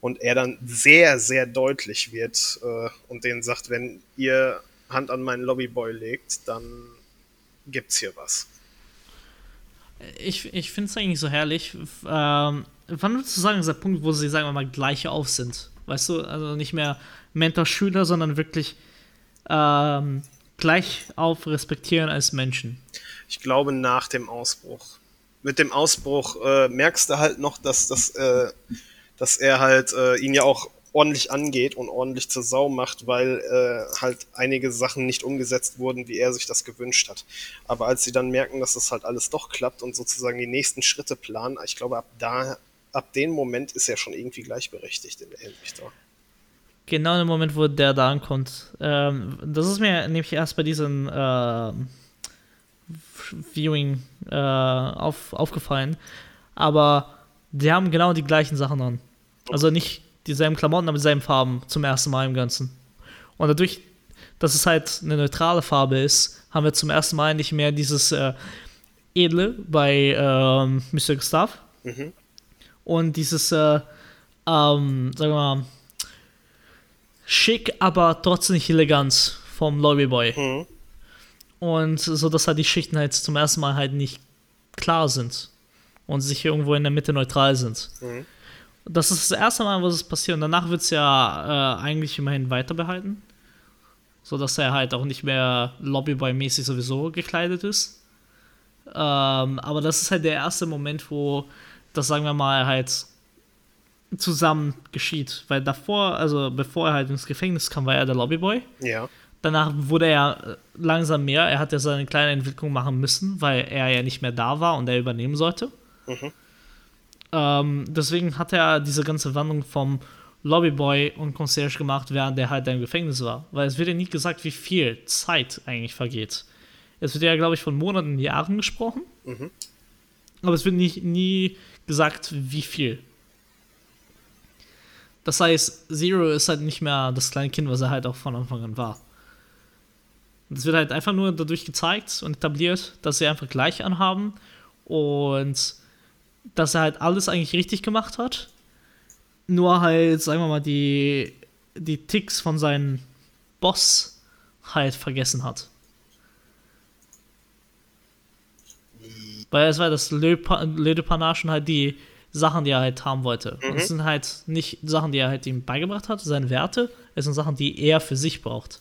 B: und er dann sehr, sehr deutlich wird äh, und denen sagt, wenn ihr Hand an meinen Lobbyboy legt, dann gibt's hier was.
A: Ich, ich finde es eigentlich so herrlich. Ähm, wann würdest du sagen, ist der Punkt, wo sie, sagen wir mal, gleich auf sind? Weißt du, also nicht mehr Mentor-Schüler, sondern wirklich ähm, gleich auf respektieren als Menschen.
B: Ich glaube, nach dem Ausbruch. Mit dem Ausbruch äh, merkst du halt noch, dass, das, äh, dass er halt äh, ihn ja auch ordentlich angeht und ordentlich zur Sau macht, weil äh, halt einige Sachen nicht umgesetzt wurden, wie er sich das gewünscht hat. Aber als sie dann merken, dass das halt alles doch klappt und sozusagen die nächsten Schritte planen, ich glaube, ab da, ab dem Moment ist er schon irgendwie gleichberechtigt in der Hinsicht.
A: Genau in dem Moment, wo der da ankommt. Ähm, das ist mir nämlich erst bei diesen, äh, Viewing äh, auf, aufgefallen. Aber die haben genau die gleichen Sachen an. Also nicht dieselben Klamotten, aber dieselben Farben zum ersten Mal im Ganzen. Und dadurch, dass es halt eine neutrale Farbe ist, haben wir zum ersten Mal nicht mehr dieses äh, Edle bei ähm, Mr. Gustav. Mhm. Und dieses, äh, ähm, sagen wir mal, schick, aber trotzdem nicht elegant vom Lobbyboy. Mhm. Und so, dass halt die Schichten halt zum ersten Mal halt nicht klar sind und sich irgendwo in der Mitte neutral sind. Mhm. Das ist das erste Mal, wo es passiert. Und danach wird es ja äh, eigentlich immerhin weiter behalten. So dass er halt auch nicht mehr Lobbyboy-mäßig sowieso gekleidet ist. Ähm, aber das ist halt der erste Moment, wo das, sagen wir mal, halt zusammen geschieht. Weil davor, also bevor er halt ins Gefängnis kam, war er der Lobbyboy.
B: Ja.
A: Danach wurde er langsam mehr. Er hat ja seine kleine Entwicklung machen müssen, weil er ja nicht mehr da war und er übernehmen sollte. Mhm. Ähm, deswegen hat er diese ganze Wandlung vom Lobbyboy und Concierge gemacht, während er halt im Gefängnis war. Weil es wird ja nie gesagt, wie viel Zeit eigentlich vergeht. Es wird ja, glaube ich, von Monaten, Jahren gesprochen. Mhm. Aber es wird nie, nie gesagt, wie viel. Das heißt, Zero ist halt nicht mehr das kleine Kind, was er halt auch von Anfang an war. Es wird halt einfach nur dadurch gezeigt und etabliert, dass sie einfach gleich anhaben und dass er halt alles eigentlich richtig gemacht hat. Nur halt, sagen wir mal, die, die Ticks von seinem Boss halt vergessen hat. Weil es war das Le, Le de Panache halt die Sachen, die er halt haben wollte. Mhm. Und es sind halt nicht Sachen, die er halt ihm beigebracht hat, seine Werte, es sind Sachen, die er für sich braucht.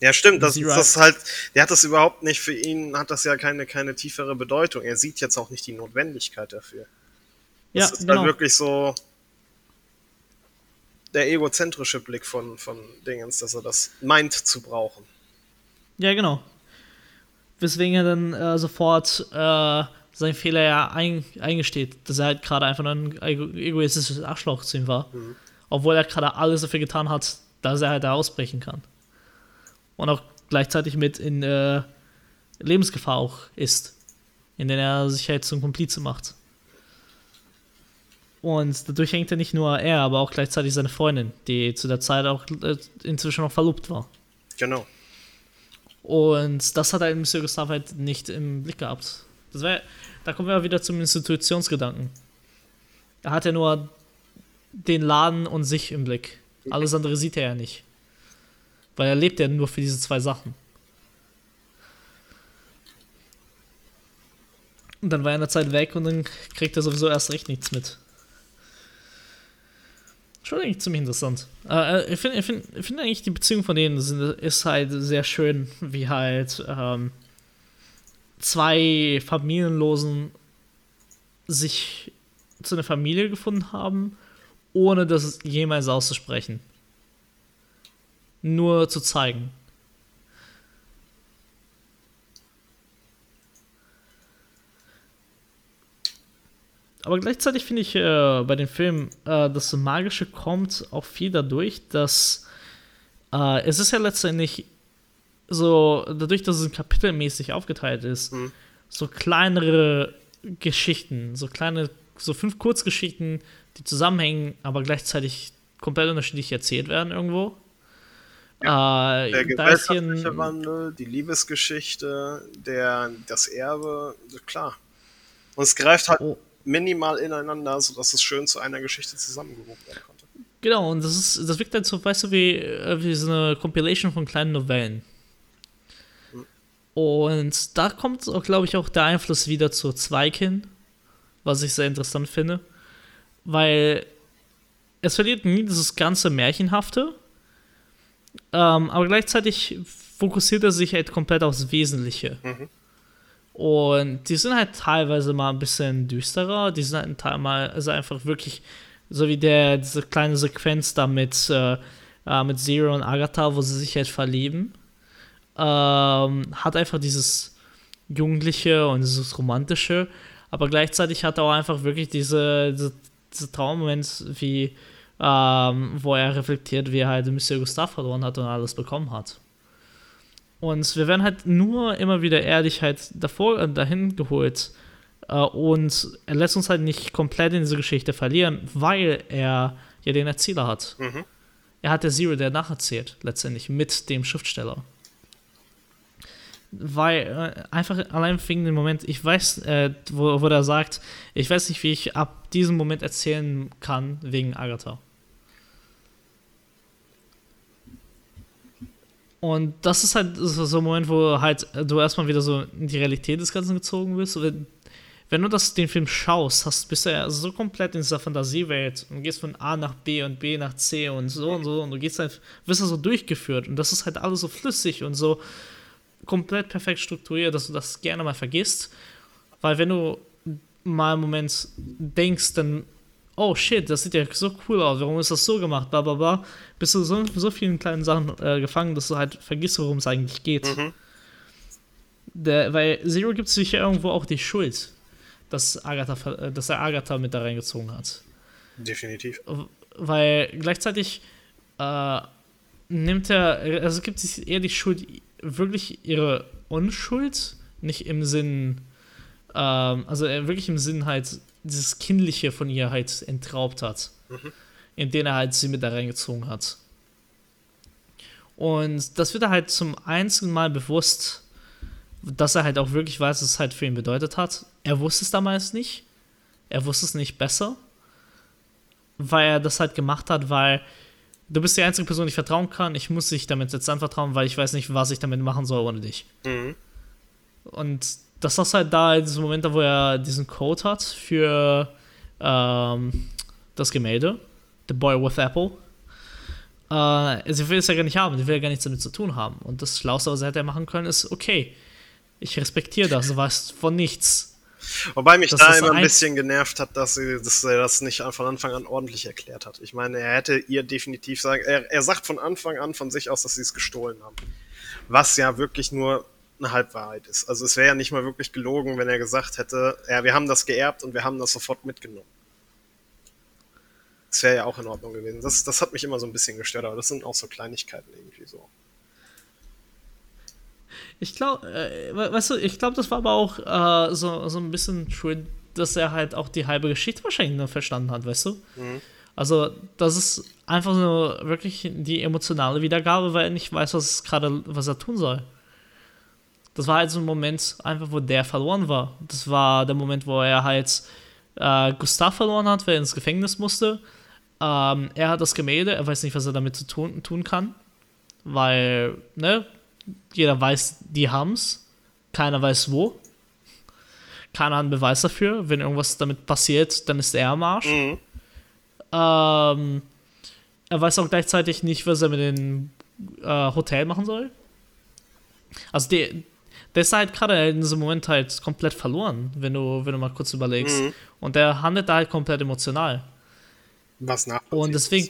B: Ja, stimmt, das, das halt, der hat das überhaupt nicht, für ihn hat das ja keine, keine tiefere Bedeutung. Er sieht jetzt auch nicht die Notwendigkeit dafür. Das ja, ist halt genau. halt wirklich so der egozentrische Blick von, von Dingens, dass er das meint zu brauchen.
A: Ja, genau. Weswegen er dann äh, sofort äh, seinen Fehler ja ein, eingesteht, dass er halt gerade einfach nur ein egoistisches Arschloch zu ihm war. Mhm. Obwohl er gerade alles dafür getan hat, dass er halt da ausbrechen kann. Und auch gleichzeitig mit in äh, Lebensgefahr auch ist. In der er sich halt zum Komplize macht. Und dadurch hängt er nicht nur er, aber auch gleichzeitig seine Freundin, die zu der Zeit auch äh, inzwischen noch verlobt war.
B: Genau.
A: Und das hat er in Monsieur Gustave halt nicht im Blick gehabt. Das wäre da kommen wir wieder zum Institutionsgedanken. Er hat ja nur den Laden und sich im Blick. Alles andere sieht er ja nicht. Weil er lebt ja nur für diese zwei Sachen. Und dann war er in der Zeit weg und dann kriegt er sowieso erst recht nichts mit. Schon eigentlich ziemlich interessant. Äh, ich finde find, find eigentlich die Beziehung von denen ist halt sehr schön, wie halt ähm, zwei Familienlosen sich zu einer Familie gefunden haben, ohne das jemals auszusprechen. Nur zu zeigen. Aber gleichzeitig finde ich äh, bei den Filmen, äh, das Magische kommt auch viel dadurch, dass äh, es ist ja letztendlich so, dadurch, dass es kapitelmäßig aufgeteilt ist, mhm. so kleinere Geschichten, so kleine, so fünf Kurzgeschichten, die zusammenhängen, aber gleichzeitig komplett unterschiedlich erzählt werden irgendwo.
B: Ja, äh, der gesellschaftliche Wandel, die Liebesgeschichte, der, das Erbe, klar. Und es greift halt oh. minimal ineinander, sodass es schön zu einer Geschichte zusammengewoben werden konnte.
A: Genau, und das ist, das wirkt halt so, weißt du, wie, äh, wie so eine Compilation von kleinen Novellen. Und da kommt, glaube ich, auch der Einfluss wieder zu Zweig hin, was ich sehr interessant finde, weil es verliert nie dieses ganze Märchenhafte, ähm, aber gleichzeitig fokussiert er sich halt komplett aufs Wesentliche. Mhm. Und die sind halt teilweise mal ein bisschen düsterer, die sind halt teilweise also einfach wirklich, so wie der, diese kleine Sequenz da mit, äh, äh mit Zero und Agatha, wo sie sich halt verlieben ähm, hat einfach dieses Jugendliche und dieses Romantische, aber gleichzeitig hat er auch einfach wirklich diese, diese, diese Traummoment, wie ähm, wo er reflektiert, wie er halt Monsieur Gustave verloren hat und alles bekommen hat. Und wir werden halt nur immer wieder ehrlich halt davor, äh, dahin geholt. Äh, und er lässt uns halt nicht komplett in diese Geschichte verlieren, weil er ja den Erzähler hat. Mhm. Er hat der Zero, der nacherzählt, letztendlich mit dem Schriftsteller. Weil, äh, einfach allein wegen dem Moment, ich weiß, äh, wo, wo er sagt, ich weiß nicht, wie ich ab diesem Moment erzählen kann, wegen Agatha. Und das ist halt so ein Moment, wo halt du erstmal wieder so in die Realität des Ganzen gezogen wirst. Wenn, wenn du das, den Film schaust, hast, bist du ja so komplett in dieser Fantasiewelt und gehst von A nach B und B nach C und so und so und du gehst halt, wirst da so durchgeführt und das ist halt alles so flüssig und so komplett perfekt strukturiert, dass du das gerne mal vergisst. Weil wenn du mal einen Moment denkst, dann oh shit, das sieht ja so cool aus, warum ist das so gemacht, bla bla bla, bist du so, so vielen kleinen Sachen äh, gefangen, dass du halt vergisst, worum es eigentlich geht. Mhm. Der, weil Zero gibt sich ja irgendwo auch die Schuld, dass, Agatha, äh, dass er Agatha mit da reingezogen hat.
B: Definitiv.
A: Weil gleichzeitig äh, nimmt er, also gibt sich eher die Schuld, wirklich ihre Unschuld, nicht im Sinn, ähm, also wirklich im Sinn halt, dieses Kindliche von ihr halt entraubt hat. Mhm. In er halt sie mit da reingezogen hat. Und das wird er halt zum einzigen Mal bewusst, dass er halt auch wirklich weiß, was es halt für ihn bedeutet hat. Er wusste es damals nicht. Er wusste es nicht besser. Weil er das halt gemacht hat, weil du bist die einzige Person, die ich vertrauen kann. Ich muss dich damit jetzt anvertrauen, weil ich weiß nicht, was ich damit machen soll ohne dich. Mhm. Und das ist halt da in diesem Moment, wo er diesen Code hat für ähm, das Gemälde, The Boy with Apple. Äh, sie will es ja gar nicht haben, sie will ja gar nichts damit zu tun haben. Und das Schlauste, was er hätte machen können, ist, okay, ich respektiere das, du weißt von nichts.
B: Wobei mich das da immer ein bisschen genervt hat, dass, sie, dass, er das nicht von Anfang an ordentlich erklärt hat. Ich meine, er hätte ihr definitiv sagen, er, er sagt von Anfang an von sich aus, dass sie es gestohlen haben. Was ja wirklich nur eine Halbwahrheit ist. Also es wäre ja nicht mal wirklich gelogen, wenn er gesagt hätte, ja, wir haben das geerbt und wir haben das sofort mitgenommen. Das wäre ja auch in Ordnung gewesen. Das, das hat mich immer so ein bisschen gestört, aber das sind auch so Kleinigkeiten irgendwie so.
A: Ich glaube, äh, weißt du, ich glaube, das war aber auch äh, so, so ein bisschen schön, dass er halt auch die halbe Geschichte wahrscheinlich nur verstanden hat, weißt du? Mhm. Also, das ist einfach nur wirklich die emotionale Wiedergabe, weil er nicht weiß, was gerade, was er tun soll das war halt so ein Moment, einfach wo der verloren war. Das war der Moment, wo er halt äh, Gustav verloren hat, weil er ins Gefängnis musste. Ähm, er hat das Gemälde, er weiß nicht, was er damit zu tun, tun kann, weil, ne, jeder weiß, die haben's, keiner weiß wo. Keiner hat einen Beweis dafür. Wenn irgendwas damit passiert, dann ist er am Arsch. Mhm. Ähm, er weiß auch gleichzeitig nicht, was er mit dem äh, Hotel machen soll. Also die, der ist halt gerade in diesem Moment halt komplett verloren, wenn du, wenn du mal kurz überlegst. Mhm. Und der handelt da halt komplett emotional.
B: Was nach.
A: Und deswegen,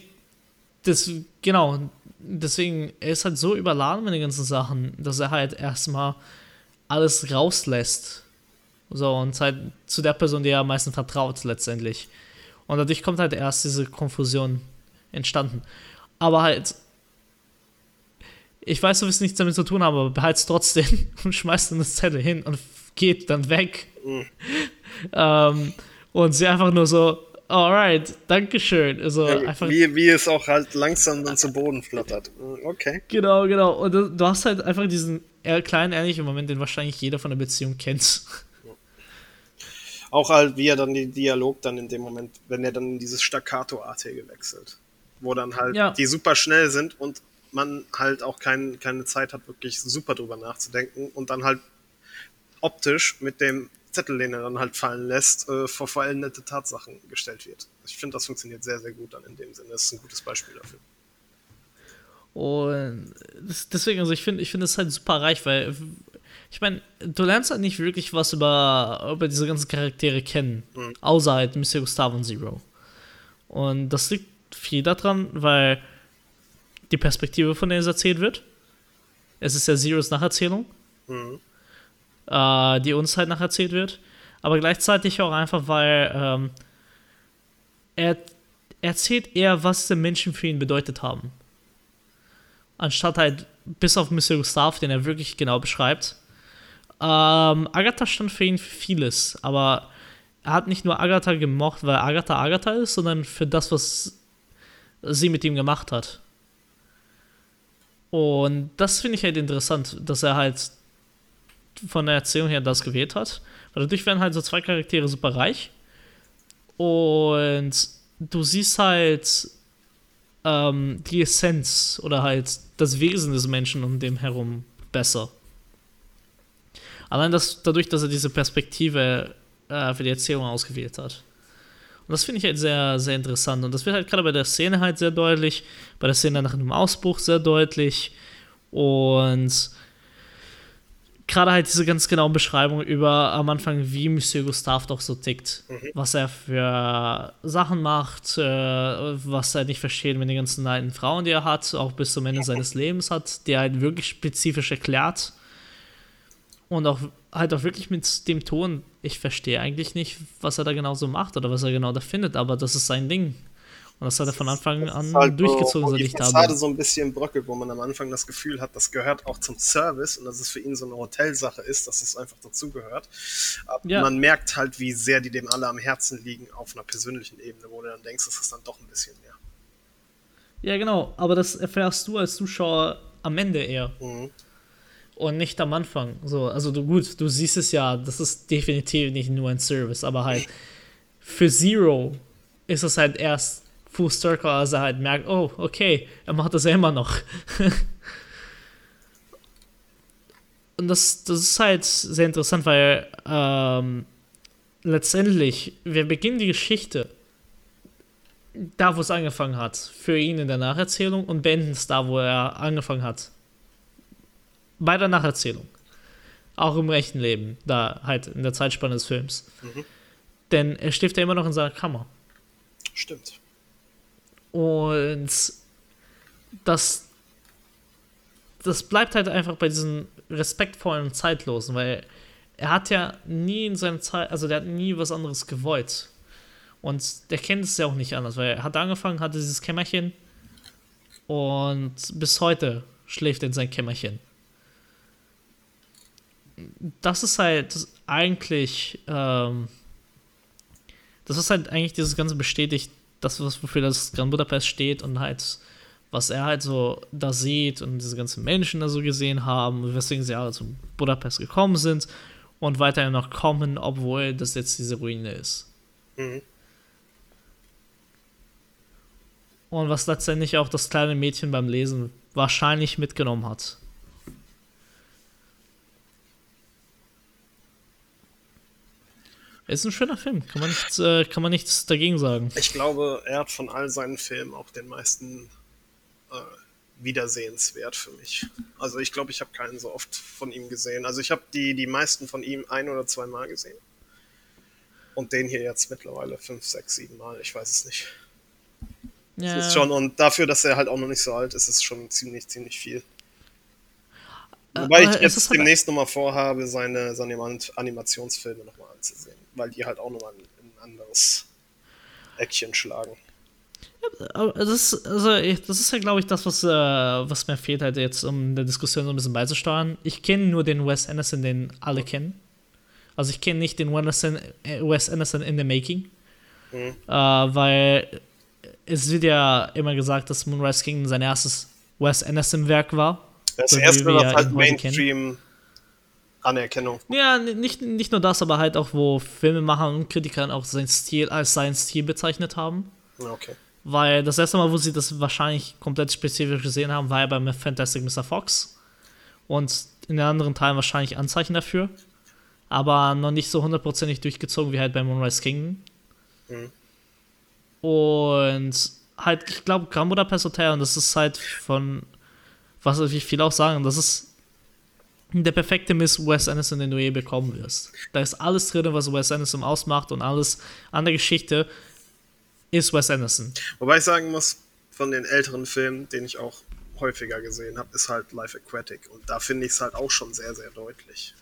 A: das, genau, deswegen, er ist halt so überladen mit den ganzen Sachen, dass er halt erstmal alles rauslässt. So, und halt zu der Person, die er am meisten vertraut, letztendlich. Und dadurch kommt halt erst diese Konfusion entstanden. Aber halt, ich weiß, du wirst nichts damit zu tun haben, aber behalte es trotzdem und schmeißt dann das Zettel hin und geht dann weg. Mhm. ähm, und sie einfach nur so, alright, Dankeschön. Also
B: ja, einfach, wie, wie es auch halt langsam dann zu Boden flattert. Mhm, okay.
A: Genau, genau. Und du, du hast halt einfach diesen kleinen, ehrlichen Moment, den wahrscheinlich jeder von der Beziehung kennt.
B: Auch halt, wie er dann den Dialog dann in dem Moment, wenn er dann in dieses Staccato-artige wechselt. Wo dann halt ja. die super schnell sind und man halt auch kein, keine Zeit hat, wirklich super drüber nachzudenken und dann halt optisch mit dem Zettel, den er dann halt fallen lässt, äh, vor veränderte Tatsachen gestellt wird. Ich finde, das funktioniert sehr, sehr gut dann in dem Sinne. Das ist ein gutes Beispiel dafür.
A: Und deswegen, also ich finde, ich finde es halt super reich, weil ich meine, du lernst halt nicht wirklich was über, über diese ganzen Charaktere kennen, mhm. außer halt Mr. Gustavo und Zero. Und das liegt viel daran, weil die Perspektive, von der es erzählt wird. Es ist ja Zeros Nacherzählung, mhm. äh, die uns halt nacherzählt wird. Aber gleichzeitig auch einfach, weil ähm, er erzählt eher, was die Menschen für ihn bedeutet haben. Anstatt halt bis auf Monsieur Gustave, den er wirklich genau beschreibt. Ähm, Agatha stand für ihn für vieles, aber er hat nicht nur Agatha gemocht, weil Agatha Agatha ist, sondern für das, was sie mit ihm gemacht hat. Und das finde ich halt interessant, dass er halt von der Erzählung her das gewählt hat. Weil dadurch werden halt so zwei Charaktere super reich. Und du siehst halt ähm, die Essenz oder halt das Wesen des Menschen um dem herum besser. Allein das, dadurch, dass er diese Perspektive äh, für die Erzählung ausgewählt hat. Und das finde ich halt sehr, sehr interessant. Und das wird halt gerade bei der Szene halt sehr deutlich, bei der Szene nach einem Ausbruch sehr deutlich. Und gerade halt diese ganz genaue Beschreibung über am Anfang, wie Monsieur Gustave doch so tickt. Mhm. Was er für Sachen macht, äh, was er nicht versteht mit den ganzen alten Frauen, die er hat, auch bis zum Ende seines Lebens hat, die er halt wirklich spezifisch erklärt. Und auch halt auch wirklich mit dem Ton, ich verstehe eigentlich nicht, was er da genau so macht oder was er genau da findet, aber das ist sein Ding. Und das hat er von Anfang an halt durchgezogen,
B: so, wo die Fassade so ein bisschen bröckelt, wo man am Anfang das Gefühl hat, das gehört auch zum Service und dass es für ihn so eine Hotelsache ist, dass es einfach dazugehört. Aber ja. man merkt halt, wie sehr die dem alle am Herzen liegen auf einer persönlichen Ebene, wo du dann denkst, es ist dann doch ein bisschen mehr.
A: Ja, genau, aber das erfährst du als Zuschauer am Ende eher. Mhm. Und nicht am Anfang. So, also du, gut, du siehst es ja, das ist definitiv nicht nur ein Service, aber halt für Zero ist es halt erst Full Circle, als er halt merkt, oh, okay, er macht das ja immer noch. Und das, das ist halt sehr interessant, weil ähm, letztendlich, wir beginnen die Geschichte da, wo es angefangen hat, für ihn in der Nacherzählung und beenden es da, wo er angefangen hat. Bei der Nacherzählung. Auch im rechten Leben, da halt in der Zeitspanne des Films. Mhm. Denn er schläft ja immer noch in seiner Kammer.
B: Stimmt.
A: Und das, das bleibt halt einfach bei diesen respektvollen Zeitlosen, weil er hat ja nie in seiner Zeit, also der hat nie was anderes gewollt. Und der kennt es ja auch nicht anders, weil er hat angefangen, hatte dieses Kämmerchen und bis heute schläft er in sein Kämmerchen. Das ist halt eigentlich, ähm, das ist halt eigentlich dieses Ganze bestätigt, das, wofür das Grand Budapest steht und halt, was er halt so da sieht und diese ganzen Menschen da so gesehen haben, weswegen sie alle zu Budapest gekommen sind und weiterhin noch kommen, obwohl das jetzt diese Ruine ist. Mhm. Und was letztendlich auch das kleine Mädchen beim Lesen wahrscheinlich mitgenommen hat. Ist ein schöner Film, kann man, nichts, äh, kann man nichts dagegen sagen.
B: Ich glaube, er hat von all seinen Filmen auch den meisten äh, wiedersehenswert für mich. Also ich glaube, ich habe keinen so oft von ihm gesehen. Also ich habe die, die meisten von ihm ein oder zwei Mal gesehen. Und den hier jetzt mittlerweile fünf, sechs, sieben Mal, ich weiß es nicht. Ja. Das ist schon, und dafür, dass er halt auch noch nicht so alt ist, ist es schon ziemlich, ziemlich viel. Äh, Wobei ich jetzt halt demnächst nochmal vorhabe, seine, seine Animationsfilme nochmal anzusehen weil die halt auch nochmal ein, ein anderes Eckchen schlagen.
A: das ist, also das ist ja, glaube ich, das, was, äh, was mir fehlt, halt jetzt, um der Diskussion so ein bisschen beizusteuern. Ich kenne nur den Wes Anderson, den alle kennen. Also ich kenne nicht den Wes Anderson in the Making. Mhm. Äh, weil es wird ja immer gesagt, dass Moonrise Kingdom sein erstes Wes Anderson-Werk war.
B: Das erste, was halt Mainstream Anerkennung.
A: Ja, nicht, nicht nur das, aber halt auch, wo Filmemacher und Kritiker auch seinen Stil als seinen Stil bezeichnet haben.
B: Okay.
A: Weil das erste Mal, wo sie das wahrscheinlich komplett spezifisch gesehen haben, war ja beim Fantastic Mr. Fox. Und in den anderen Teilen wahrscheinlich Anzeichen dafür. Aber noch nicht so hundertprozentig durchgezogen wie halt bei Moonrise Kingdom. Mhm. Und halt, ich glaube, Grand Budapest Hotel, und das ist halt von, was ich viel auch sagen, das ist der perfekte Miss Wes Anderson, den du je bekommen wirst. Da ist alles drin, was Wes Anderson ausmacht und alles an der Geschichte ist Wes Anderson.
B: Wobei ich sagen muss, von den älteren Filmen, den ich auch häufiger gesehen habe, ist halt Life Aquatic. Und da finde ich es halt auch schon sehr, sehr deutlich.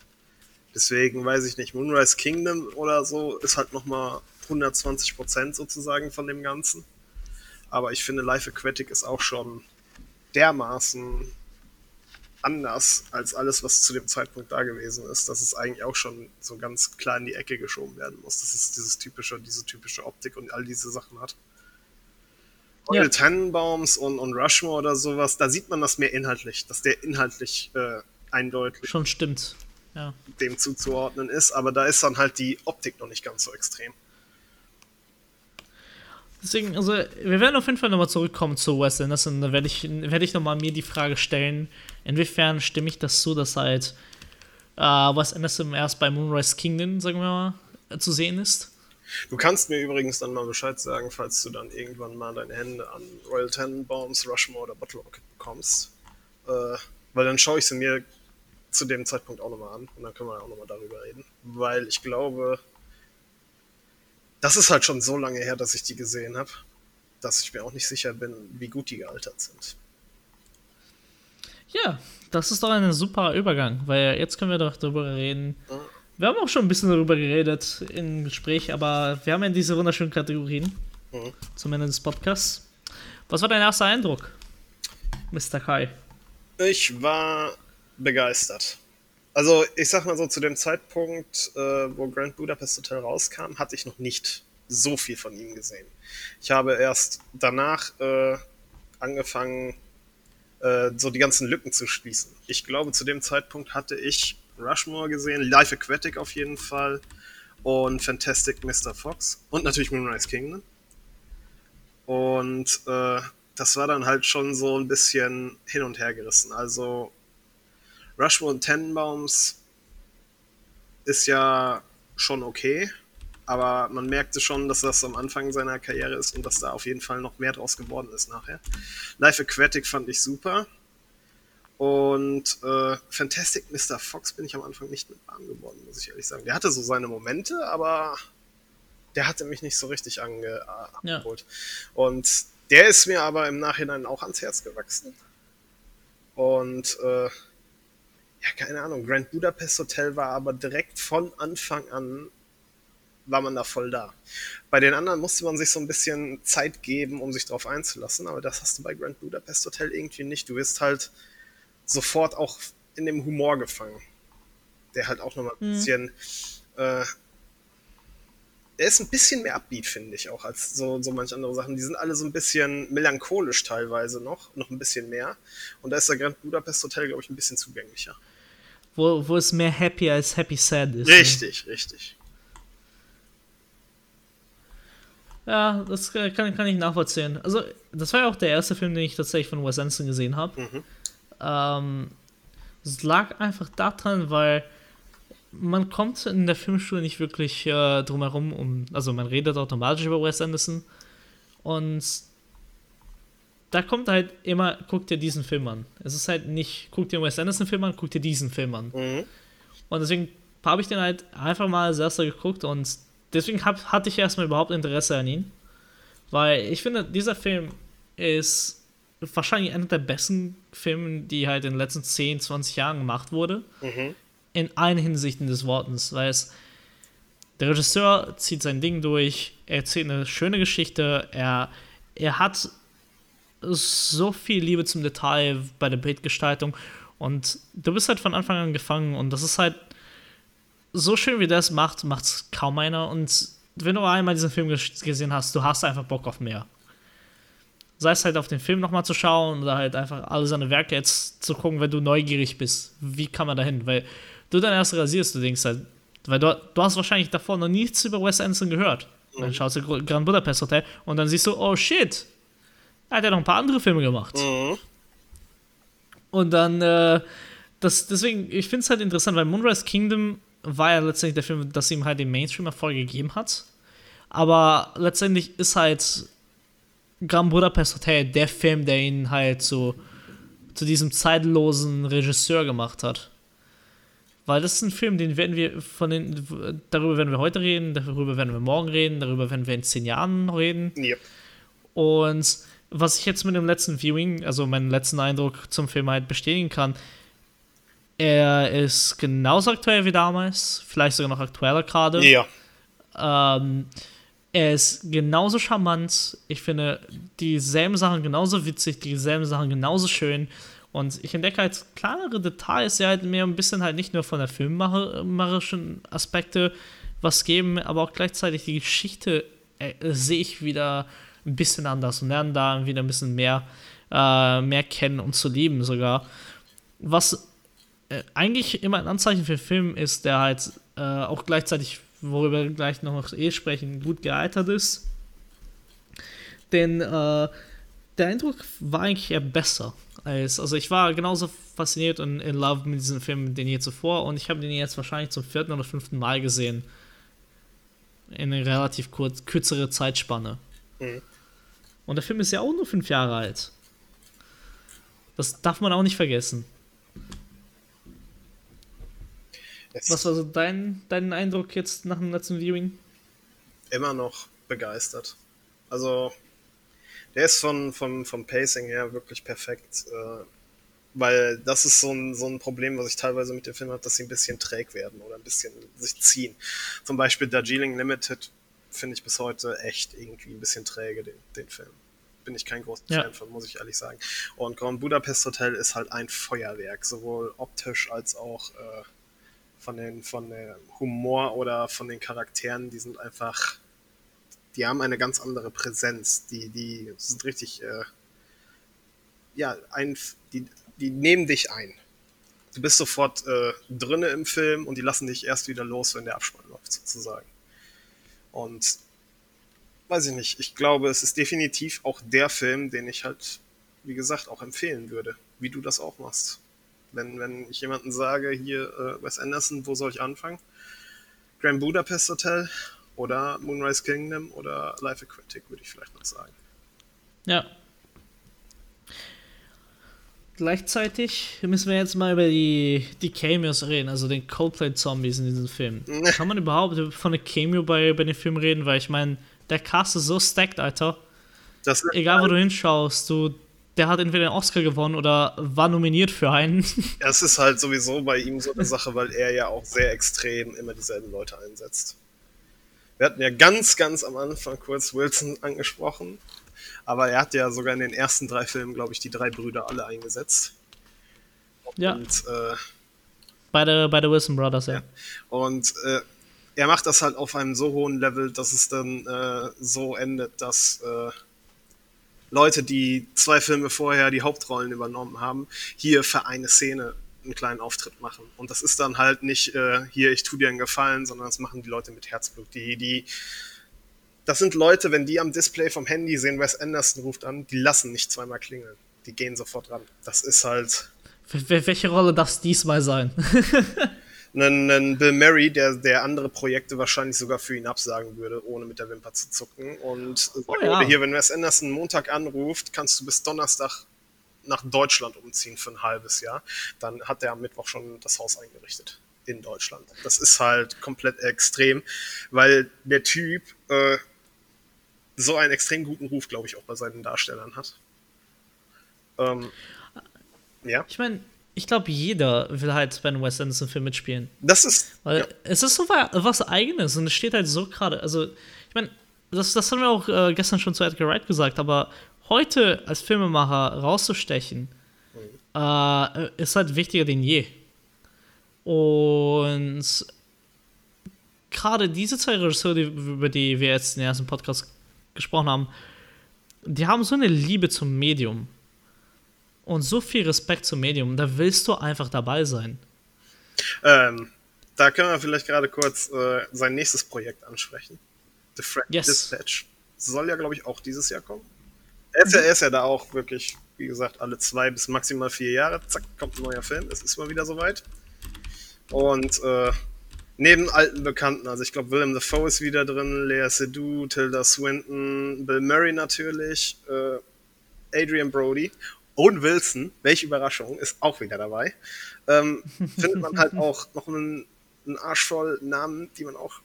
B: Deswegen weiß ich nicht, Moonrise Kingdom oder so ist halt nochmal 120% sozusagen von dem Ganzen. Aber ich finde, Life Aquatic ist auch schon dermaßen anders als alles, was zu dem Zeitpunkt da gewesen ist, dass es eigentlich auch schon so ganz klar in die Ecke geschoben werden muss. Das ist dieses typische, diese typische Optik und all diese Sachen hat. Royal ja. Tannenbaums und, und Rushmore oder sowas, da sieht man das mehr inhaltlich, dass der inhaltlich äh, eindeutig
A: schon stimmt. Ja.
B: dem zuzuordnen ist, aber da ist dann halt die Optik noch nicht ganz so extrem.
A: Deswegen, also, wir werden auf jeden Fall nochmal zurückkommen zu Wes Anderson. Da werde ich, werd ich nochmal mir die Frage stellen, inwiefern stimme ich das zu, dass halt äh, Wes Anderson erst bei Moonrise Kingdom, sagen wir mal, zu sehen ist.
B: Du kannst mir übrigens dann mal Bescheid sagen, falls du dann irgendwann mal deine Hände an Royal Tenenbaums, Rushmore oder Bottle Rocket bekommst. Äh, weil dann schaue ich sie mir zu dem Zeitpunkt auch nochmal an und dann können wir auch nochmal darüber reden. Weil ich glaube, das ist halt schon so lange her, dass ich die gesehen habe, dass ich mir auch nicht sicher bin, wie gut die gealtert sind.
A: Ja, das ist doch ein super Übergang, weil jetzt können wir doch darüber reden. Mhm. Wir haben auch schon ein bisschen darüber geredet im Gespräch, aber wir haben ja diese wunderschönen Kategorien, mhm. zum Ende des Podcasts. Was war dein erster Eindruck, Mr. Kai?
B: Ich war begeistert. Also ich sag mal so, zu dem Zeitpunkt, äh, wo Grand Budapest Hotel rauskam, hatte ich noch nicht so viel von ihm gesehen. Ich habe erst danach äh, angefangen, äh, so die ganzen Lücken zu schließen. Ich glaube, zu dem Zeitpunkt hatte ich Rushmore gesehen, Life Aquatic auf jeden Fall und Fantastic Mr. Fox und natürlich Moonrise Kingdom. Und äh, das war dann halt schon so ein bisschen hin und her gerissen. Also Rushmore und Tenenbaums ist ja schon okay, aber man merkte schon, dass das am Anfang seiner Karriere ist und dass da auf jeden Fall noch mehr draus geworden ist nachher. Life Aquatic fand ich super. Und äh, Fantastic Mr. Fox bin ich am Anfang nicht mit warm geworden, muss ich ehrlich sagen. Der hatte so seine Momente, aber der hatte mich nicht so richtig ange ja. Und der ist mir aber im Nachhinein auch ans Herz gewachsen. Und äh, ja, keine Ahnung, Grand Budapest Hotel war aber direkt von Anfang an war man da voll da. Bei den anderen musste man sich so ein bisschen Zeit geben, um sich darauf einzulassen, aber das hast du bei Grand Budapest Hotel irgendwie nicht. Du wirst halt sofort auch in dem Humor gefangen. Der halt auch nochmal ein mhm. bisschen. Äh, er ist ein bisschen mehr Upbeat, finde ich, auch als so, so manche andere Sachen. Die sind alle so ein bisschen melancholisch teilweise noch, noch ein bisschen mehr. Und da ist der Grand Budapest Hotel, glaube ich, ein bisschen zugänglicher
A: wo, wo es mehr happy als happy sad ist.
B: Richtig, ne? richtig.
A: Ja, das kann, kann ich nachvollziehen. Also, das war ja auch der erste Film, den ich tatsächlich von Wes Anderson gesehen habe. Mhm. Ähm, es lag einfach daran, weil man kommt in der Filmschule nicht wirklich äh, drum herum, um, also man redet automatisch über Wes Anderson und da kommt halt immer, guck dir diesen Film an. Es ist halt nicht, guck dir Wes Anderson-Film an, guck dir diesen Film an. Mhm. Und deswegen habe ich den halt einfach mal als erster geguckt und deswegen hab, hatte ich erstmal überhaupt Interesse an ihn. Weil ich finde, dieser Film ist wahrscheinlich einer der besten Filme, die halt in den letzten 10, 20 Jahren gemacht wurde. Mhm. In allen Hinsichten des Wortes. Weil es, der Regisseur zieht sein Ding durch, er erzählt eine schöne Geschichte, er, er hat so viel Liebe zum Detail bei der Bildgestaltung und du bist halt von Anfang an gefangen und das ist halt so schön, wie der es macht, macht es kaum einer und wenn du einmal diesen Film gesehen hast, du hast einfach Bock auf mehr. Sei es halt auf den Film nochmal zu schauen oder halt einfach alle seine Werke jetzt zu gucken, wenn du neugierig bist. Wie kann man da hin? Weil du dann erst rasierst, du denkst halt, weil du, du hast wahrscheinlich davor noch nichts über Wes Anderson gehört. Dann schaust du Grand Budapest Hotel und dann siehst du, oh shit, er hat ja noch ein paar andere Filme gemacht. Mhm. Und dann, äh, das, deswegen, ich finde es halt interessant, weil Moonrise Kingdom war ja letztendlich der Film, das ihm halt den Mainstream-Erfolg gegeben hat. Aber letztendlich ist halt Grand Budapest Hotel der Film, der ihn halt so zu diesem zeitlosen Regisseur gemacht hat. Weil das ist ein Film, den werden wir von den, darüber werden wir heute reden, darüber werden wir morgen reden, darüber werden wir in zehn Jahren reden. Yep. Und was ich jetzt mit dem letzten Viewing, also meinen letzten Eindruck zum Film halt bestätigen kann, er ist genauso aktuell wie damals, vielleicht sogar noch aktueller gerade. Ja. Ähm, er ist genauso charmant. Ich finde dieselben Sachen genauso witzig, dieselben Sachen genauso schön. Und ich entdecke halt kleinere Details, die halt mir ein bisschen halt nicht nur von der filmmacherischen Aspekte was geben, aber auch gleichzeitig die Geschichte äh, sehe ich wieder ein bisschen anders und lerne da wieder ein bisschen mehr, äh, mehr kennen und zu lieben sogar. Was äh, eigentlich immer ein Anzeichen für Film ist, der halt äh, auch gleichzeitig, worüber wir gleich noch eh sprechen, gut gealtert ist. Denn äh, der Eindruck war eigentlich eher besser. Als, also ich war genauso fasziniert und in love mit diesem Film den je zuvor und ich habe den jetzt wahrscheinlich zum vierten oder fünften Mal gesehen. In eine relativ kurz, kürzere Zeitspanne. Mhm. Und der Film ist ja auch nur fünf Jahre alt. Das darf man auch nicht vergessen. Es Was war so dein, dein Eindruck jetzt nach dem letzten Viewing?
B: Immer noch begeistert. Also, der ist von, von, vom Pacing her wirklich perfekt. Äh, weil das ist so ein, so ein Problem, was ich teilweise mit dem Film habe, dass sie ein bisschen träg werden oder ein bisschen sich ziehen. Zum Beispiel Darjeeling Limited finde ich bis heute echt irgendwie ein bisschen träge, den, den Film. Bin ich kein großer ja. Fan von, muss ich ehrlich sagen. Und Grand Budapest Hotel ist halt ein Feuerwerk, sowohl optisch als auch äh, von den von der Humor oder von den Charakteren. Die sind einfach, die haben eine ganz andere Präsenz. Die, die sind richtig, äh, ja, ein, die, die nehmen dich ein. Du bist sofort äh, drinne im Film und die lassen dich erst wieder los, wenn der Abspann läuft, sozusagen. Und weiß ich nicht, ich glaube, es ist definitiv auch der Film, den ich halt, wie gesagt, auch empfehlen würde, wie du das auch machst. Wenn, wenn ich jemanden sage, hier äh, Wes Anderson, wo soll ich anfangen? Grand Budapest Hotel oder Moonrise Kingdom oder Life Aquatic, würde ich vielleicht noch sagen.
A: Ja, Gleichzeitig müssen wir jetzt mal über die, die Cameos reden, also den Coldplay-Zombies in diesem Film. Kann man überhaupt von einem Cameo bei, bei dem Film reden? Weil ich meine, der Cast ist so stacked, Alter. Egal, wo du hinschaust, du, der hat entweder den Oscar gewonnen oder war nominiert für einen.
B: Es ist halt sowieso bei ihm so eine Sache, weil er ja auch sehr extrem immer dieselben Leute einsetzt. Wir hatten ja ganz, ganz am Anfang kurz Wilson angesprochen. Aber er hat ja sogar in den ersten drei Filmen, glaube ich, die drei Brüder alle eingesetzt.
A: Ja. Und, äh, bei der, bei der Wilson Brothers, ja. ja.
B: Und äh, er macht das halt auf einem so hohen Level, dass es dann äh, so endet, dass äh, Leute, die zwei Filme vorher die Hauptrollen übernommen haben, hier für eine Szene einen kleinen Auftritt machen. Und das ist dann halt nicht äh, hier, ich tue dir einen Gefallen, sondern das machen die Leute mit Herzblut. Die, die das sind Leute, wenn die am Display vom Handy sehen, Wes Anderson ruft an, die lassen nicht zweimal klingeln. Die gehen sofort ran. Das ist halt.
A: Welche Rolle darf es diesmal sein?
B: einen, Bill Murray, der, der andere Projekte wahrscheinlich sogar für ihn absagen würde, ohne mit der Wimper zu zucken. Und oh, ja. hier, wenn Wes Anderson Montag anruft, kannst du bis Donnerstag nach Deutschland umziehen für ein halbes Jahr. Dann hat er am Mittwoch schon das Haus eingerichtet in Deutschland. Das ist halt komplett extrem, weil der Typ äh, so einen extrem guten Ruf, glaube ich, auch bei seinen Darstellern hat. Ähm,
A: ja. Ich meine, ich glaube, jeder will halt bei einem Wes Anderson-Film mitspielen.
B: Das ist.
A: Weil ja. es ist so was Eigenes und es steht halt so gerade. Also, ich meine, das, das haben wir auch äh, gestern schon zu Edgar Wright gesagt, aber heute als Filmemacher rauszustechen, äh, ist halt wichtiger denn je. Und gerade diese zwei Regisseure, über die wir jetzt in den ersten Podcast gesprochen haben, die haben so eine Liebe zum Medium und so viel Respekt zum Medium. Da willst du einfach dabei sein.
B: Ähm, da können wir vielleicht gerade kurz äh, sein nächstes Projekt ansprechen. The Frank yes. Dispatch. Soll ja, glaube ich, auch dieses Jahr kommen. Er ist, ja, er ist ja da auch wirklich, wie gesagt, alle zwei bis maximal vier Jahre. Zack, kommt ein neuer Film. Es ist mal wieder soweit. Und äh, neben alten Bekannten, also ich glaube, Willem Dafoe ist wieder drin, Lea Seydoux, Tilda Swinton, Bill Murray natürlich, äh, Adrian Brody Owen Wilson, welche Überraschung, ist auch wieder dabei. Ähm, findet man halt auch noch einen, einen Arsch voll Namen, die man auch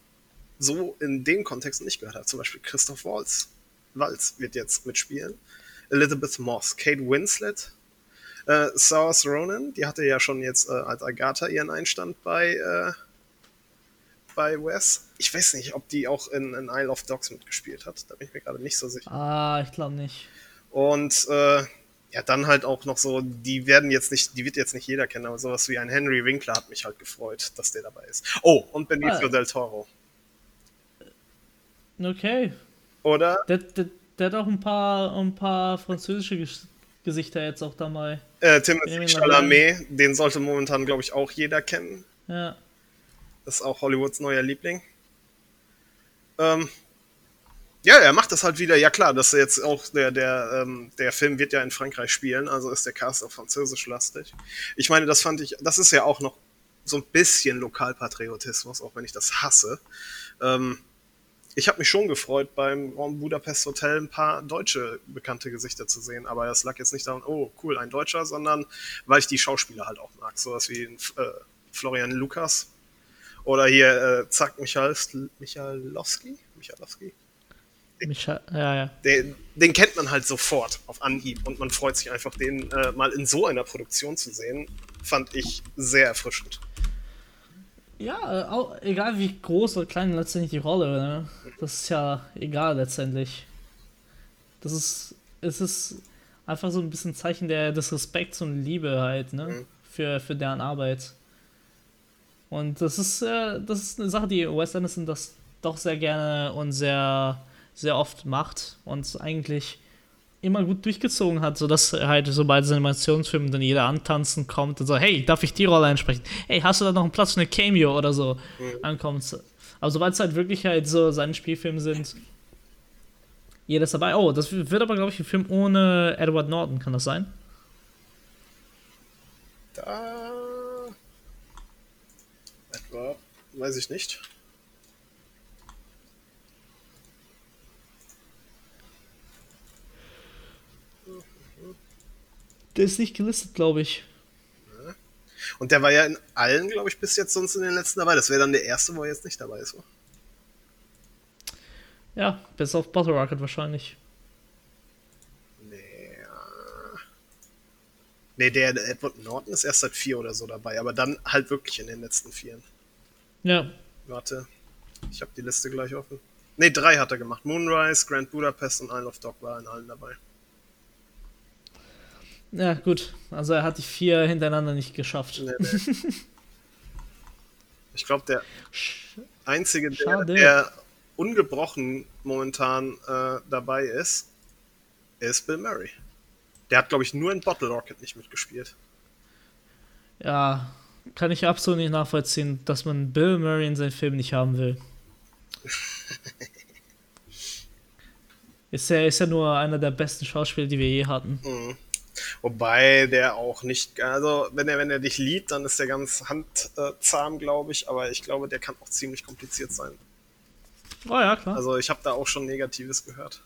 B: so in dem Kontext nicht gehört hat. Zum Beispiel Christoph Waltz. Waltz wird jetzt mitspielen. Elizabeth Moss, Kate Winslet, äh, Saoirse Ronan, die hatte ja schon jetzt äh, als Agatha ihren Einstand bei äh, bei Wes. Ich weiß nicht, ob die auch in, in Isle of Dogs mitgespielt hat. Da bin ich mir gerade nicht so sicher.
A: Ah, ich glaube nicht.
B: Und äh, ja, dann halt auch noch so, die werden jetzt nicht, die wird jetzt nicht jeder kennen, aber sowas wie ein Henry Winkler hat mich halt gefreut, dass der dabei ist. Oh, und Benicio ah. del Toro.
A: Okay.
B: Oder?
A: Der, der, der, hat auch ein paar, ein paar französische Gesichter jetzt auch dabei.
B: Äh, Timothy Chalamet, den sollte momentan, glaube ich, auch jeder kennen.
A: Ja.
B: Das ist auch Hollywoods neuer Liebling. Ähm, ja, er macht das halt wieder. Ja klar, dass er jetzt auch der der ähm, der Film wird ja in Frankreich spielen, also ist der Cast auch französisch lastig. Ich meine, das fand ich, das ist ja auch noch so ein bisschen Lokalpatriotismus, auch wenn ich das hasse. Ähm, ich habe mich schon gefreut, beim Grand Budapest Hotel ein paar deutsche bekannte Gesichter zu sehen, aber das lag jetzt nicht daran, oh cool, ein Deutscher, sondern weil ich die Schauspieler halt auch mag, sowas wie äh, Florian Lukas oder hier äh, Zack Michalowski, Michalowski, Michalowski
A: Micha ja, ja.
B: Den, den, kennt man halt sofort auf Anhieb und man freut sich einfach, den äh, mal in so einer Produktion zu sehen. Fand ich sehr erfrischend.
A: Ja, äh, auch, egal wie groß oder klein letztendlich die Rolle, ne? das ist ja egal letztendlich. Das ist, es ist einfach so ein bisschen Zeichen der, des Respekts und Liebe halt, ne? Mhm. Für, für deren Arbeit. Und das ist, äh, das ist eine Sache, die Wes Anderson das doch sehr gerne und sehr sehr oft macht und eigentlich immer gut durchgezogen hat, sodass halt so bei diesen Animationsfilmen dann jeder antanzen kommt und so, hey, darf ich die Rolle einsprechen? Hey, hast du da noch einen Platz für eine Cameo oder so mhm. ankommt. Aber sobald es halt wirklich halt so seine Spielfilme sind, jeder ist dabei. Oh, das wird aber, glaube ich, ein Film ohne Edward Norton, kann das sein?
B: Da. Edward, weiß ich nicht.
A: Der ist nicht gelistet, glaube ich.
B: Und der war ja in allen, glaube ich, bis jetzt sonst in den letzten dabei. Das wäre dann der erste, wo er jetzt nicht dabei ist. Oder?
A: Ja, bis auf Bottle Rocket wahrscheinlich.
B: Nee. Nee, der Edward Norton ist erst seit vier oder so dabei, aber dann halt wirklich in den letzten vier.
A: Ja.
B: Warte. Ich habe die Liste gleich offen. Nee, drei hat er gemacht. Moonrise, Grand Budapest und Isle of Dog war in allen dabei.
A: Ja, gut. Also er hat die vier hintereinander nicht geschafft. Nee, nee.
B: ich glaube, der einzige, der, der, ungebrochen momentan äh, dabei ist, ist Bill Murray. Der hat, glaube ich, nur in Bottle Rocket nicht mitgespielt.
A: Ja, kann ich absolut nicht nachvollziehen, dass man Bill Murray in seinen Film nicht haben will. ist, ja, ist ja nur einer der besten Schauspieler, die wir je hatten.
B: Mhm. Wobei der auch nicht, also wenn er, wenn er dich liebt, dann ist der ganz handzahm, glaube ich, aber ich glaube, der kann auch ziemlich kompliziert sein.
A: Oh ja, klar.
B: Also ich habe da auch schon Negatives gehört.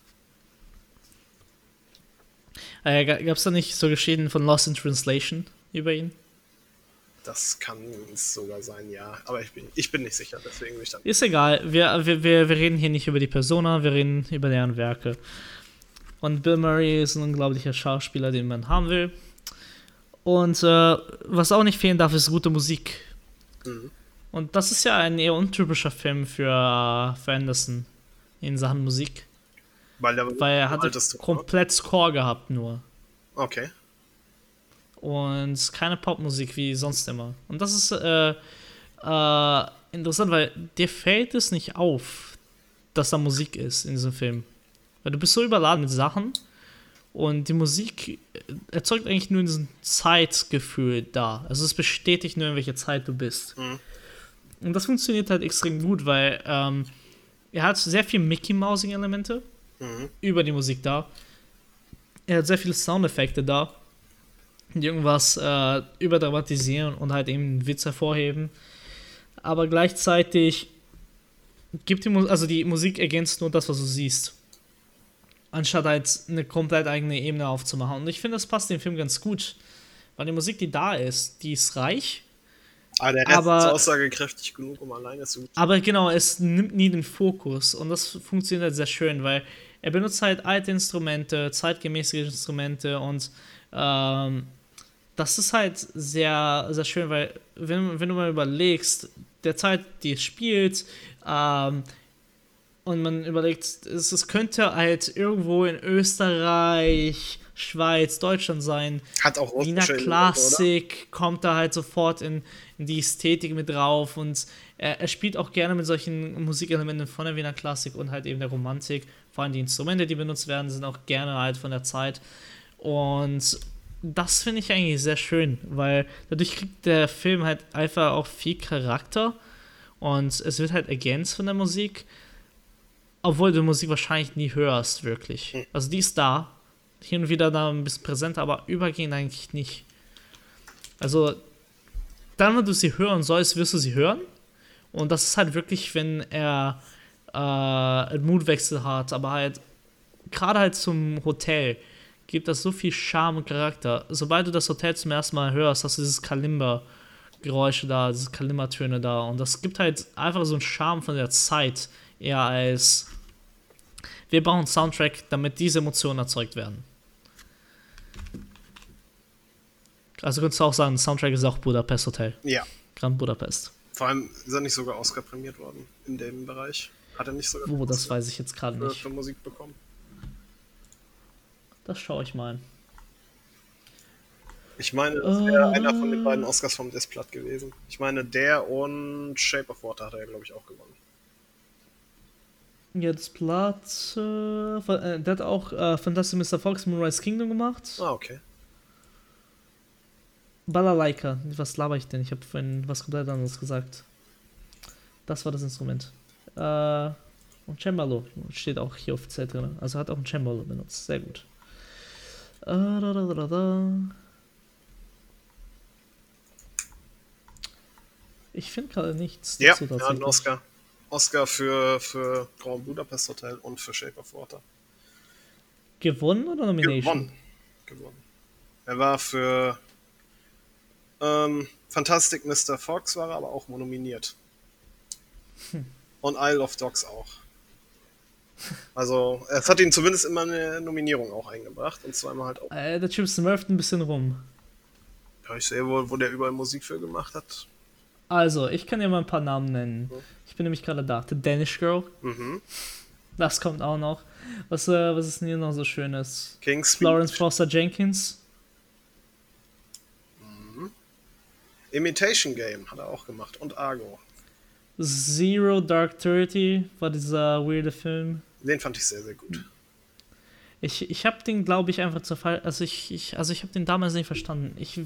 A: Äh, Gab es da nicht so Geschichten von Lost in Translation über ihn?
B: Das kann es sogar sein, ja. Aber ich bin, ich bin nicht sicher, deswegen will ich dann.
A: Ist egal. Wir, wir, wir reden hier nicht über die Persona, wir reden über deren Werke. Und Bill Murray ist ein unglaublicher Schauspieler, den man haben will. Und äh, was auch nicht fehlen darf, ist gute Musik. Mhm. Und das ist ja ein eher untypischer Film für, für Anderson in Sachen Musik. Weil, er, Weil er hatte komplett Score gehabt nur.
B: Okay.
A: Und keine Popmusik wie sonst immer. Und das ist äh, äh, interessant, weil dir fällt es nicht auf, dass da Musik ist in diesem Film. Weil du bist so überladen mit Sachen und die Musik erzeugt eigentlich nur diesen Zeitgefühl da. Also es bestätigt nur, in welcher Zeit du bist. Mhm. Und das funktioniert halt extrem gut, weil ähm, er hat sehr viel Mickey Mousing Elemente mhm. über die Musik da. Er hat sehr viele Soundeffekte da, die irgendwas äh, überdramatisieren und halt eben einen Witz hervorheben. Aber gleichzeitig gibt die Musik, also die Musik ergänzt nur das, was du siehst anstatt halt eine komplett eigene Ebene aufzumachen. Und ich finde, das passt dem Film ganz gut, weil die Musik, die da ist, die ist reich.
B: Aber der Rest aber, ist aussagekräftig genug, um alleine zu.
A: Aber genau, es nimmt nie den Fokus und das funktioniert halt sehr schön, weil er benutzt halt alte Instrumente, zeitgemäße Instrumente und ähm, das ist halt sehr, sehr schön, weil wenn, wenn du mal überlegst, der Zeit, die es spielt, ähm, und man überlegt, es, es könnte halt irgendwo in Österreich, Schweiz, Deutschland sein.
B: Hat auch
A: Wiener Klassik kommt da halt sofort in, in, die Ästhetik mit drauf und er, er, spielt auch gerne mit solchen Musikelementen von der Wiener Klassik und halt eben der Romantik. Vor allem die Instrumente, die benutzt werden, sind auch gerne halt von der Zeit. Und das finde ich eigentlich sehr schön, weil dadurch kriegt der Film halt einfach auch viel Charakter und es wird halt ergänzt von der Musik, obwohl du Musik wahrscheinlich nie hörst, wirklich. Hm. Also die ist da, hin und wieder da ein bisschen präsent, aber übergehend eigentlich nicht. Also, dann, wenn du sie hören sollst, wirst du sie hören. Und das ist halt wirklich, wenn er äh, einen Mutwechsel hat, aber halt gerade halt zum Hotel gibt das so viel Charme und Charakter. Sobald du das Hotel zum ersten Mal hörst, hast du dieses Kalimba-Geräusche da, diese Kalimba-Töne da. Und das gibt halt einfach so einen Charme von der Zeit, eher als wir brauchen einen Soundtrack, damit diese Emotionen erzeugt werden. Also könntest du auch sagen, Soundtrack ist auch Budapest Hotel.
B: Ja.
A: Grand Budapest.
B: Vor allem ist er nicht sogar Oscar prämiert worden in dem Bereich. Hat er nicht sogar.
A: Oh, das weiß ich jetzt gerade nicht.
B: Für Musik bekommen.
A: Das schaue ich mal.
B: Ich meine, das wäre uh, einer von den beiden Oscars vom Desplat gewesen. Ich meine, der und Shape of Water hat er, glaube ich, auch gewonnen.
A: Ja, Desplat, äh, der hat auch äh, Fantastic Mr. Fox Moonrise Kingdom gemacht.
B: Ah, okay.
A: Balalaika. Was laber ich denn? Ich habe vorhin was komplett anderes gesagt. Das war das Instrument. Äh, und Cembalo steht auch hier offiziell drin. Also hat auch ein Cembalo benutzt. Sehr gut. Äh, da, da, da, da. Ich finde gerade nichts
B: ja, dazu. Ja, einen Oscar. Oscar für, für Grand Budapest Hotel und für Shape of Water.
A: Gewonnen oder Nomination?
B: Gewonnen. Gewonnen. Er war für ähm, Fantastic Mr. Fox war er aber auch nominiert. Hm. Und Isle of Dogs auch. Also, es hat ihn zumindest immer eine Nominierung auch eingebracht und zweimal halt auch.
A: Äh, der Chip smurft ein bisschen rum.
B: Ja, ich sehe wohl, wo der überall Musik für gemacht hat.
A: Also, ich kann dir mal ein paar Namen nennen. Mhm. Ich bin nämlich gerade da. The Danish Girl.
B: Mhm.
A: Das kommt auch noch. Was, äh, was ist denn hier noch so schönes?
B: King's
A: Florence Foster Jenkins.
B: Imitation Game hat er auch gemacht und Argo.
A: Zero Dark Thirty war dieser weirde Film.
B: Den fand ich sehr, sehr gut.
A: Ich, ich habe den, glaube ich, einfach zu Fall. Also ich, ich, also ich habe den damals nicht verstanden. Ich,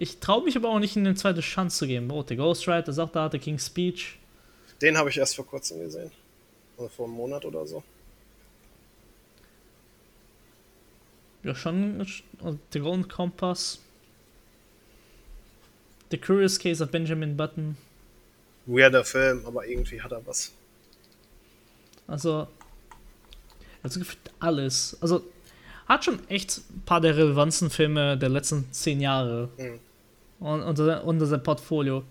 A: ich traue mich aber auch nicht, in eine zweite Chance zu geben. Oh, der Ghost Rider auch da, der King's Speech.
B: Den habe ich erst vor kurzem gesehen. Also vor einem Monat oder so.
A: Ja, schon. Der Golden Kompass. The Curious Case of Benjamin Button.
B: Weirder Film, aber irgendwie hat er was.
A: Also, also gefühlt alles. Also, hat schon echt ein paar der relevanten Filme der letzten zehn Jahre. Mhm. Und, unter, unter sein Portfolio.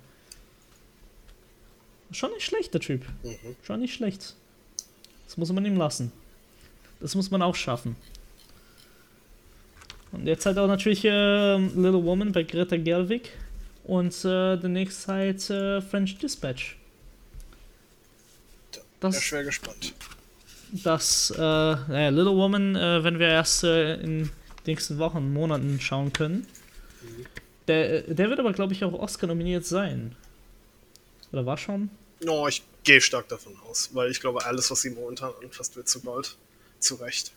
A: Schon nicht schlecht, der Typ. Mhm. Schon nicht schlecht. Das muss man ihm lassen. Das muss man auch schaffen. Und jetzt halt auch natürlich äh, Little Woman bei Greta Gerwig. Und äh, demnächst halt äh, French Dispatch.
B: Das, ja, schwer gespannt.
A: Das, äh, naja, Little Woman, äh, wenn wir erst äh, in den nächsten Wochen, Monaten schauen können. Mhm. Der, äh, der wird aber, glaube ich, auch Oscar nominiert sein. Oder war schon?
B: No, ich gehe stark davon aus, weil ich glaube, alles, was sie momentan anfasst, wird zu bald. Zu Recht.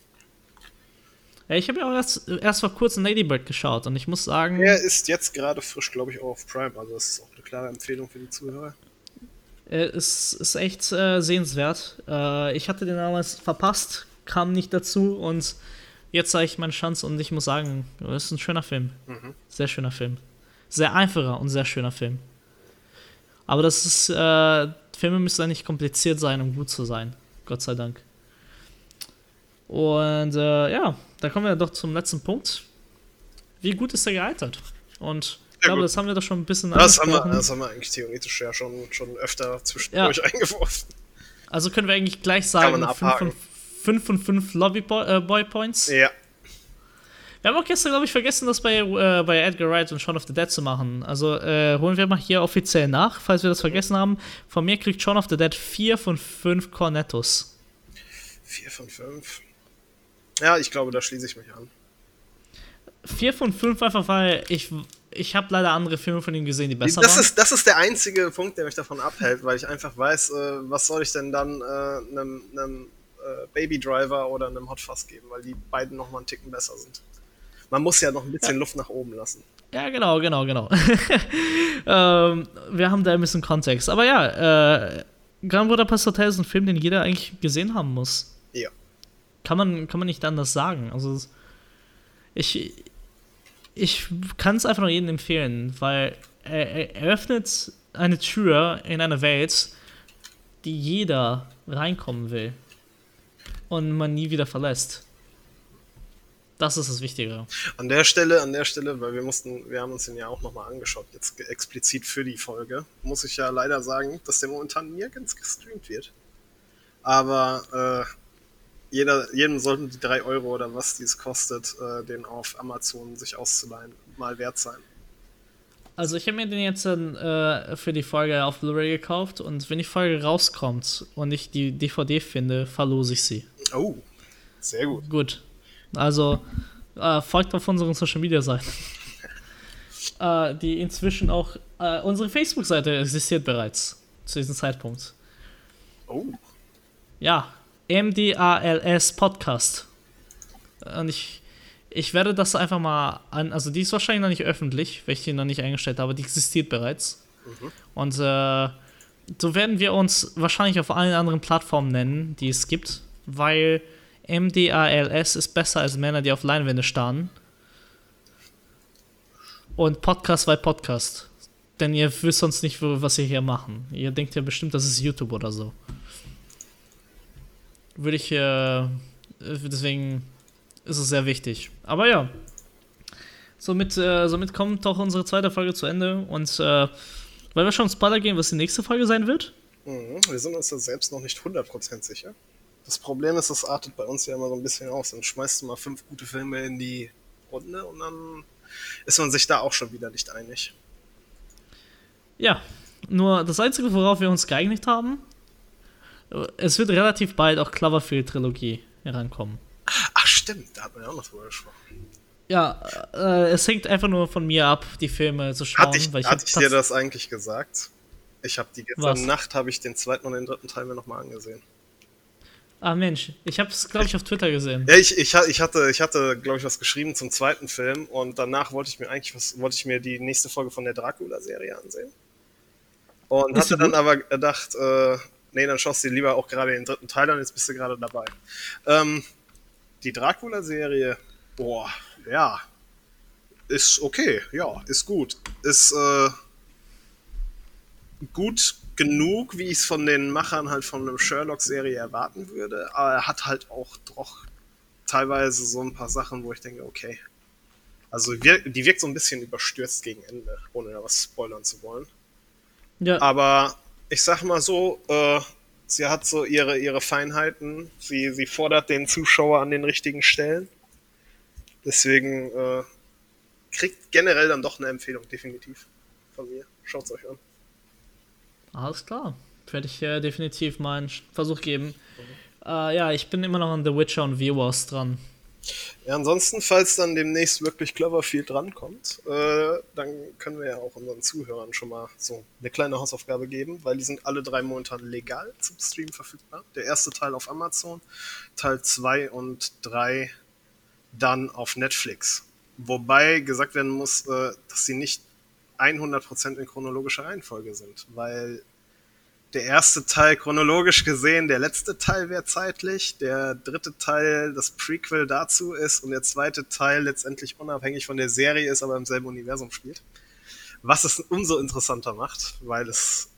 A: Ja, ich habe ja auch erst, erst vor kurzem Ladybird geschaut und ich muss sagen.
B: Er ist jetzt gerade frisch, glaube ich, auch auf Prime, also das ist auch eine klare Empfehlung für die Zuhörer.
A: Es ist echt äh, sehenswert. Äh, ich hatte den damals verpasst, kam nicht dazu und jetzt zeige ich meine Chance und ich muss sagen, es ist ein schöner Film. Mhm. Sehr schöner Film. Sehr einfacher und sehr schöner Film. Aber das ist, äh, Filme müssen ja nicht kompliziert sein, um gut zu sein. Gott sei Dank. Und äh, ja, da kommen wir doch zum letzten Punkt. Wie gut ist er gealtert? Und ich glaube, gut. das haben wir doch schon ein bisschen
B: das haben, wir, das haben wir eigentlich theoretisch ja schon, schon öfter zwischendurch ja. eingeworfen.
A: Also können wir eigentlich gleich sagen, 5 von 5 Lobby-Boy äh, Points.
B: Ja.
A: Wir haben auch gestern, glaube ich, vergessen, das bei, äh, bei Edgar Wright und Shaun of the Dead zu machen. Also äh, holen wir mal hier offiziell nach, falls wir das vergessen haben. Von mir kriegt Shaun of the Dead 4 von 5 Cornettos.
B: 4 von 5. Ja, ich glaube, da schließe ich mich an.
A: 4 von 5 einfach, weil ich, ich habe leider andere Filme von ihm gesehen, die besser
B: das
A: waren.
B: Ist, das ist der einzige Punkt, der mich davon abhält, weil ich einfach weiß, äh, was soll ich denn dann äh, einem äh, Baby Driver oder einem Hot Fuzz geben, weil die beiden nochmal einen Ticken besser sind. Man muss ja noch ein bisschen ja. Luft nach oben lassen.
A: Ja, genau, genau, genau. ähm, wir haben da ein bisschen Kontext. Aber ja, äh, Grand Budapest Hotel ist ein Film, den jeder eigentlich gesehen haben muss.
B: Ja.
A: Kann man, kann man nicht anders sagen. Also, ich, ich kann es einfach nur jedem empfehlen, weil er, er öffnet eine Tür in eine Welt, die jeder reinkommen will und man nie wieder verlässt. Das ist das Wichtige.
B: An der Stelle, an der Stelle, weil wir mussten, wir haben uns den ja auch nochmal angeschaut, jetzt explizit für die Folge, muss ich ja leider sagen, dass der momentan nirgends gestreamt wird. Aber äh, jeder, jedem sollten die 3 Euro oder was dies kostet, äh, den auf Amazon sich auszuleihen, mal wert sein.
A: Also ich habe mir den jetzt äh, für die Folge auf Blu-ray gekauft und wenn die Folge rauskommt und ich die DVD finde, verlose ich sie.
B: Oh, sehr gut.
A: Gut. Also äh, folgt auf unseren Social Media Seiten. äh, die inzwischen auch äh, unsere Facebook-Seite existiert bereits zu diesem Zeitpunkt.
B: Oh.
A: Ja, MDALS Podcast. Und ich, ich werde das einfach mal an. Also, die ist wahrscheinlich noch nicht öffentlich, weil ich die noch nicht eingestellt habe, die existiert bereits. Mhm. Und äh, so werden wir uns wahrscheinlich auf allen anderen Plattformen nennen, die es gibt, weil MDALS ist besser als Männer, die auf Leinwände starren. Und Podcast weil Podcast. Denn ihr wisst sonst nicht, was wir hier machen. Ihr denkt ja bestimmt, das ist YouTube oder so würde ich, äh, deswegen ist es sehr wichtig. Aber ja, somit, äh, somit kommt auch unsere zweite Folge zu Ende und äh, weil wir schon Spoiler gehen, was die nächste Folge sein wird?
B: Mhm, wir sind uns da selbst noch nicht 100% sicher. Das Problem ist, das artet bei uns ja immer so ein bisschen aus. Dann schmeißt du mal fünf gute Filme in die Runde und dann ist man sich da auch schon wieder nicht einig.
A: Ja, nur das Einzige, worauf wir uns geeinigt haben, es wird relativ bald auch Cloverfield-Trilogie herankommen.
B: Ach stimmt, da hat man ja auch noch drüber gesprochen.
A: Ja, äh, es hängt einfach nur von mir ab, die Filme zu schauen.
B: Hatte ich,
A: ich,
B: hatte ich dir das eigentlich gesagt? Ich habe die gestern? Nacht habe ich den zweiten und den dritten Teil mir nochmal angesehen.
A: Ah Mensch, ich habe es glaube ich auf Twitter gesehen.
B: Ja, ich, ich, ich hatte, ich hatte glaube ich was geschrieben zum zweiten Film und danach wollte ich mir eigentlich was, wollte ich mir die nächste Folge von der Dracula-Serie ansehen. Und Ist hatte dann aber gedacht, äh, nee, dann schaust du dir lieber auch gerade den dritten Teil an, jetzt bist du gerade dabei. Ähm, die Dracula-Serie, boah, ja, ist okay, ja, ist gut. Ist äh, gut genug, wie ich es von den Machern halt von einer Sherlock-Serie erwarten würde, aber er hat halt auch doch teilweise so ein paar Sachen, wo ich denke, okay. Also die wirkt so ein bisschen überstürzt gegen Ende, ohne da was spoilern zu wollen. Ja. Aber ich sag mal so, äh, sie hat so ihre, ihre Feinheiten. Sie, sie fordert den Zuschauer an den richtigen Stellen. Deswegen äh, kriegt generell dann doch eine Empfehlung, definitiv. Von mir. Schaut's euch an.
A: Alles klar. Werde ich äh, definitiv mal einen Versuch geben. Äh, ja, ich bin immer noch an The Witcher und V-Wars dran.
B: Ja, ansonsten, falls dann demnächst wirklich Cloverfield drankommt, äh, dann können wir ja auch unseren Zuhörern schon mal so eine kleine Hausaufgabe geben, weil die sind alle drei momentan legal zum Stream verfügbar. Der erste Teil auf Amazon, Teil 2 und 3 dann auf Netflix. Wobei gesagt werden muss, äh, dass sie nicht 100% in chronologischer Reihenfolge sind, weil der erste Teil chronologisch gesehen, der letzte Teil wäre zeitlich, der dritte Teil das Prequel dazu ist und der zweite Teil letztendlich unabhängig von der Serie ist, aber im selben Universum spielt. Was es umso interessanter macht, weil es,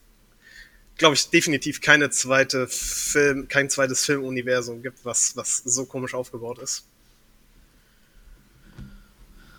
B: glaube ich, definitiv keine zweite Film, kein zweites Filmuniversum gibt, was, was so komisch aufgebaut ist.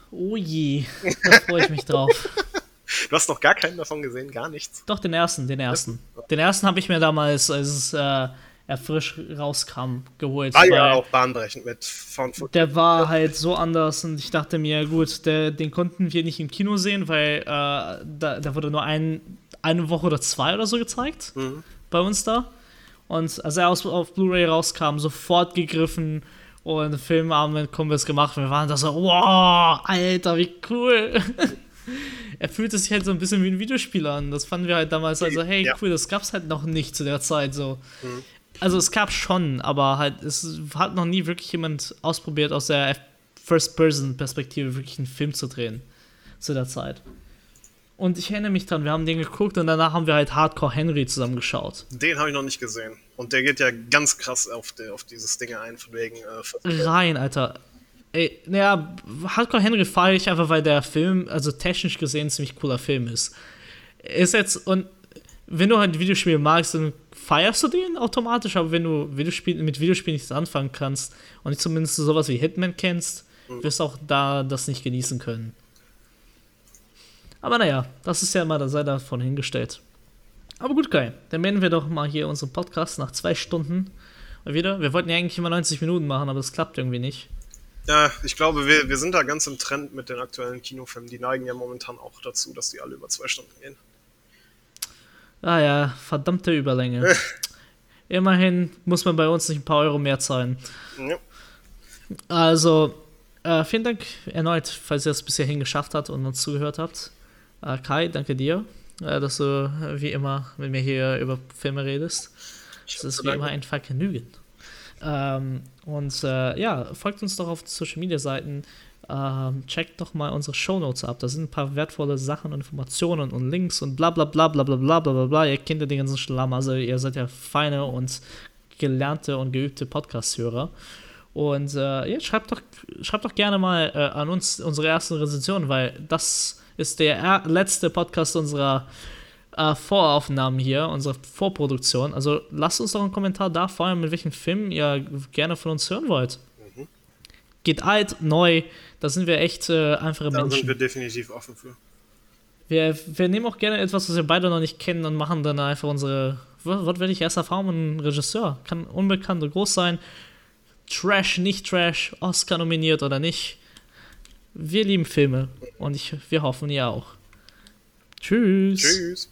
A: Oh je, da freue ich mich drauf.
B: Du hast noch gar keinen davon gesehen, gar nichts.
A: Doch, den ersten, den ersten. Den ersten habe ich mir damals, als es äh, er frisch rauskam, geholt.
B: War ja auch bahnbrechend mit Found
A: Footage. Der war halt so anders und ich dachte mir, gut, der, den konnten wir nicht im Kino sehen, weil äh, da, da wurde nur ein, eine Woche oder zwei oder so gezeigt mhm. bei uns da. Und als er aus, auf Blu-ray rauskam, sofort gegriffen Und Filmabend mit Kumpels gemacht. Wir waren da so, wow, Alter, wie cool. er fühlte sich halt so ein bisschen wie ein Videospieler an. Das fanden wir halt damals also, hey, ja. cool, das gab's halt noch nicht zu der Zeit so. Mhm. Also es gab schon, aber halt, es hat noch nie wirklich jemand ausprobiert, aus der First-Person-Perspektive wirklich einen Film zu drehen. Zu der Zeit. Und ich erinnere mich dran, wir haben den geguckt und danach haben wir halt Hardcore Henry zusammen geschaut.
B: Den habe ich noch nicht gesehen. Und der geht ja ganz krass auf, die, auf dieses Ding ein, von wegen.
A: Äh, Rein, Alter. Ey, naja, Hardcore Henry fahre ich einfach, weil der Film, also technisch gesehen, ein ziemlich cooler Film ist. Ist jetzt, und wenn du halt Videospiele magst, dann feierst du den automatisch, aber wenn du Videospiel, mit Videospielen nichts anfangen kannst und nicht zumindest sowas wie Hitman kennst, mhm. wirst du auch da das nicht genießen können. Aber naja, das ist ja immer, da sei davon hingestellt. Aber gut, Kai, dann beenden wir doch mal hier unseren Podcast nach zwei Stunden wieder. Wir wollten ja eigentlich immer 90 Minuten machen, aber das klappt irgendwie nicht.
B: Ja, ich glaube, wir, wir sind da ganz im Trend mit den aktuellen Kinofilmen. Die neigen ja momentan auch dazu, dass die alle über zwei Stunden gehen.
A: Ah ja, verdammte Überlänge. Immerhin muss man bei uns nicht ein paar Euro mehr zahlen. Ja. Also, äh, vielen Dank erneut, falls ihr es bisher hingeschafft habt und uns zugehört habt. Äh, Kai, danke dir, äh, dass du äh, wie immer mit mir hier über Filme redest. Es ist wie immer ein Vergnügen. Ähm, und äh, ja, folgt uns doch auf Social Media Seiten. Ähm, checkt doch mal unsere Show Notes ab. Da sind ein paar wertvolle Sachen und Informationen und Links und bla bla bla bla bla bla bla bla bla. Ihr kennt ja den ganzen Schlamm, also ihr seid ja feine und gelernte und geübte Podcast-Hörer. Und äh, ja, schreibt doch, schreibt doch gerne mal äh, an uns unsere ersten Rezensionen, weil das ist der letzte Podcast unserer äh, Voraufnahmen hier, unsere Vorproduktion. Also lasst uns doch einen Kommentar da, vor allem mit welchen Filmen ihr gerne von uns hören wollt. Mhm. Geht alt, neu, da sind wir echt äh, einfache da Menschen. Da sind
B: wir definitiv offen für.
A: Wir, wir nehmen auch gerne etwas, was wir beide noch nicht kennen und machen dann einfach unsere, was werde ich erst erfahren, ein Regisseur. Kann unbekannt oder groß sein. Trash, nicht Trash, Oscar nominiert oder nicht. Wir lieben Filme und ich, wir hoffen, ihr auch. Tschüss. Tschüss.